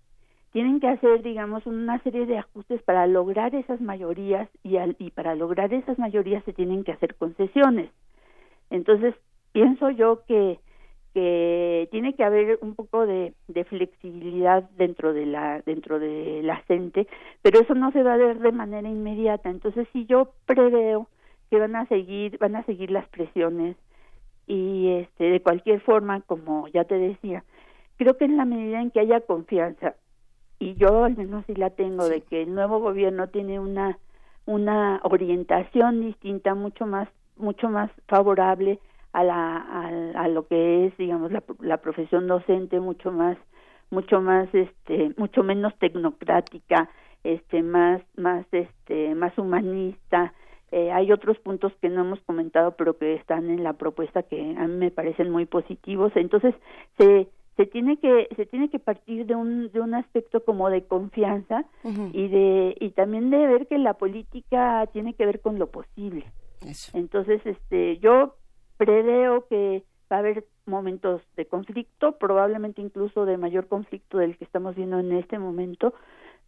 tienen que hacer, digamos, una serie de ajustes para lograr esas mayorías y, al, y para lograr esas mayorías se tienen que hacer concesiones. Entonces, pienso yo que, tiene que haber un poco de, de flexibilidad dentro de la dentro de la gente, pero eso no se va a ver de manera inmediata. Entonces, si yo preveo que van a seguir van a seguir las presiones y este de cualquier forma, como ya te decía, creo que en la medida en que haya confianza y yo al menos sí la tengo de que el nuevo gobierno tiene una una orientación distinta mucho más mucho más favorable a la a, lo que es digamos la, la profesión docente mucho más mucho más este mucho menos tecnocrática este más más este más humanista. Eh, hay otros puntos que no hemos comentado pero que están en la propuesta que a mí me parecen muy positivos. Entonces se se tiene que se tiene que partir de un de un aspecto como de confianza y de y también de ver que la política tiene que ver con lo posible. Entonces este yo preveo que va a haber momentos de conflicto probablemente incluso de mayor conflicto del que estamos viendo en este momento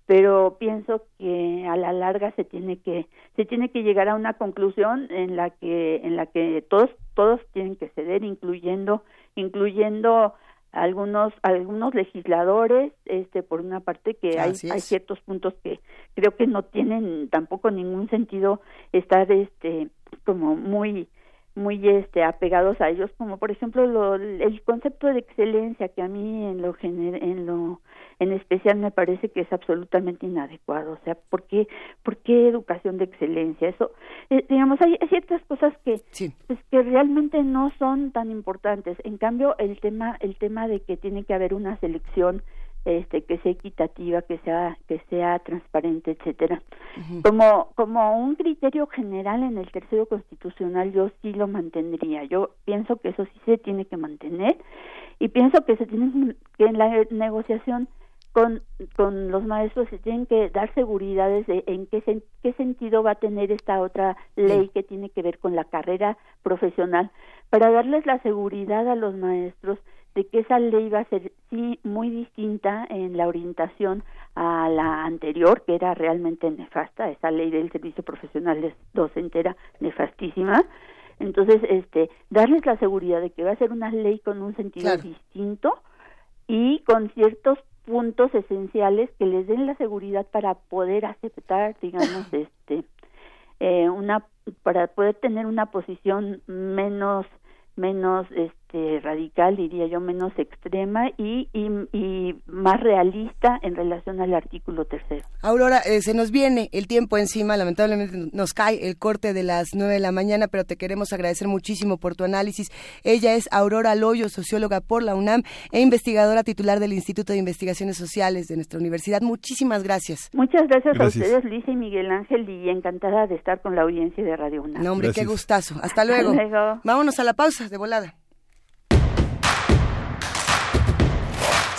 pero pienso que a la larga se tiene que se tiene que llegar a una conclusión en la que en la que todos todos tienen que ceder incluyendo incluyendo algunos algunos legisladores este por una parte que hay, hay ciertos puntos que creo que no tienen tampoco ningún sentido estar este como muy muy este apegados a ellos como por ejemplo lo, el concepto de excelencia que a mí en lo en lo en especial me parece que es absolutamente inadecuado o sea por qué por qué educación de excelencia eso eh, digamos hay ciertas cosas que pues, que realmente no son tan importantes. En cambio el tema el tema de que tiene que haber una selección este que sea equitativa que sea que sea transparente etcétera. Como como un criterio general en el tercero constitucional yo sí lo mantendría. Yo pienso que eso sí se tiene que mantener y pienso que se tiene que en la negociación con, con los maestros se tienen que dar seguridades de en qué, qué sentido va a tener esta otra ley que tiene que ver con la carrera profesional. Para darles la seguridad a los maestros de que esa ley va a ser sí muy distinta en la orientación a la anterior que era realmente nefasta esa ley del servicio profesional docente era nefastísima. Entonces este darles la seguridad de que va a ser una ley con un sentido distinto y con ciertos puntos esenciales que les den la seguridad para poder aceptar, digamos, este, eh, una, para poder tener una posición menos menos este radical diría yo menos extrema y, y, más realista en relación al artículo tercero. Aurora eh, se nos viene el tiempo encima lamentablemente nos cae el corte de las nueve de la mañana pero te queremos agradecer muchísimo por tu análisis. Ella es Aurora Loyo socióloga por la UNAM e investigadora titular del Instituto de Investigaciones Sociales de nuestra universidad. Muchísimas gracias. Muchas gracias, a ustedes Luisa y Miguel Ángel y encantada de estar con la audiencia de Radio UNAM. No hombre qué gustazo. Hasta luego. hasta luego. Vámonos a la pausa de volada.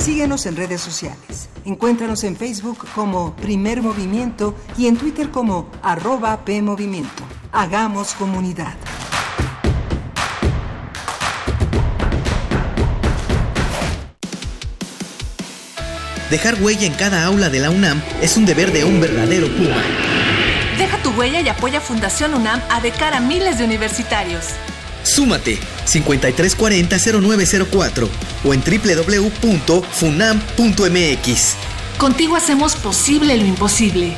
Síguenos en redes sociales. Encuéntranos en Facebook como Primer Movimiento y en Twitter como arroba PMovimiento. Hagamos comunidad. Dejar huella en cada aula de la UNAM es un deber de un verdadero Puma. Deja tu huella y apoya Fundación UNAM a de cara a miles de universitarios. Súmate 5340-0904 o en www.funam.mx. Contigo hacemos posible lo imposible.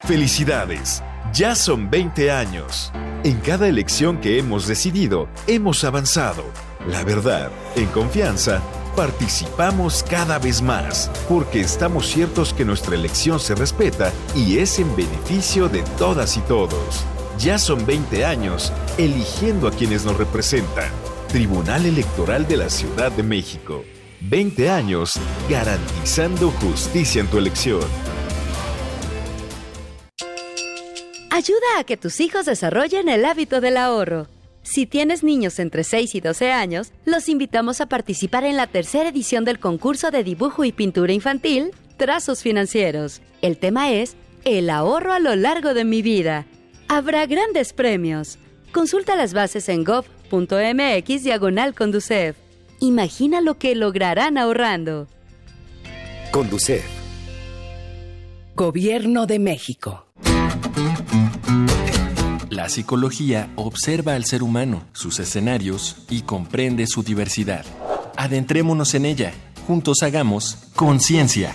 Felicidades, ya son 20 años. En cada elección que hemos decidido, hemos avanzado. La verdad, en confianza, participamos cada vez más, porque estamos ciertos que nuestra elección se respeta y es en beneficio de todas y todos. Ya son 20 años eligiendo a quienes nos representan. Tribunal Electoral de la Ciudad de México. 20 años garantizando justicia en tu elección. Ayuda a que tus hijos desarrollen el hábito del ahorro. Si tienes niños entre 6 y 12 años, los invitamos a participar en la tercera edición del concurso de dibujo y pintura infantil, Trazos Financieros. El tema es El ahorro a lo largo de mi vida Habrá grandes premios. Consulta las bases en gov.mx diagonal Conducef. Imagina lo que lograrán ahorrando. Conducef. Gobierno de México. La psicología observa al ser humano, sus escenarios y comprende su diversidad. Adentrémonos en ella. Juntos hagamos conciencia,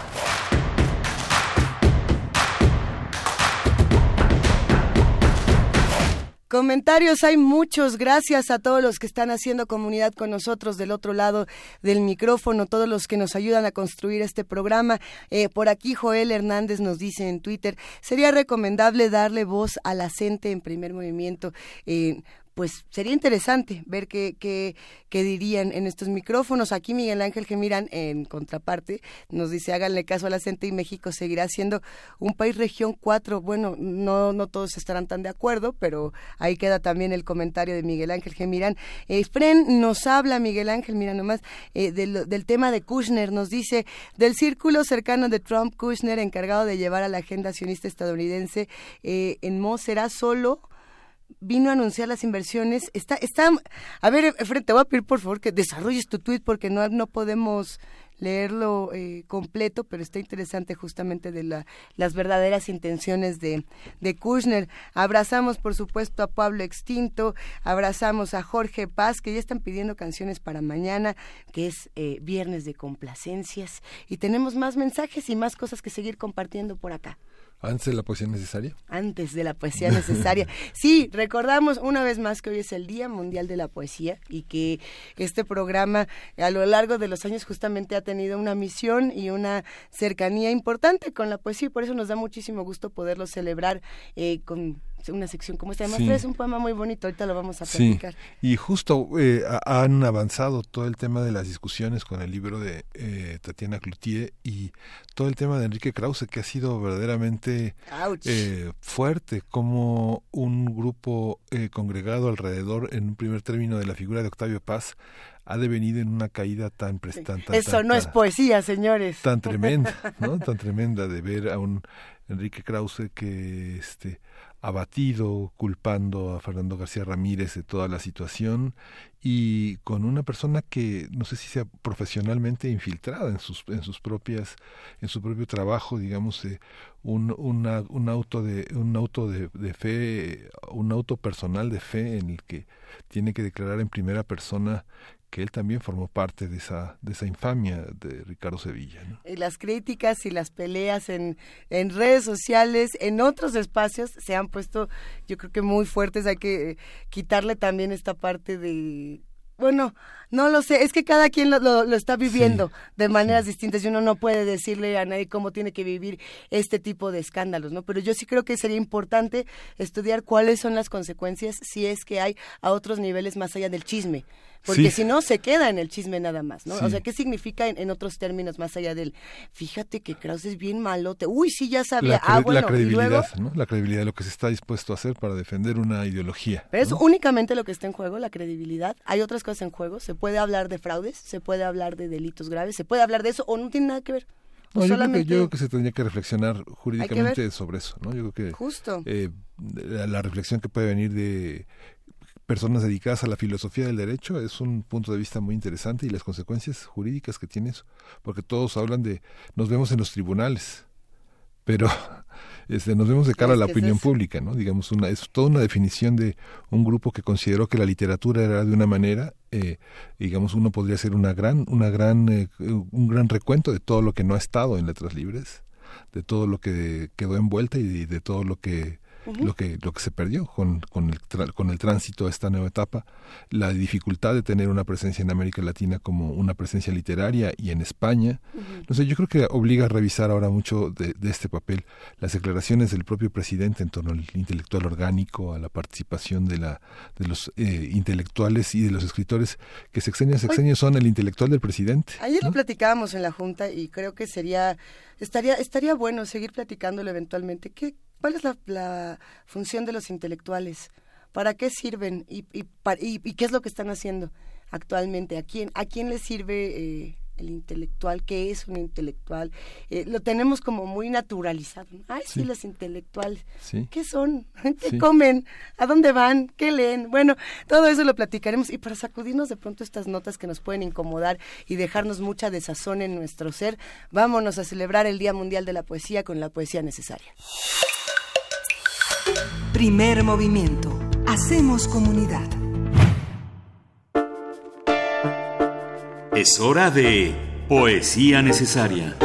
Comentarios hay muchos. Gracias a todos los que están haciendo comunidad con nosotros del otro lado del micrófono, todos los que nos ayudan a construir este programa. Eh, por aquí Joel Hernández nos dice en Twitter, sería recomendable darle voz a la gente en primer movimiento. Eh, pues sería interesante ver qué, qué, qué, dirían en estos micrófonos. Aquí Miguel Ángel Gemirán, en contraparte, nos dice, háganle caso a la gente y México seguirá siendo un país región 4. Bueno, no, no todos estarán tan de acuerdo, pero ahí queda también el comentario de Miguel Ángel Gemirán. Eh, Fren nos habla, Miguel Ángel, mira nomás, eh, del, del, tema de Kushner, nos dice, del círculo cercano de Trump, Kushner, encargado de llevar a la agenda sionista estadounidense eh, en Mo, será solo vino a anunciar las inversiones. Está, está, a ver, Efren, te voy a pedir por favor que desarrolles tu tweet porque no, no podemos leerlo eh, completo, pero está interesante justamente de la, las verdaderas intenciones de, de Kushner. Abrazamos, por supuesto, a Pablo Extinto, abrazamos a Jorge Paz, que ya están pidiendo canciones para mañana, que es eh, viernes de complacencias, y tenemos más mensajes y más cosas que seguir compartiendo por acá. Antes de la poesía necesaria. Antes de la poesía necesaria. Sí, recordamos una vez más que hoy es el Día Mundial de la Poesía y que este programa a lo largo de los años justamente ha tenido una misión y una cercanía importante con la poesía y por eso nos da muchísimo gusto poderlo celebrar eh, con una sección como esta. Además, es un poema muy bonito, ahorita lo vamos a platicar. Y justo eh, han avanzado todo el tema de las discusiones con el libro de eh, Tatiana Cloutier y todo el tema de Enrique Krause, que ha sido verdaderamente eh, fuerte, como un grupo congregado alrededor, en un primer término, de la figura de Octavio Paz, ha devenido en una caída tan prestante. Eso no es poesía, señores. Tan tremenda, ¿no? tan tremenda de ver a un Enrique Krause que este abatido, culpando a Fernando García Ramírez de toda la situación y con una persona que no sé si sea profesionalmente infiltrada en sus en sus propias en su propio trabajo digamos eh, un un auto de un auto de, de, fe un auto personal de fe en el que tiene que declarar en primera persona que él también formó parte de esa, de esa infamia de Ricardo Sevilla. Y las críticas y las peleas en, en redes sociales, en otros espacios, se han puesto, yo creo que muy fuertes. Hay que quitarle también esta parte de bueno, no lo sé, es que cada quien lo, lo, está viviendo de maneras distintas y uno no puede decirle a nadie cómo tiene que vivir este tipo de escándalos, ¿no? Pero yo sí creo que sería importante estudiar cuáles son las consecuencias si es que hay a otros niveles más allá del chisme porque si no se queda en el chisme nada más, ¿no? O sea, ¿qué significa en, otros términos más allá del, fíjate que Kraus es bien malote, uy, sí, ya sabía, la, ah, bueno, la credibilidad, ¿no? La credibilidad de lo que se está dispuesto a hacer para defender una ideología. Pero es únicamente lo que está en juego, la credibilidad. Hay otras cosas en juego, se puede hablar de fraudes, se puede hablar de delitos graves, se puede hablar de eso o no tiene nada que ver. No, yo, creo que, yo, creo que, se tendría que reflexionar jurídicamente sobre eso, ¿no? Yo creo que Justo. Eh, la, reflexión que puede venir de personas dedicadas a la filosofía del derecho es un punto de vista muy interesante y las consecuencias jurídicas que tiene eso, porque todos hablan de nos vemos en los tribunales, pero este, nos vemos de cara a la opinión pública, ¿no? Digamos, una, es toda una definición de un grupo que consideró que la literatura era de una manera, eh, digamos, uno podría hacer una gran, una gran, eh, un gran recuento de todo lo que no ha estado en letras libres, de todo lo que quedó envuelta y de todo lo que lo que lo que se perdió con, con, el con el tránsito a esta nueva etapa, la dificultad de tener una presencia en América Latina como una presencia literaria y en España. No sé, yo creo que obliga a revisar ahora mucho de, este papel las declaraciones del propio presidente en torno al intelectual orgánico, a la participación de, la, de los eh, intelectuales y de los escritores, que sexenio a sexenio son el intelectual del presidente. Ayer lo platicábamos en la Junta y creo que sería, estaría, estaría bueno seguir platicándolo eventualmente. ¿Qué, ¿Cuál es la, función de los intelectuales? ¿Para qué sirven? ¿Y, y, qué es lo que están haciendo actualmente? ¿A quién, a quién le sirve eh, el intelectual? ¿Qué es un intelectual? Eh, lo tenemos como muy naturalizado. Ay, sí, los intelectuales. ¿Qué son? ¿Qué comen? ¿A dónde van? ¿Qué leen? Bueno, todo eso lo platicaremos. Y para sacudirnos de pronto estas notas que nos pueden incomodar y dejarnos mucha desazón en nuestro ser, vámonos a celebrar el Día Mundial de la Poesía con la poesía necesaria. Primer movimiento. Hacemos comunidad. Es hora de Poesía Necesaria.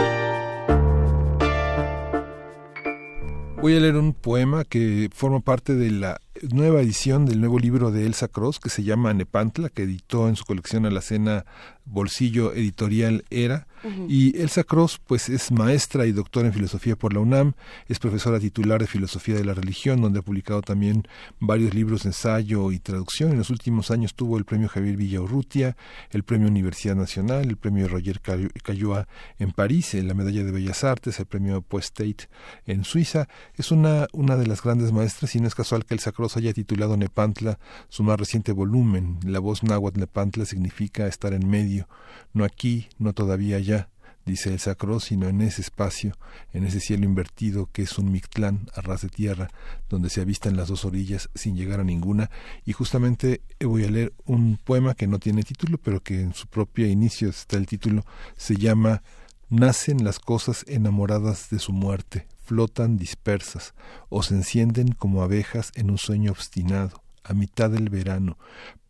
Voy a leer un poema que forma parte de la nueva edición del nuevo libro de Elsa Cross que se llama Nepantla, que editó en su colección a la cena Bolsillo Editorial Era y Elsa Cross, pues es maestra y doctora en filosofía por la UNAM, es profesora titular de filosofía de la religión, donde ha publicado también varios libros de ensayo y traducción. En los últimos años tuvo el premio Javier Villaurrutia, el premio Universidad Nacional, el premio Roger Cailloa en París, la medalla de Bellas Artes, el premio Poestate en Suiza. Es una, una de las grandes maestras y no es casual que Elsa Cross haya titulado Nepantla su más reciente volumen. La voz náhuatl Nepantla significa estar en medio, no aquí, no todavía allá dice el sacro, sino en ese espacio, en ese cielo invertido que es un Mictlán a ras de tierra, donde se avistan las dos orillas sin llegar a ninguna. Y justamente voy a leer un poema que no tiene título, pero que en su propio inicio está el título, se llama Nacen las cosas enamoradas de su muerte, flotan dispersas, o se encienden como abejas en un sueño obstinado, a mitad del verano,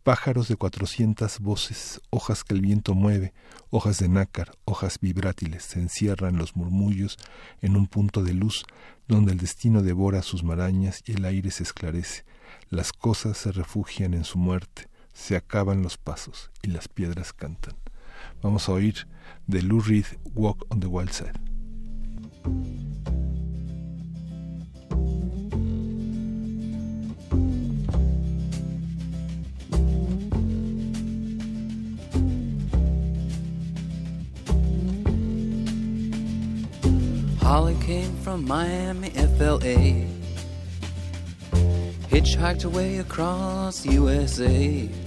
pájaros de cuatrocientas voces, hojas que el viento mueve, hojas de nácar, hojas vibrátiles, se encierran los murmullos en un punto de luz donde el destino devora sus marañas y el aire se esclarece. Las cosas se refugian en su muerte, se acaban los pasos y las piedras cantan. Vamos a oír de Lou Reed Walk on the Wild Side. Holly came from Miami, FLA. Hitchhiked away across USA.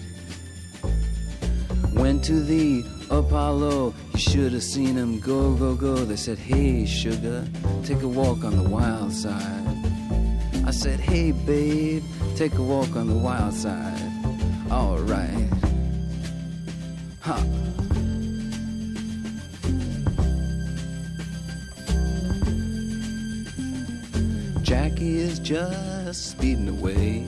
Went to the Apollo, you should have seen him go, go, go. They said, Hey, sugar, take a walk on the wild side. I said, Hey, babe, take a walk on the wild side. Alright. Ha. Jackie is just speeding away.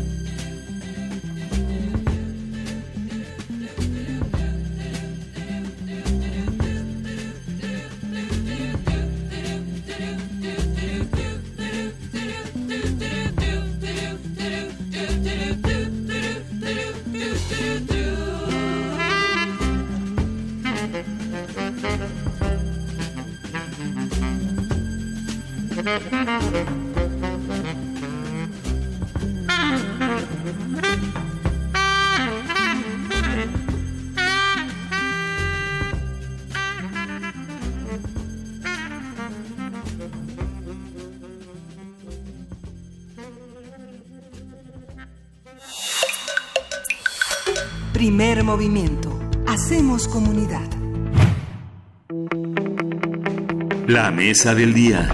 mesa del día.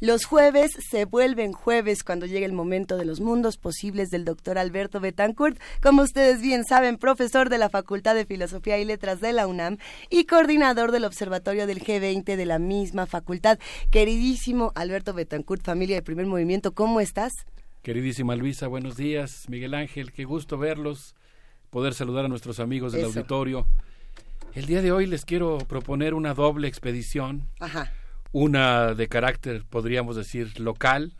Los jueves se vuelven jueves cuando llega el momento de los mundos posibles del doctor Alberto Betancourt, como ustedes bien saben, profesor de la Facultad de Filosofía y Letras de la UNAM y coordinador del Observatorio del G20 de la misma facultad. Queridísimo Alberto Betancourt, familia de primer movimiento, ¿cómo estás? Queridísima Luisa, buenos días. Miguel Ángel, qué gusto verlos, poder saludar a nuestros amigos del auditorio. El día de hoy les quiero proponer una doble expedición. Ajá. Una de carácter, podríamos decir, local,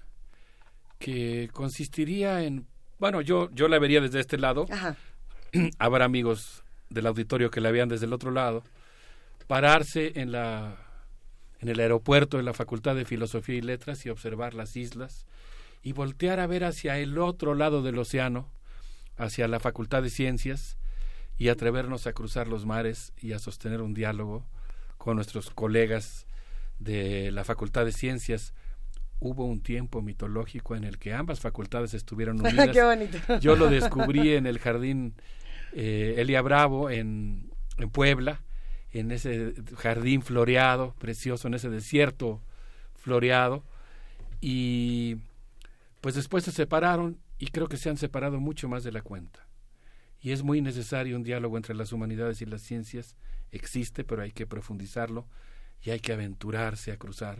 que consistiría en, bueno, yo, yo la vería desde este lado. Ajá. Habrá amigos del auditorio que la vean desde el otro lado. Pararse en la en el aeropuerto de la Facultad de Filosofía y Letras y observar las islas y voltear a ver hacia el otro lado del océano, hacia la Facultad de Ciencias y atrevernos a cruzar los mares y a sostener un diálogo con nuestros colegas de la Facultad de Ciencias. Hubo un tiempo mitológico en el que ambas facultades estuvieron unidas. Qué bonito. Yo lo descubrí en el jardín eh, Elia Bravo en, en Puebla, en ese jardín floreado, precioso, en ese desierto floreado. Y pues después se separaron y creo que se han separado mucho más de la cuenta. Y es muy necesario un diálogo entre las humanidades y las ciencias. Existe, pero hay que profundizarlo y hay que aventurarse a cruzar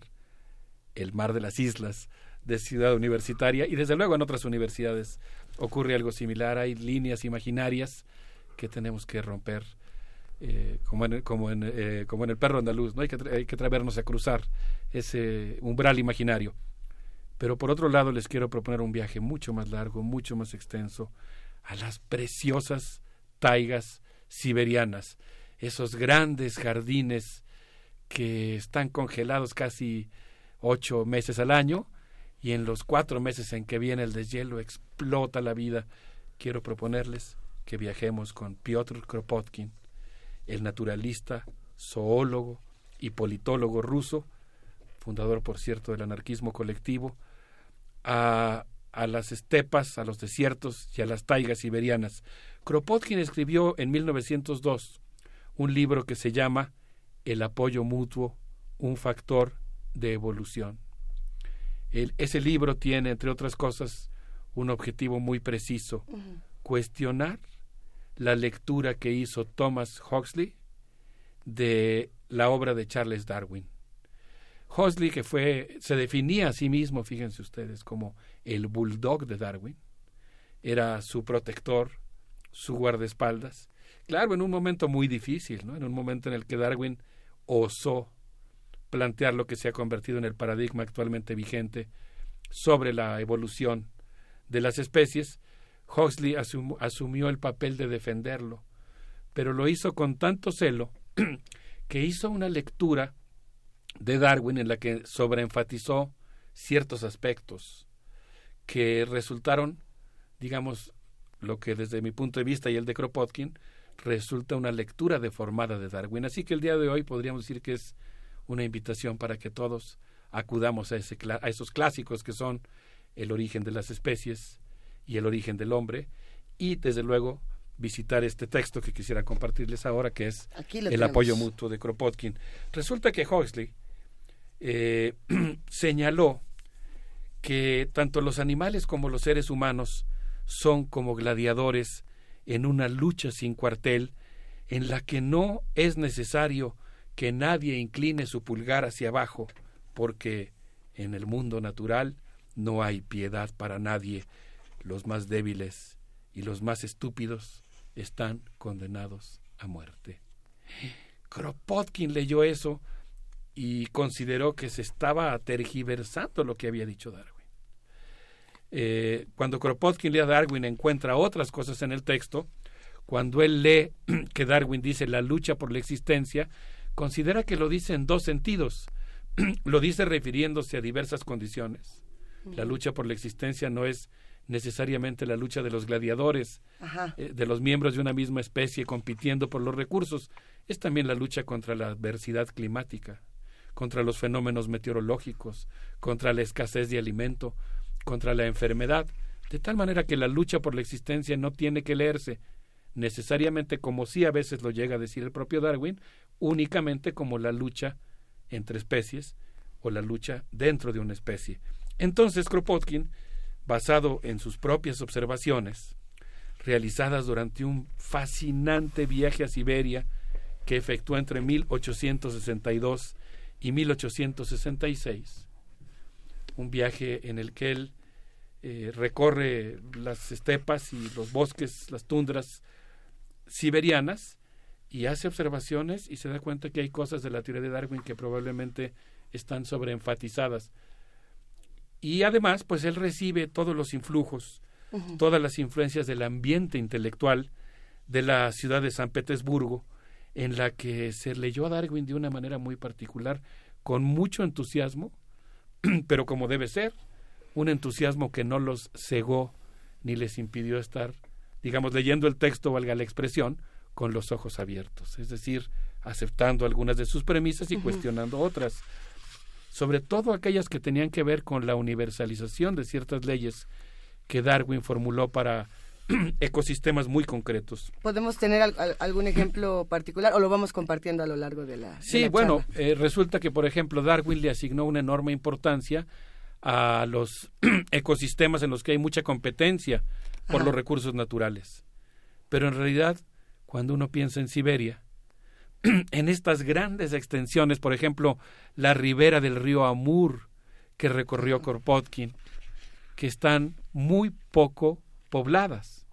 el mar de las islas de Ciudad Universitaria y desde luego en otras universidades ocurre algo similar. Hay líneas imaginarias que tenemos que romper eh, como, en, como, en, eh, como en el perro andaluz. ¿no? Hay, que, hay que atrevernos a cruzar ese umbral imaginario. Pero por otro lado les quiero proponer un viaje mucho más largo, mucho más extenso, a las preciosas taigas siberianas, esos grandes jardines que están congelados casi ocho meses al año y en los cuatro meses en que viene el deshielo explota la vida. Quiero proponerles que viajemos con Piotr Kropotkin, el naturalista, zoólogo y politólogo ruso, fundador, por cierto, del anarquismo colectivo, a, a las estepas, a los desiertos y a las taigas siberianas. Kropotkin escribió en 1902 un libro que se llama El apoyo mutuo, un factor de evolución. El, ese libro tiene, entre otras cosas, un objetivo muy preciso, uh -huh. cuestionar la lectura que hizo Thomas Huxley de la obra de Charles Darwin. Huxley, que fue, se definía a sí mismo, fíjense ustedes, como el bulldog de Darwin, era su protector, su guardaespaldas. Claro, en un momento muy difícil, ¿no? en un momento en el que Darwin osó plantear lo que se ha convertido en el paradigma actualmente vigente sobre la evolución de las especies, Huxley asum asumió el papel de defenderlo, pero lo hizo con tanto celo que hizo una lectura de Darwin en la que sobreenfatizó ciertos aspectos que resultaron, digamos, lo que desde mi punto de vista y el de Kropotkin, resulta una lectura deformada de Darwin. Así que el día de hoy podríamos decir que es una invitación para que todos acudamos a, ese, a esos clásicos que son el origen de las especies y el origen del hombre y desde luego visitar este texto que quisiera compartirles ahora que es el tenemos. apoyo mutuo de Kropotkin. Resulta que Huxley eh, señaló que tanto los animales como los seres humanos son como gladiadores en una lucha sin cuartel en la que no es necesario que nadie incline su pulgar hacia abajo, porque en el mundo natural no hay piedad para nadie. Los más débiles y los más estúpidos están condenados a muerte. Kropotkin leyó eso y consideró que se estaba tergiversando lo que había dicho Darwin. Eh, cuando Kropotkin lee a Darwin encuentra otras cosas en el texto, cuando él lee que Darwin dice la lucha por la existencia, considera que lo dice en dos sentidos. lo dice refiriéndose a diversas condiciones. La lucha por la existencia no es necesariamente la lucha de los gladiadores, eh, de los miembros de una misma especie compitiendo por los recursos, es también la lucha contra la adversidad climática, contra los fenómenos meteorológicos, contra la escasez de alimento, contra la enfermedad, de tal manera que la lucha por la existencia no tiene que leerse necesariamente como sí a veces lo llega a decir el propio Darwin, únicamente como la lucha entre especies o la lucha dentro de una especie. Entonces Kropotkin, basado en sus propias observaciones, realizadas durante un fascinante viaje a Siberia que efectuó entre 1862 y 1866, un viaje en el que él eh, recorre las estepas y los bosques, las tundras siberianas, y hace observaciones y se da cuenta que hay cosas de la teoría de Darwin que probablemente están sobreenfatizadas. Y además, pues él recibe todos los influjos, todas las influencias del ambiente intelectual de la ciudad de San Petersburgo, en la que se leyó a Darwin de una manera muy particular, con mucho entusiasmo, pero como debe ser, un entusiasmo que no los cegó ni les impidió estar, digamos, leyendo el texto, valga la expresión, con los ojos abiertos, es decir, aceptando algunas de sus premisas y cuestionando otras, sobre todo aquellas que tenían que ver con la universalización de ciertas leyes que Darwin formuló para ecosistemas muy concretos. ¿Podemos tener algún ejemplo particular o lo vamos compartiendo a lo largo de la... Sí, bueno, eh, resulta que, por ejemplo, Darwin le asignó una enorme importancia a los ecosistemas en los que hay mucha competencia por los recursos naturales. Pero en realidad, cuando uno piensa en Siberia, en estas grandes extensiones, por ejemplo, la ribera del río Amur que recorrió Kropotkin, que están muy poco pobladas.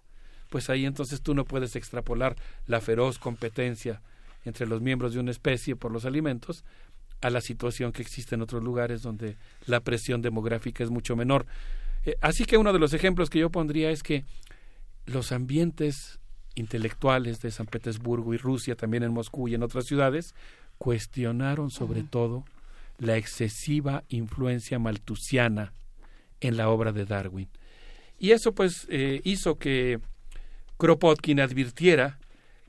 Pues ahí entonces tú no puedes extrapolar la feroz competencia entre los miembros de una especie por los alimentos a la situación que existe en otros lugares donde la presión demográfica es mucho menor. Eh, así que uno de los ejemplos que yo pondría es que los ambientes intelectuales de San Petersburgo y Rusia, también en Moscú y en otras ciudades, cuestionaron sobre todo la excesiva influencia maltusiana en la obra de Darwin. Y eso pues eh, hizo que Kropotkin advirtiera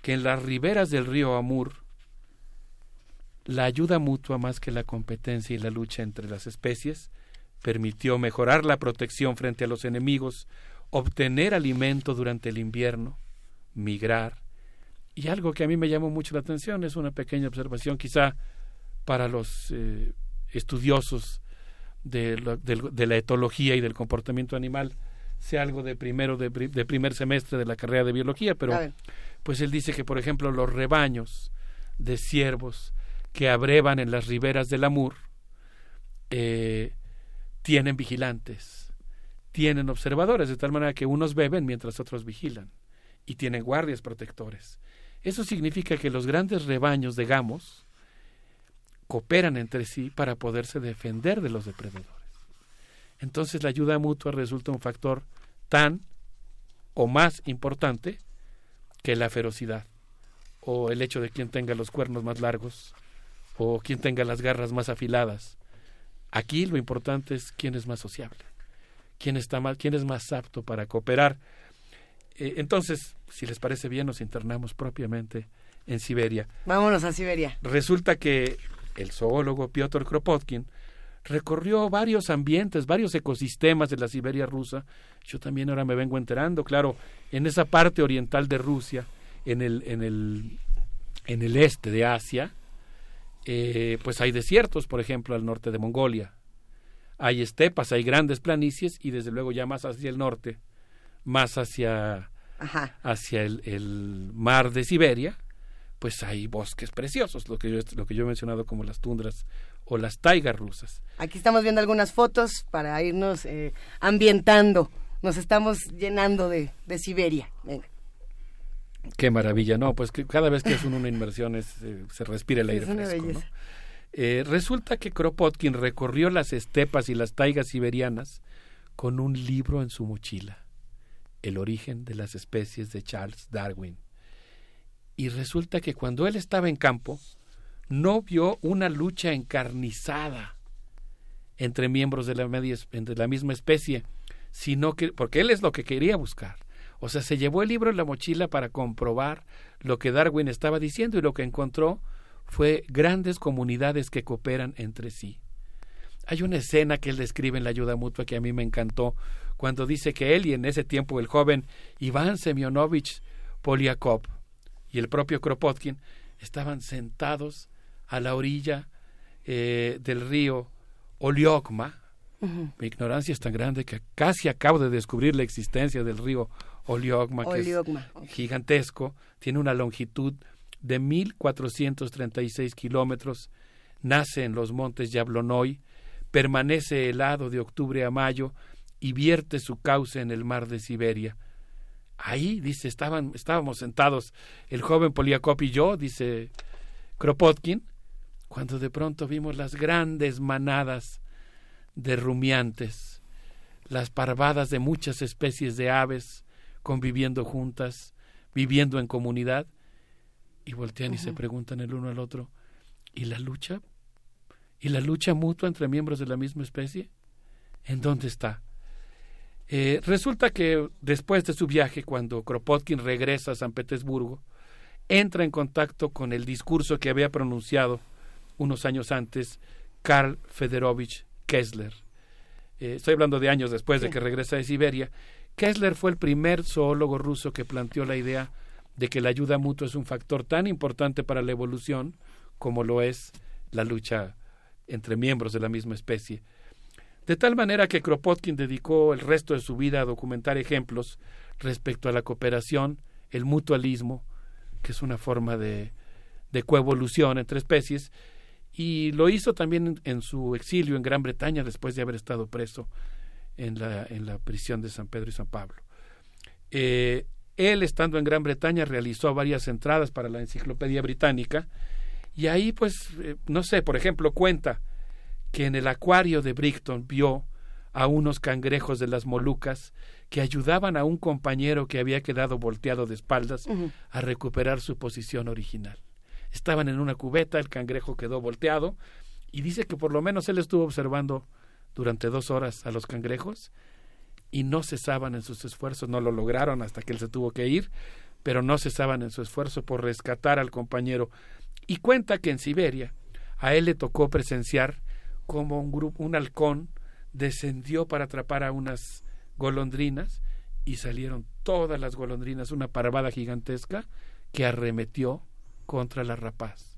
que en las riberas del río Amur la ayuda mutua más que la competencia y la lucha entre las especies permitió mejorar la protección frente a los enemigos, obtener alimento durante el invierno, migrar. Y algo que a mí me llamó mucho la atención es una pequeña observación quizá para los eh, estudiosos de, la etología y del comportamiento animal sea algo de primero de, primer semestre de la carrera de biología, pero pues él dice que por ejemplo los rebaños de ciervos que abrevan en las riberas del Amur eh, tienen vigilantes, tienen observadores, de tal manera que unos beben mientras otros vigilan y tienen guardias protectores. Eso significa que los grandes rebaños de gamos cooperan entre sí para poderse defender de los depredadores. Entonces la ayuda mutua resulta un factor tan o más importante que la ferocidad o el hecho de quien tenga los cuernos más largos o quien tenga las garras más afiladas. Aquí lo importante es quién es más sociable, quién está más, quién es más apto para cooperar. Eh, entonces, si les parece bien, nos internamos propiamente en Siberia. Vámonos a Siberia. Resulta que el zoólogo Piotr Kropotkin recorrió varios ambientes, varios ecosistemas de la Siberia rusa. Yo también ahora me vengo enterando, claro, en esa parte oriental de Rusia, en el, en el, en el este de Asia, eh, pues hay desiertos, por ejemplo, al norte de Mongolia. Hay estepas, hay grandes planicies y desde luego ya más hacia el norte, más hacia, hacia el, mar de Siberia, pues hay bosques preciosos, lo que, yo, lo que yo he mencionado como las tundras o las taigas rusas. Aquí estamos viendo algunas fotos para irnos eh, ambientando. Nos estamos llenando de, de Siberia. Venga. Qué maravilla, no, pues que cada vez que hacen una inmersión es, eh, se respira el aire fresco. Eh, resulta que Kropotkin recorrió las estepas y las taigas siberianas con un libro en su mochila, El origen de las especies de Charles Darwin. Y resulta que cuando él estaba en campo, no vio una lucha encarnizada entre miembros de la, media, la misma especie, sino que, porque él es lo que quería buscar, o sea, se llevó el libro en la mochila para comprobar lo que Darwin estaba diciendo y lo que encontró fue grandes comunidades que cooperan entre sí. Hay una escena que él describe en la ayuda mutua que a mí me encantó, cuando dice que él y en ese tiempo el joven Iván Semyonovich Polyakov y el propio Kropotkin estaban sentados a la orilla eh, del río Oliokma. Mi ignorancia es tan grande que casi acabo de descubrir la existencia del río Oliogma, que es gigantesco, tiene una longitud de 1.436 kilómetros, nace en los montes Yablonoi, permanece helado de octubre a mayo y vierte su cauce en el mar de Siberia. Ahí, dice, estaban, estábamos sentados el joven Poliakop y yo, dice Kropotkin, cuando de pronto vimos las grandes manadas de rumiantes, las parvadas de muchas especies de aves conviviendo juntas, viviendo en comunidad, y voltean y se preguntan el uno al otro, ¿y la lucha? ¿Y la lucha mutua entre miembros de la misma especie? ¿En dónde está? Eh, resulta que después de su viaje, cuando Kropotkin regresa a San Petersburgo, entra en contacto con el discurso que había pronunciado unos años antes Karl Federovich Kessler. Eh, estoy hablando de años después de que regresa de Siberia. Kessler fue el primer zoólogo ruso que planteó la idea de que la ayuda mutua es un factor tan importante para la evolución como lo es la lucha entre miembros de la misma especie. De tal manera que Kropotkin dedicó el resto de su vida a documentar ejemplos respecto a la cooperación, el mutualismo, que es una forma de, coevolución entre especies, y lo hizo también en, su exilio en Gran Bretaña después de haber estado preso en la, en la prisión de San Pedro y San Pablo. Eh, él, estando en Gran Bretaña, realizó varias entradas para la Enciclopedia Británica y ahí, pues, eh, no sé, por ejemplo, cuenta que en el acuario de Brighton vio a unos cangrejos de las Molucas que ayudaban a un compañero que había quedado volteado de espaldas a recuperar su posición original. Estaban en una cubeta, el cangrejo quedó volteado y dice que por lo menos él estuvo observando durante dos horas a los cangrejos y no cesaban en sus esfuerzos, no lo lograron hasta que él se tuvo que ir, pero no cesaban en su esfuerzo por rescatar al compañero. Y cuenta que en Siberia a él le tocó presenciar como un grupo, un halcón descendió para atrapar a unas golondrinas y salieron todas las golondrinas, una parvada gigantesca que arremetió contra la rapaz.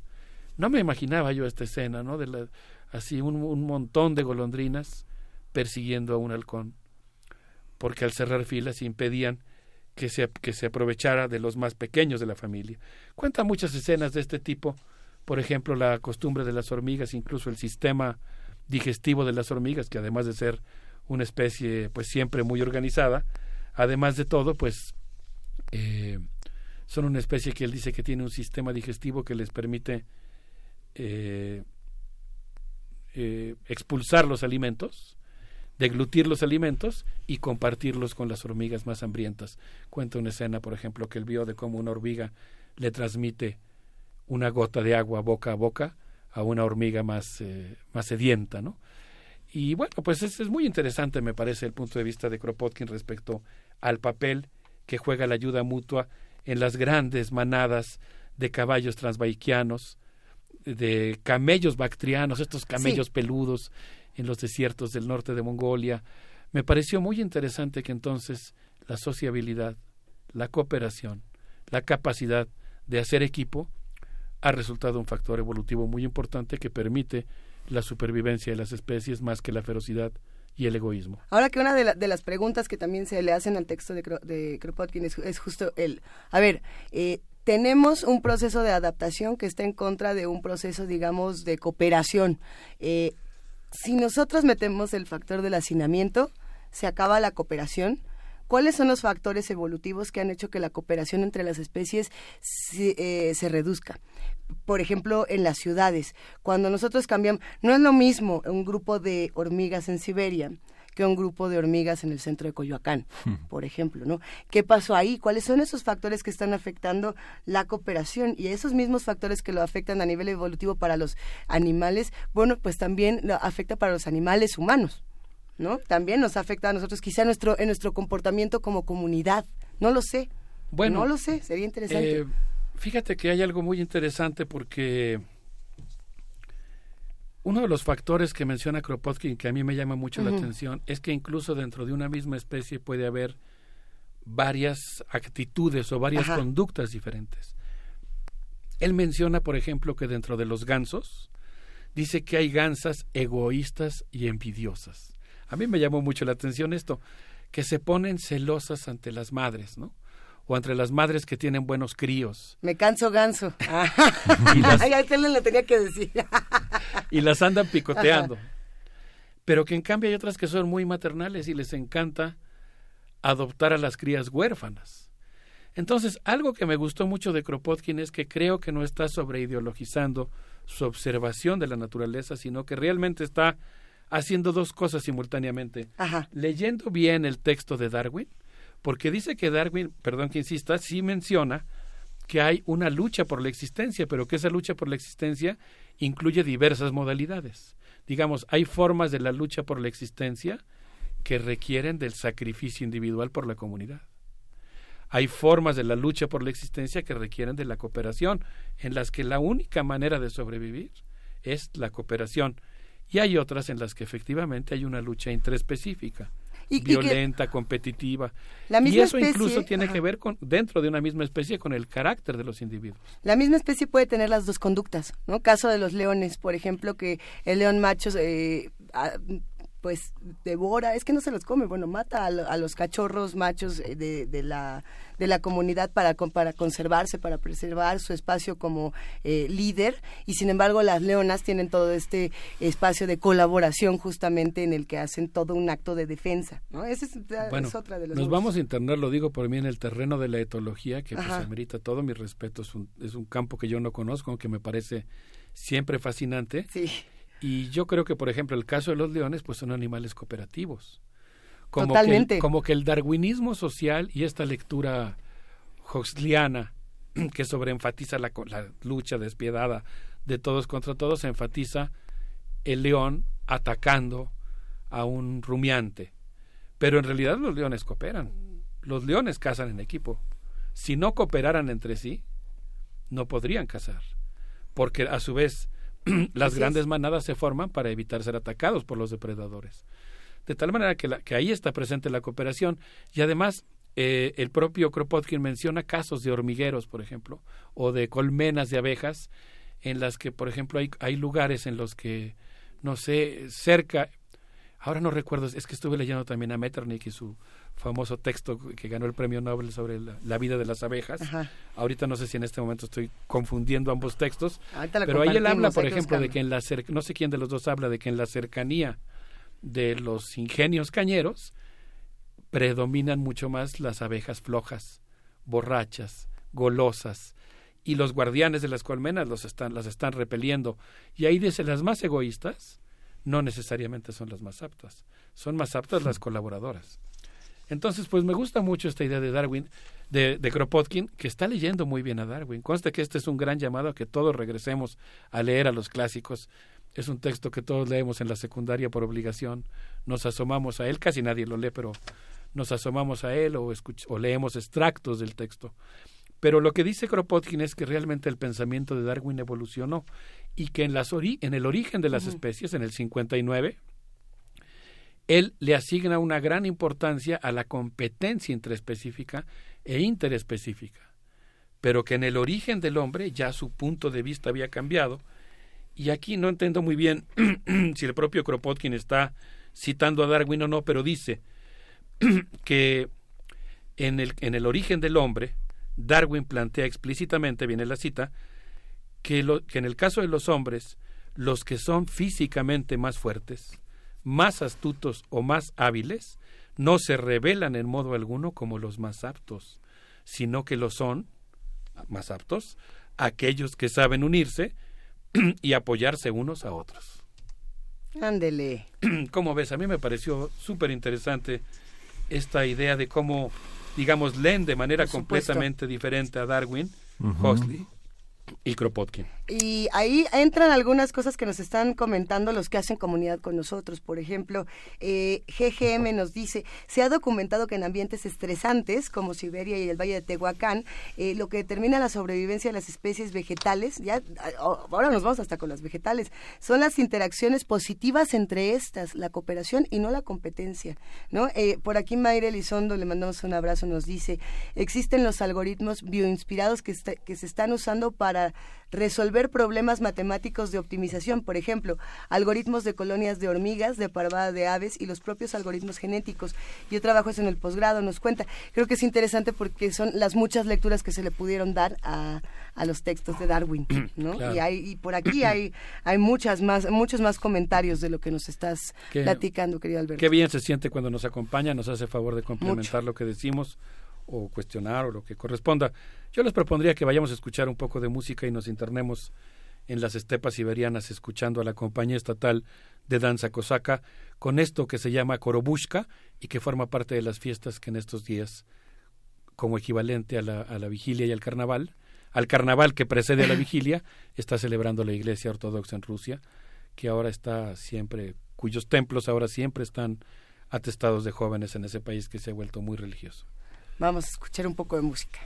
No me imaginaba yo esta escena, ¿no? De la, así un, un, montón de golondrinas persiguiendo a un halcón, porque al cerrar filas impedían que se, que se aprovechara de los más pequeños de la familia. Cuenta muchas escenas de este tipo, por ejemplo, la costumbre de las hormigas, incluso el sistema digestivo de las hormigas, que además de ser una especie pues siempre muy organizada, además de todo, pues eh, son una especie que él dice que tiene un sistema digestivo que les permite eh, eh, expulsar los alimentos, deglutir los alimentos y compartirlos con las hormigas más hambrientas. Cuenta una escena, por ejemplo, que él vio de cómo una hormiga le transmite una gota de agua boca a boca a una hormiga más, eh, más sedienta, ¿no? Y bueno, pues es, es, muy interesante, me parece, el punto de vista de Kropotkin respecto al papel que juega la ayuda mutua en las grandes manadas de caballos transbaiquianos, de camellos bactrianos, estos camellos peludos en los desiertos del norte de Mongolia. Me pareció muy interesante que entonces la sociabilidad, la cooperación, la capacidad de hacer equipo ha resultado un factor evolutivo muy importante que permite la supervivencia de las especies más que la ferocidad y el egoísmo. Ahora que una de, las preguntas que también se le hacen al texto de, de Kropotkin es, justo el, a ver, eh, tenemos un proceso de adaptación que está en contra de un proceso, digamos, de cooperación. Eh, si nosotros metemos el factor del hacinamiento, se acaba la cooperación ¿Cuáles son los factores evolutivos que han hecho que la cooperación entre las especies se, eh, reduzca? Por ejemplo, en las ciudades, cuando nosotros cambiamos, no es lo mismo un grupo de hormigas en Siberia que un grupo de hormigas en el centro de Coyoacán, hmm. por ejemplo, ¿no? ¿Qué pasó ahí? ¿Cuáles son esos factores que están afectando la cooperación? Y esos mismos factores que lo afectan a nivel evolutivo para los animales, bueno, pues también lo afecta para los animales humanos. ¿No? También nos afecta a nosotros, quizá en nuestro, en nuestro comportamiento como comunidad. No lo sé. Bueno, no lo sé, sería interesante. Eh, fíjate que hay algo muy interesante porque uno de los factores que menciona Kropotkin que a mí me llama mucho la atención es que incluso dentro de una misma especie puede haber varias actitudes o varias conductas diferentes. Él menciona, por ejemplo, que dentro de los gansos dice que hay gansas egoístas y envidiosas. A mí me llamó mucho la atención esto, que se ponen celosas ante las madres, ¿no? O entre las madres que tienen buenos críos. Me canso ganso. y las, Ay, le tenía que decir. y las andan picoteando. Pero que en cambio hay otras que son muy maternales y les encanta adoptar a las crías huérfanas. Entonces, algo que me gustó mucho de Kropotkin es que creo que no está sobreideologizando su observación de la naturaleza, sino que realmente está haciendo dos cosas simultáneamente. Leyendo bien el texto de Darwin, porque dice que Darwin, perdón que insista, sí menciona que hay una lucha por la existencia, pero que esa lucha por la existencia incluye diversas modalidades. Digamos, hay formas de la lucha por la existencia que requieren del sacrificio individual por la comunidad. Hay formas de la lucha por la existencia que requieren de la cooperación, en las que la única manera de sobrevivir es la cooperación. Y hay otras en las que efectivamente hay una lucha intraespecífica violenta, competitiva. y eso incluso tiene que ver con dentro de una misma especie con el carácter de los individuos. La misma especie puede tener las dos conductas, ¿no? Caso de los leones, por ejemplo, que el león macho eh, pues devora, es que no se los come, bueno, mata a, los cachorros machos eh, de, de, la, de la comunidad para, para conservarse, para preservar su espacio como eh, líder, y sin embargo las leonas tienen todo este espacio de colaboración justamente en el que hacen todo un acto de defensa, ¿no? Esa es, otra de los... Nos vamos a internar, lo digo por mí, en el terreno de la etología, que pues amerita todo. Mi respeto, es un, es un campo que yo no conozco, que me parece siempre fascinante. Sí y yo creo que, por ejemplo, el caso de los leones, pues son animales cooperativos. Como Totalmente. Que como que el darwinismo social y esta lectura huxleyiana que sobreenfatiza la, la lucha despiadada de todos contra todos, enfatiza el león atacando a un rumiante. Pero en realidad los leones cooperan. Los leones cazan en equipo. Si no cooperaran entre sí, no podrían cazar. Porque a su vez las grandes manadas se forman para evitar ser atacados por los depredadores. De tal manera que, que ahí está presente la cooperación y además eh, el propio Kropotkin menciona casos de hormigueros, por ejemplo, o de colmenas de abejas, en las que, por ejemplo, hay, hay lugares en los que, no sé, cerca, ahora no recuerdo, es que estuve leyendo también a Metternich y su famoso texto que ganó el premio Nobel sobre la, vida de las abejas. Ahorita no sé si en este momento estoy confundiendo ambos textos, pero ahí él habla, por ejemplo, de que en la no sé quién de los dos habla de que en la cercanía de los ingenios cañeros predominan mucho más las abejas flojas, borrachas, golosas, y los guardianes de las colmenas los están, las están repeliendo. Y ahí dice, las más egoístas no necesariamente son las más aptas, son más aptas las colaboradoras. Entonces, pues me gusta mucho esta idea de Darwin, de, de, Kropotkin, que está leyendo muy bien a Darwin. Consta que este es un gran llamado a que todos regresemos a leer a los clásicos. Es un texto que todos leemos en la secundaria por obligación. Nos asomamos a él, casi nadie lo lee, pero nos asomamos a él o, o leemos extractos del texto. Pero lo que dice Kropotkin es que realmente el pensamiento de Darwin evolucionó y que en, las en el origen de las especies, en el 59, él le asigna una gran importancia a la competencia intraespecífica e interespecífica, pero que en el origen del hombre ya su punto de vista había cambiado, y aquí no entiendo muy bien si el propio Kropotkin está citando a Darwin o no, pero dice que en el, en el origen del hombre, Darwin plantea explícitamente, viene la cita, que, en el caso de los hombres, los que son físicamente más fuertes, más astutos o más hábiles no se revelan en modo alguno como los más aptos, sino que lo son, más aptos, aquellos que saben unirse y apoyarse unos a otros. Ándele. Como ves, a mí me pareció súper interesante esta idea de cómo, digamos, leen de manera completamente diferente a Darwin, Huxley y Kropotkin. Y ahí entran algunas cosas que nos están comentando los que hacen comunidad con nosotros. Por ejemplo, eh, GGM nos dice, se ha documentado que en ambientes estresantes, como Siberia y el Valle de Tehuacán, eh, lo que determina la sobrevivencia de las especies vegetales, ya ahora nos vamos hasta con las vegetales, son las interacciones positivas entre estas, la cooperación y no la competencia. ¿no? Eh, por aquí Mayra Elizondo, le mandamos un abrazo, nos dice, existen los algoritmos bioinspirados que, que se están usando para resolver problemas matemáticos de optimización, por ejemplo, algoritmos de colonias de hormigas, de parvada de aves y los propios algoritmos genéticos. Yo trabajo eso en el posgrado, nos cuenta. Creo que es interesante porque son las muchas lecturas que se le pudieron dar a, a los textos de Darwin, ¿no? Y, hay, y por aquí hay, hay muchas más, muchos más comentarios de lo que nos estás platicando, querido Alberto. Qué bien se siente cuando nos acompaña, nos hace favor de complementar lo que decimos o cuestionar o lo que corresponda. Yo les propondría que vayamos a escuchar un poco de música y nos internemos en las estepas siberianas escuchando a la compañía estatal de danza cosaca con esto que se llama Korobushka y que forma parte de las fiestas que en estos días, como equivalente a la, a la vigilia y al carnaval, al carnaval que precede a la vigilia, está celebrando la Iglesia Ortodoxa en Rusia, que ahora está siempre, cuyos templos ahora siempre están atestados de jóvenes en ese país que se ha vuelto muy religioso. Vamos a escuchar un poco de música.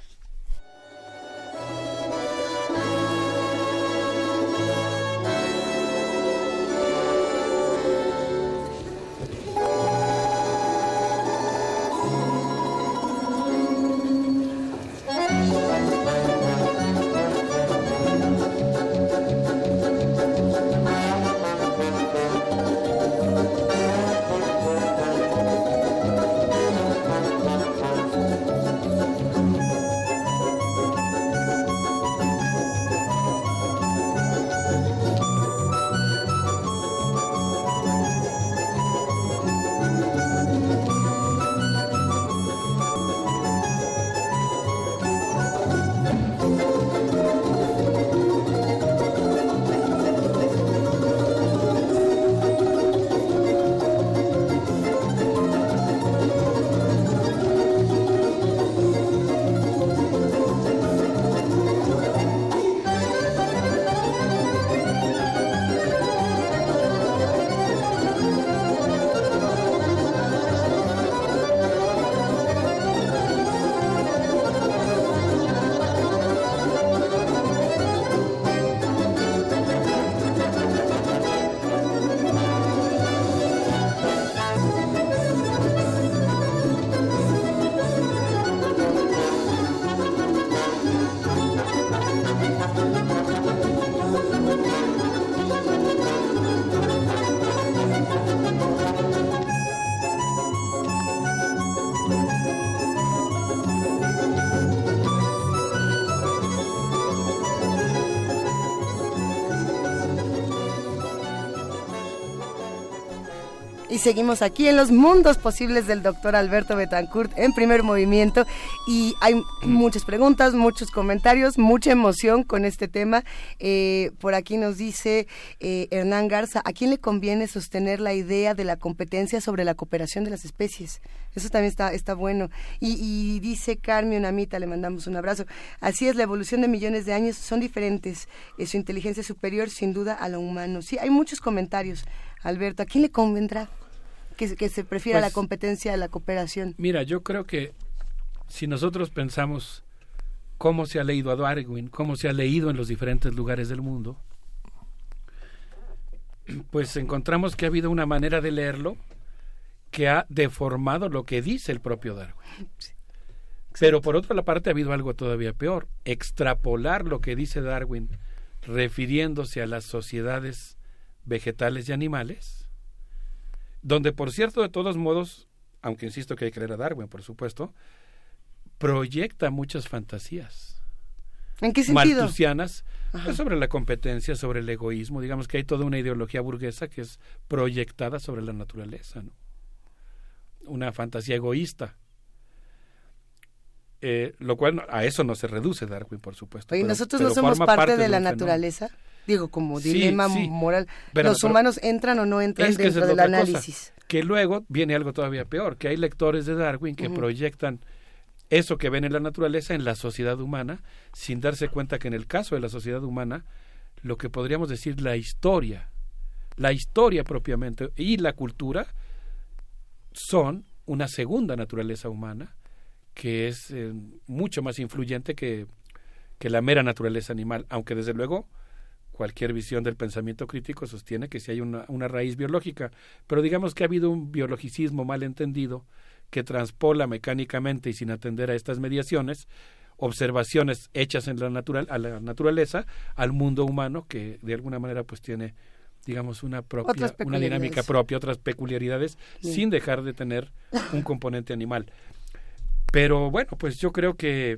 Seguimos aquí en los mundos posibles del doctor Alberto Betancourt en primer movimiento. Y hay muchas preguntas, muchos comentarios, mucha emoción con este tema. Eh, por aquí nos dice eh, Hernán Garza, ¿a quién le conviene sostener la idea de la competencia sobre la cooperación de las especies? Eso también está, está bueno. Y, y dice Carmen Amita, le mandamos un abrazo. Así es, la evolución de millones de años son diferentes. Es su inteligencia superior, sin duda, a lo humano. Sí, hay muchos comentarios. Alberto, ¿a quién le convendrá? Que, se prefiera la pues, competencia a la cooperación? Mira, yo creo que si nosotros pensamos cómo se ha leído a Darwin, cómo se ha leído en los diferentes lugares del mundo, pues encontramos que ha habido una manera de leerlo que ha deformado lo que dice el propio Darwin. Pero por otra parte ha habido algo todavía peor, extrapolar lo que dice Darwin refiriéndose a las sociedades vegetales y animales donde por cierto, de todos modos, aunque insisto que hay que leer a Darwin, por supuesto, proyecta muchas fantasías. ¿En qué sentido? Maltusianas, pues, sobre la competencia, sobre el egoísmo, digamos que hay toda una ideología burguesa que es proyectada sobre la naturaleza, ¿no? Una fantasía egoísta. Eh, lo cual a eso no se reduce Darwin, por supuesto. ¿Y nosotros no somos parte, de la naturaleza? Digo, como dilema moral. ¿Los humanos entran o no entran dentro del análisis? que luego viene algo todavía peor, que hay lectores de Darwin que proyectan eso que ven en la naturaleza en la sociedad humana, sin darse cuenta que en el caso de la sociedad humana, lo que podríamos decir la historia, la historia propiamente y la cultura son una segunda naturaleza humana que es eh, mucho más influyente que, que la mera naturaleza animal, aunque desde luego cualquier visión del pensamiento crítico sostiene que si hay una, una, raíz biológica, pero digamos que ha habido un biologicismo mal entendido que transpola mecánicamente y sin atender a estas mediaciones observaciones hechas en la natural a la naturaleza al mundo humano que de alguna manera pues tiene digamos una propia una dinámica propia otras peculiaridades sin dejar de tener un componente animal. Pero bueno pues yo creo que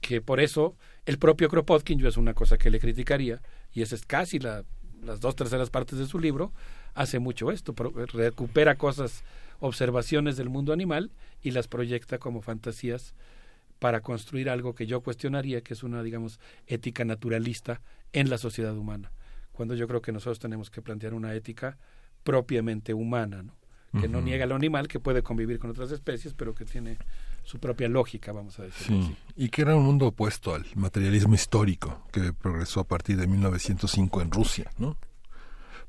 que por eso el propio Kropotkin, yo es una cosa que le criticaría, y esa es casi la las dos terceras partes de su libro, hace mucho esto, recupera cosas, observaciones del mundo animal y las proyecta como fantasías para construir algo que yo cuestionaría, que es una, digamos, ética naturalista en la sociedad humana, cuando yo creo que nosotros tenemos que plantear una ética propiamente humana, ¿no? que no niega lo animal, que puede convivir con otras especies, pero que tiene su propia lógica, vamos a decir. Sí, y que era un mundo opuesto al materialismo histórico que progresó a partir de 1905 en Rusia, ¿no?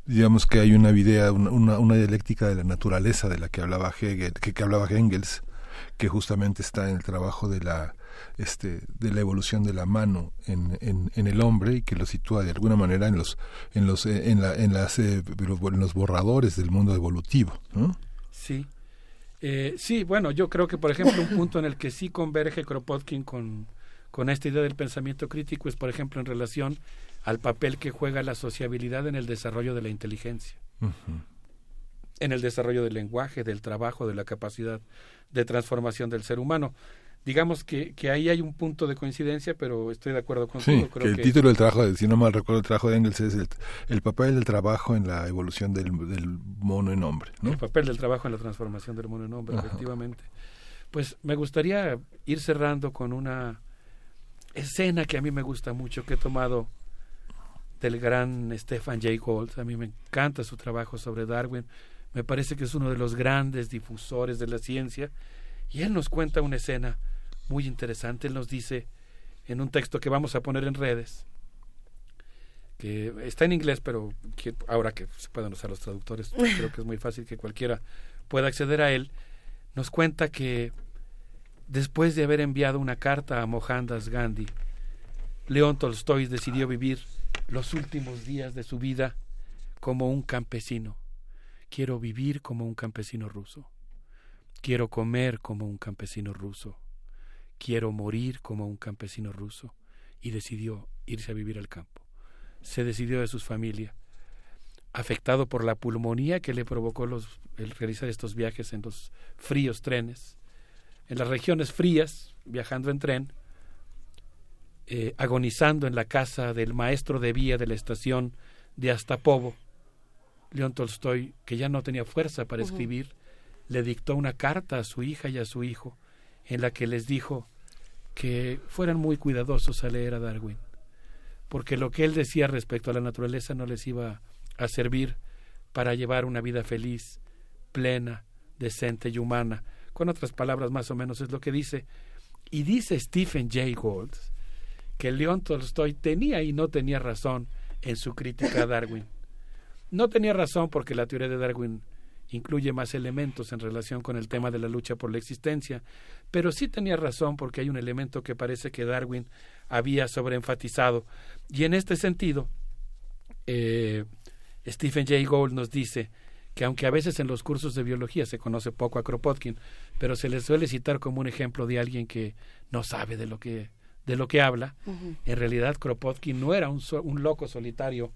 Digamos que hay una idea, una, una dialéctica de la naturaleza de la que hablaba Hegel, que, que hablaba Engels, que justamente está en el trabajo de la este, de la evolución de la mano en, en, el hombre y que lo sitúa de alguna manera en los en los eh, en, la, en las eh, en los borradores del mundo evolutivo ¿no? sí eh, sí bueno yo creo que por ejemplo un punto en el que sí converge Kropotkin con con esta idea del pensamiento crítico es por ejemplo en relación al papel que juega la sociabilidad en el desarrollo de la inteligencia. En el desarrollo del lenguaje del trabajo de la capacidad de transformación del ser humano digamos que, que ahí hay un punto de coincidencia, pero estoy de acuerdo con Sí, que el título del trabajo, si no mal recuerdo, el trabajo de Engels es el, papel del trabajo en la evolución del, mono en hombre. ¿no? El papel del trabajo en la transformación del mono en hombre, efectivamente. Pues me gustaría ir cerrando con una escena que a mí me gusta mucho, que he tomado del gran Stefan Jay Gould. A mí me encanta su trabajo sobre Darwin. Me parece que es uno de los grandes difusores de la ciencia. Y él nos cuenta una escena muy interesante. Él nos dice en un texto que vamos a poner en redes, que está en inglés, pero ahora que se pueden usar los traductores, creo que es muy fácil que cualquiera pueda acceder a él, nos cuenta que después de haber enviado una carta a Mohandas Gandhi, León Tolstoy decidió vivir los últimos días de su vida como un campesino. Quiero vivir como un campesino ruso. Quiero comer como un campesino ruso quiero morir como un campesino ruso, y decidió irse a vivir al campo. Se decidió de sus familias, afectado por la pulmonía que le provocó los, el realizar estos viajes en los fríos trenes, en las regiones frías, viajando en tren, eh, agonizando en la casa del maestro de vía de la estación de Astapovo, León Tolstoy, que ya no tenía fuerza para escribir, le dictó una carta a su hija y a su hijo, en la que les dijo que fueran muy cuidadosos a leer a Darwin, porque lo que él decía respecto a la naturaleza no les iba a servir para llevar una vida feliz, plena, decente y humana. Con otras palabras, más o menos es lo que dice. Y dice Stephen Jay Gould que León Tolstoy tenía y no tenía razón en su crítica a Darwin. No tenía razón porque la teoría de Darwin incluye más elementos en relación con el tema de la lucha por la existencia, pero sí tenía razón porque hay un elemento que parece que Darwin había sobreenfatizado. Y en este sentido, eh, Stephen Jay Gould nos dice que aunque a veces en los cursos de biología se conoce poco a Kropotkin, pero se le suele citar como un ejemplo de alguien que no sabe de lo que de lo que habla, en realidad Kropotkin no era un, un loco solitario,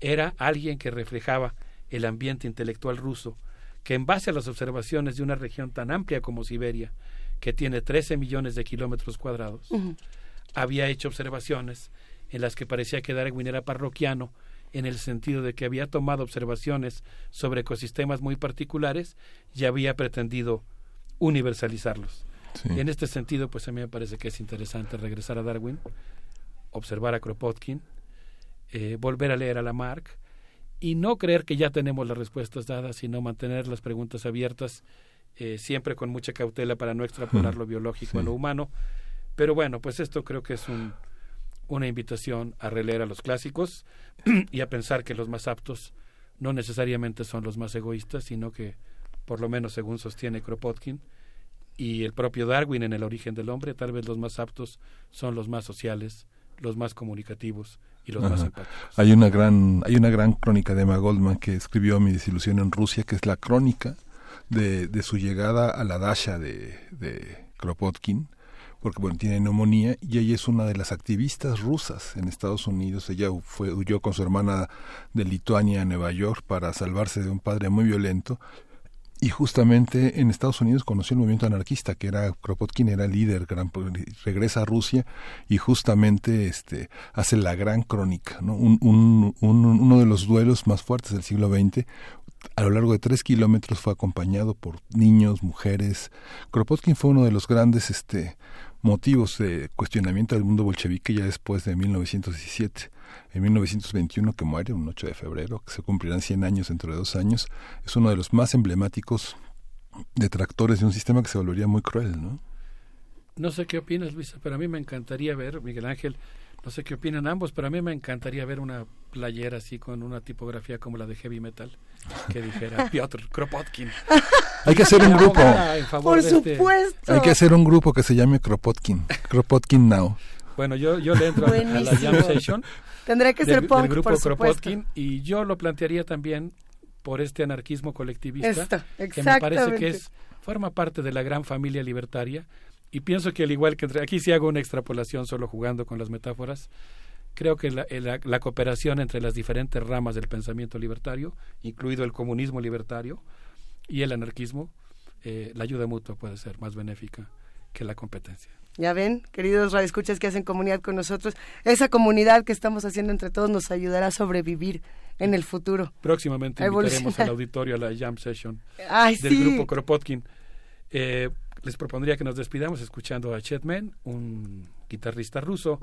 era alguien que reflejaba el ambiente intelectual ruso que en base a las observaciones de una región tan amplia como Siberia, que tiene 13 millones de kilómetros cuadrados, había hecho observaciones en las que parecía que Darwin era parroquiano en el sentido de que había tomado observaciones sobre ecosistemas muy particulares y había pretendido universalizarlos. En este sentido, pues a mí me parece que es interesante regresar a Darwin, observar a Kropotkin, eh, volver a leer a Lamarck, y no creer que ya tenemos las respuestas dadas, sino mantener las preguntas abiertas, eh, siempre con mucha cautela para no extrapolar lo biológico a lo humano. Pero bueno, pues esto creo que es un, una invitación a releer a los clásicos y a pensar que los más aptos no necesariamente son los más egoístas, sino que, por lo menos según sostiene Kropotkin, y el propio Darwin en el origen del hombre, tal vez los más aptos son los más sociales, los más comunicativos, y los más Hay una gran, hay una gran crónica de Emma Goldman que escribió Mi desilusión en Rusia, que es la crónica de, de su llegada a la Dasha de, Kropotkin, porque bueno, tiene neumonía y ella es una de las activistas rusas en Estados Unidos. Ella fue, huyó con su hermana de Lituania a Nueva York para salvarse de un padre muy violento y justamente en Estados Unidos conoció el movimiento anarquista que era Kropotkin era líder gran, regresa a Rusia y justamente este hace la gran crónica ¿no? un, uno de los duelos más fuertes del siglo XX a lo largo de tres kilómetros fue acompañado por niños mujeres Kropotkin fue uno de los grandes este motivos de cuestionamiento del mundo bolchevique ya después de 1917 en 1921 que muere, un 8 de febrero, que se cumplirán 100 años dentro de dos años, es uno de los más emblemáticos detractores de un sistema que se volvería muy cruel, ¿no? No sé qué opinas, Luisa, pero a mí me encantaría ver, Miguel Ángel, no sé qué opinan ambos, pero a mí me encantaría ver una playera así con una tipografía como la de heavy metal que dijera Piotr Kropotkin. Hay que hacer un grupo. Por este supuesto. Hay que hacer un grupo que se llame Kropotkin. Kropotkin Now. Bueno, yo, yo le entro a, la Jam Session. Tendrá que ser punk, grupo por Kropotkin y yo lo plantearía también por este anarquismo colectivista que me parece que es forma parte de la gran familia libertaria y pienso que al igual que entre, aquí sí hago una extrapolación solo jugando con las metáforas creo que la, la, cooperación entre las diferentes ramas del pensamiento libertario incluido el comunismo libertario y el anarquismo eh, la ayuda mutua puede ser más benéfica que la competencia ya ven, queridos radioescuchas que hacen comunidad con nosotros, esa comunidad que estamos haciendo entre todos nos ayudará a sobrevivir en el futuro. Próximamente invitaremos al auditorio a la jam session del grupo Kropotkin. Eh, les propondría que nos despidamos escuchando a Chetman, un guitarrista ruso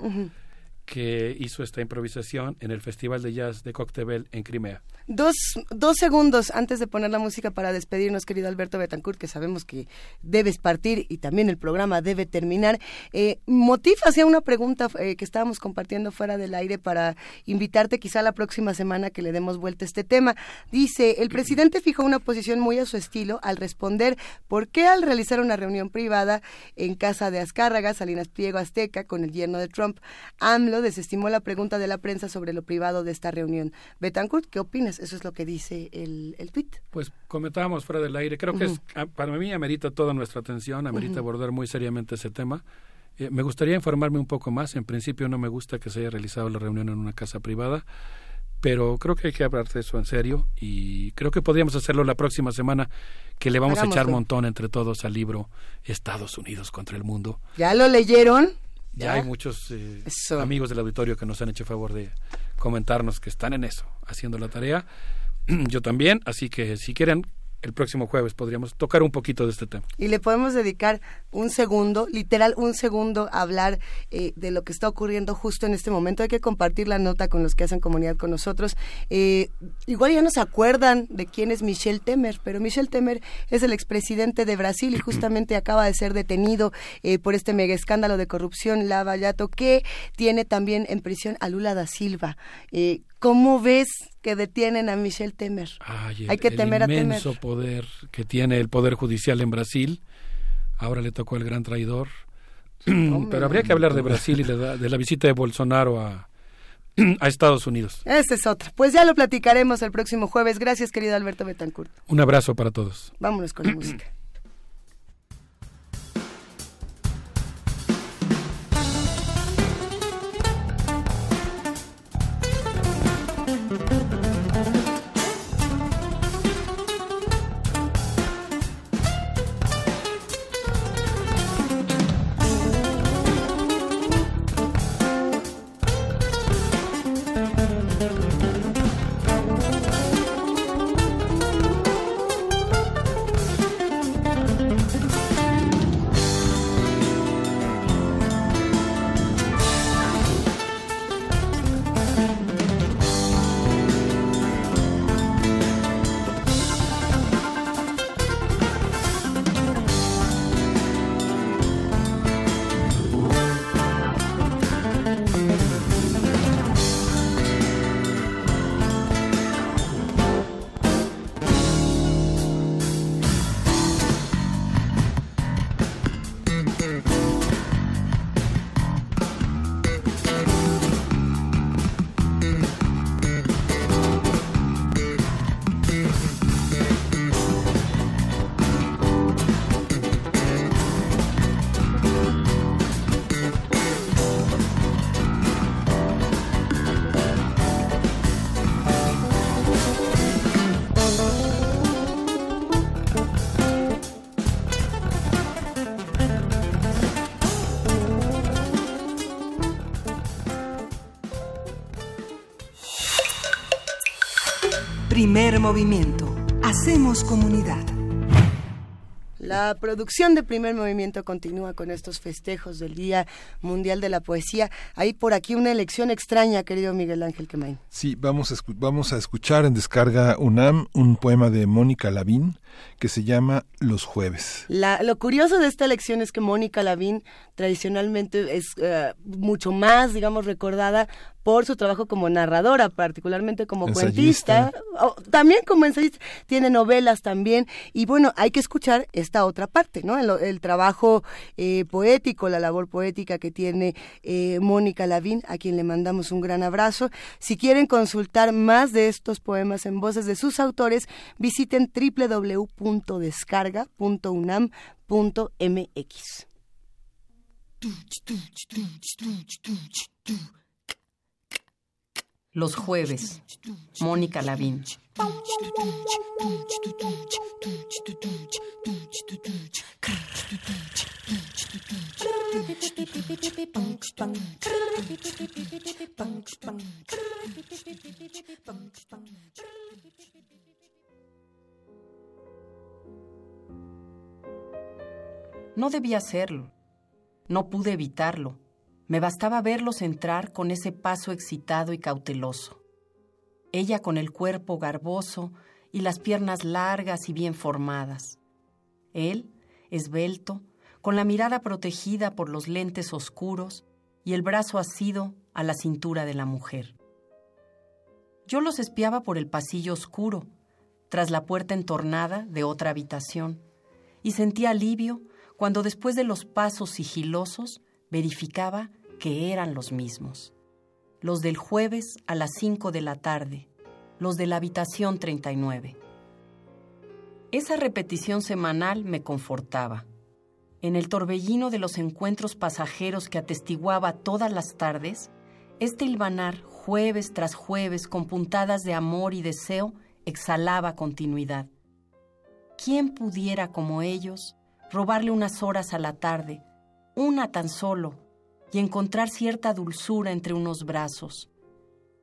que hizo esta improvisación en el Festival de Jazz de Cocteau en Crimea. Dos, dos segundos antes de poner la música para despedirnos, querido Alberto Betancourt, que sabemos que debes partir y también el programa debe terminar. Eh, Motif hacía una pregunta eh, que estábamos compartiendo fuera del aire para invitarte quizá la próxima semana que le demos vuelta a este tema. Dice, el presidente fijó una posición muy a su estilo al responder por qué al realizar una reunión privada en casa de Azcárraga, Salinas Pliego Azteca, con el yerno de Trump, AMLO desestimó la pregunta de la prensa sobre lo privado de esta reunión. Betancourt, ¿qué opinas? Eso es lo que dice el, el tweet. Pues comentábamos fuera del aire. Creo que es, ah, para mí amerita toda nuestra atención, amerita abordar muy seriamente ese tema. Eh, me gustaría informarme un poco más. En principio no me gusta que se haya realizado la reunión en una casa privada, pero creo que hay que hablar de eso en serio y creo que podríamos hacerlo la próxima semana, que le vamos a echar montón entre todos al libro Estados Unidos contra el mundo. ¿Ya lo leyeron? Ya, hay muchos eh, amigos del auditorio que nos han hecho favor de comentarnos que están en eso, haciendo la tarea. Yo también, así que si quieren el próximo jueves podríamos tocar un poquito de este tema. Y le podemos dedicar un segundo, literal un segundo, a hablar eh, de lo que está ocurriendo justo en este momento. Hay que compartir la nota con los que hacen comunidad con nosotros. Eh, igual ya no se acuerdan de quién es Michel Temer, pero Michel Temer es el expresidente de Brasil y justamente acaba de ser detenido eh, por este mega escándalo de corrupción, Lava Yato, que tiene también en prisión a Lula da Silva. ¿Cómo ves que detienen a Michel Temer? Hay que temer a Temer. El inmenso poder que tiene el Poder Judicial en Brasil. Ahora le tocó el gran traidor. Pero habría que hablar de Brasil y de la, visita de Bolsonaro a, a Estados Unidos. Esa es otra. Pues ya lo platicaremos el próximo jueves. Gracias, querido Alberto Betancourt. Un abrazo para todos. Vámonos con la música. Primer movimiento. Hacemos comunidad. La producción de primer movimiento continúa con estos festejos del Día Mundial de la Poesía. Hay por aquí una elección extraña, querido Miguel Ángel Quemain. Sí, vamos a, vamos a escuchar en descarga UNAM un poema de Mónica Lavín que se llama Los Jueves. lo curioso de esta elección es que Mónica Lavín tradicionalmente es eh, mucho más, digamos, recordada por su trabajo como narradora, particularmente como cuentista, también como ensayista, tiene novelas también, y bueno, hay que escuchar esta otra parte, ¿no? El, trabajo eh, poético, la labor poética que tiene eh, Mónica Lavín, a quien le mandamos un gran abrazo. Si quieren consultar más de estos poemas en voces de sus autores, visiten www.descarga.unam.mx. Los jueves, Mónica Lavín. No debía hacerlo. No pude evitarlo. Me bastaba verlos entrar con ese paso excitado y cauteloso. Ella con el cuerpo garboso y las piernas largas y bien formadas. Él, esbelto, con la mirada protegida por los lentes oscuros y el brazo asido a la cintura de la mujer. Yo los espiaba por el pasillo oscuro, tras la puerta entornada de otra habitación, y sentía alivio cuando después de los pasos sigilosos verificaba que eran los mismos. Los del jueves a las 5 de la tarde, los de la habitación 39. Esa repetición semanal me confortaba. En el torbellino de los encuentros pasajeros que atestiguaba todas las tardes, este hilvanar jueves tras jueves con puntadas de amor y deseo exhalaba continuidad. ¿Quién pudiera como ellos robarle unas horas a la tarde, una tan solo, y encontrar cierta dulzura entre unos brazos.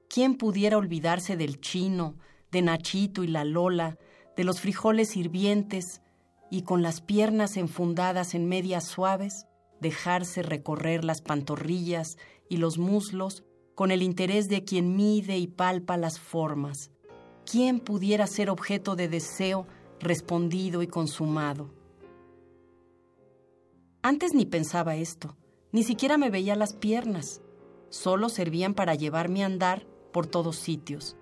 ¿Quién pudiera olvidarse del chino, de Nachito y la Lola, de los frijoles hirvientes y con las piernas enfundadas en medias suaves, dejarse recorrer las pantorrillas y los muslos con el interés de quien mide y palpa las formas? ¿Quién pudiera ser objeto de deseo respondido y consumado? Antes ni pensaba esto, ni siquiera me veía las piernas, solo servían para llevarme a andar por todos sitios.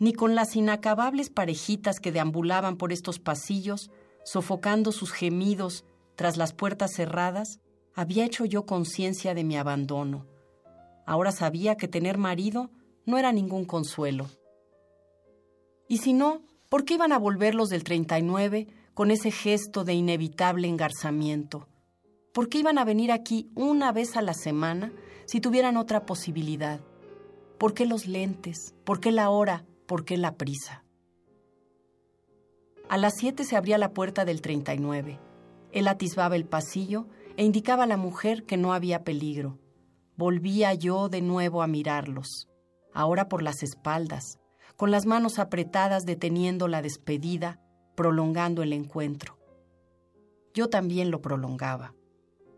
Ni con las inacabables parejitas que deambulaban por estos pasillos, sofocando sus gemidos tras las puertas cerradas, había hecho yo conciencia de mi abandono. Ahora sabía que tener marido no era ningún consuelo. Y si no, ¿por qué iban a volver los del 39 con ese gesto de inevitable engarzamiento? ¿Por qué iban a venir aquí una vez a la semana si tuvieran otra posibilidad? ¿Por qué los lentes? ¿Por qué la hora? ¿Por qué la prisa? A las siete se abría la puerta del 39. Él atisbaba el pasillo e indicaba a la mujer que no había peligro. Volvía yo de nuevo a mirarlos, ahora por las espaldas, con las manos apretadas deteniendo la despedida, prolongando el encuentro. Yo también lo prolongaba.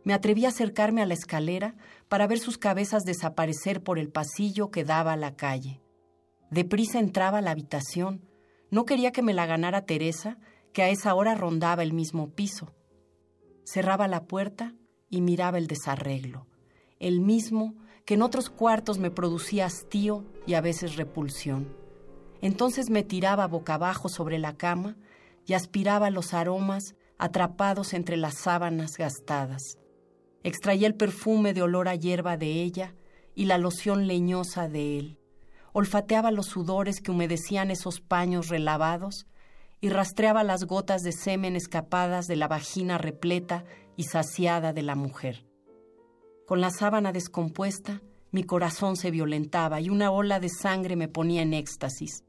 Me atreví a acercarme a la escalera para ver sus cabezas desaparecer por el pasillo que daba a la calle. Deprisa entraba a la habitación. No quería que me la ganara Teresa, que a esa hora rondaba el mismo piso. Cerraba la puerta y miraba el desarreglo, el mismo que en otros cuartos me producía hastío y a veces repulsión. Entonces me tiraba boca abajo sobre la cama y aspiraba los aromas atrapados entre las sábanas gastadas. Extraía el perfume de olor a hierba de ella y la loción leñosa de él. Olfateaba los sudores que humedecían esos paños relavados y rastreaba las gotas de semen escapadas de la vagina repleta y saciada de la mujer. Con la sábana descompuesta, mi corazón se violentaba y una ola de sangre me ponía en éxtasis.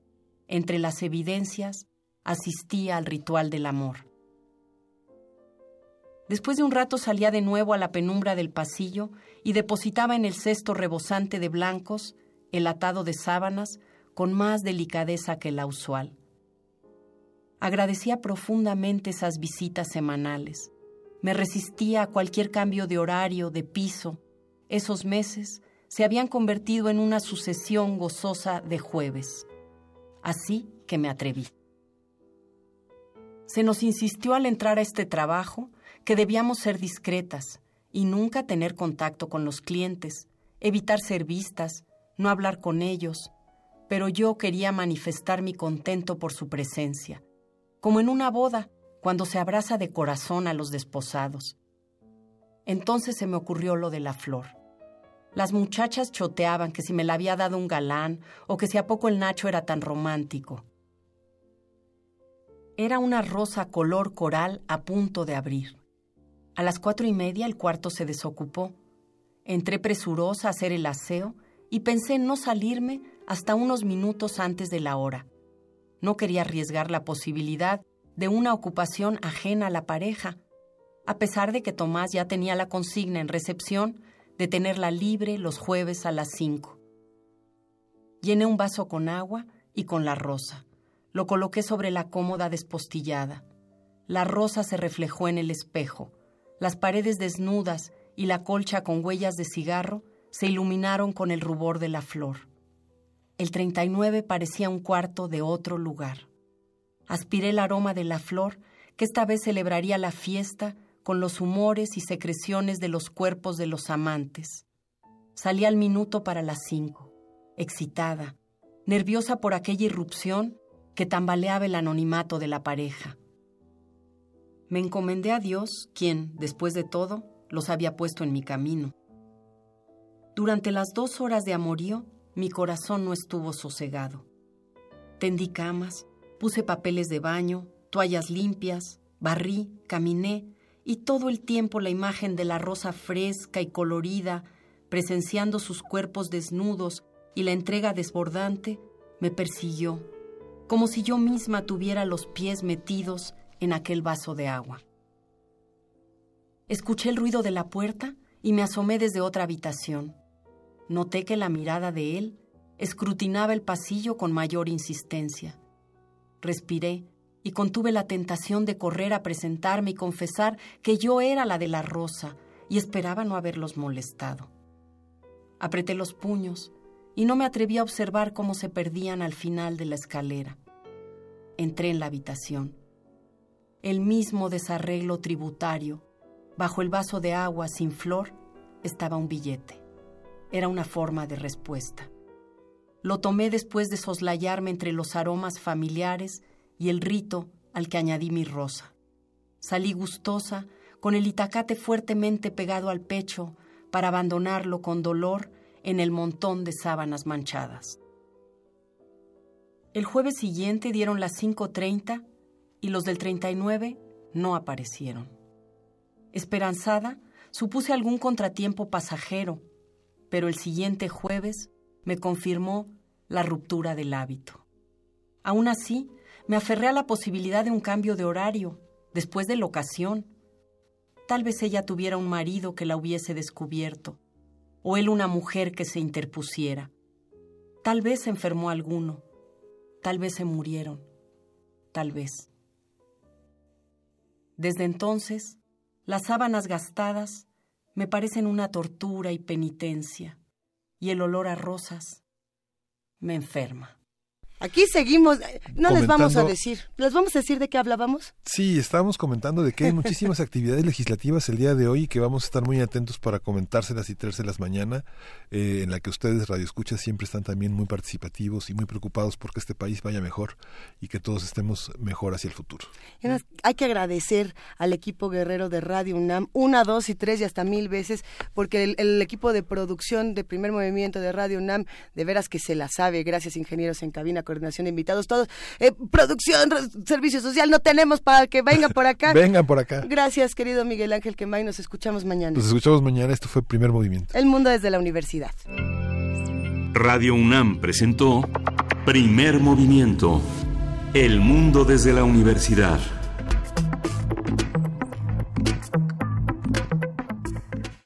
Entre las evidencias, asistía al ritual del amor. Después de un rato salía de nuevo a la penumbra del pasillo y depositaba en el cesto rebosante de blancos, el atado de sábanas, con más delicadeza que la usual. Agradecía profundamente esas visitas semanales. Me resistía a cualquier cambio de horario, de piso. Esos meses se habían convertido en una sucesión gozosa de jueves. Así que me atreví. Se nos insistió al entrar a este trabajo que debíamos ser discretas y nunca tener contacto con los clientes, evitar ser vistas, no hablar con ellos, pero yo quería manifestar mi contento por su presencia, como en una boda, cuando se abraza de corazón a los desposados. Entonces se me ocurrió lo de la flor. Las muchachas choteaban que si me la había dado un galán o que si a poco el Nacho era tan romántico. Era una rosa color coral a punto de abrir. A las cuatro y media el cuarto se desocupó. Entré presurosa a hacer el aseo y pensé en no salirme hasta unos minutos antes de la hora. No quería arriesgar la posibilidad de una ocupación ajena a la pareja, a pesar de que Tomás ya tenía la consigna en recepción de tenerla libre los jueves a las cinco. Llené un vaso con agua y con la rosa. Lo coloqué sobre la cómoda despostillada. La rosa se reflejó en el espejo. Las paredes desnudas y la colcha con huellas de cigarro se iluminaron con el rubor de la flor. El 39 parecía un cuarto de otro lugar. Aspiré el aroma de la flor, que esta vez celebraría la fiesta con los humores y secreciones de los cuerpos de los amantes. Salí al minuto para las cinco, excitada, nerviosa por aquella irrupción que tambaleaba el anonimato de la pareja. Me encomendé a Dios, quien, después de todo, los había puesto en mi camino. Durante las dos horas de amorío, mi corazón no estuvo sosegado. Tendí camas, puse papeles de baño, toallas limpias, barrí, caminé, y todo el tiempo la imagen de la rosa fresca y colorida, presenciando sus cuerpos desnudos y la entrega desbordante, me persiguió, como si yo misma tuviera los pies metidos en aquel vaso de agua. Escuché el ruido de la puerta y me asomé desde otra habitación. Noté que la mirada de él escrutinaba el pasillo con mayor insistencia. Respiré y contuve la tentación de correr a presentarme y confesar que yo era la de la rosa y esperaba no haberlos molestado. Apreté los puños y no me atreví a observar cómo se perdían al final de la escalera. Entré en la habitación. El mismo desarreglo tributario. Bajo el vaso de agua sin flor estaba un billete. Era una forma de respuesta. Lo tomé después de soslayarme entre los aromas familiares y el rito al que añadí mi rosa. Salí gustosa, con el itacate fuertemente pegado al pecho, para abandonarlo con dolor en el montón de sábanas manchadas. El jueves siguiente dieron las 5.30 y los del 39 no aparecieron. Esperanzada, supuse algún contratiempo pasajero, pero el siguiente jueves me confirmó la ruptura del hábito. Aún así, me aferré a la posibilidad de un cambio de horario, después de la ocasión. Tal vez ella tuviera un marido que la hubiese descubierto, o él una mujer que se interpusiera. Tal vez se enfermó alguno, tal vez se murieron, tal vez. Desde entonces, las sábanas gastadas me parecen una tortura y penitencia, y el olor a rosas me enferma. Aquí seguimos, no les vamos a decir, ¿les vamos a decir de qué hablábamos? Sí, estábamos comentando de que hay muchísimas actividades legislativas el día de hoy y que vamos a estar muy atentos para comentárselas y traérselas mañana, eh, en la que ustedes, Radio Escucha, siempre están también muy participativos y muy preocupados porque este país vaya mejor y que todos estemos mejor hacia el futuro. Hay que agradecer al equipo guerrero de Radio UNAM, una, dos y tres y hasta mil veces, porque el, el equipo de producción de primer movimiento de Radio UNAM, de veras que se la sabe, gracias ingenieros en cabina coordinación de invitados, todos. Eh, producción, servicio social, no tenemos para que vengan por acá. vengan por acá. Gracias, querido Miguel Ángel Quemay. Nos escuchamos mañana. Nos escuchamos mañana. Esto fue Primer Movimiento. El mundo desde la universidad. Radio UNAM presentó Primer Movimiento. El mundo desde la universidad.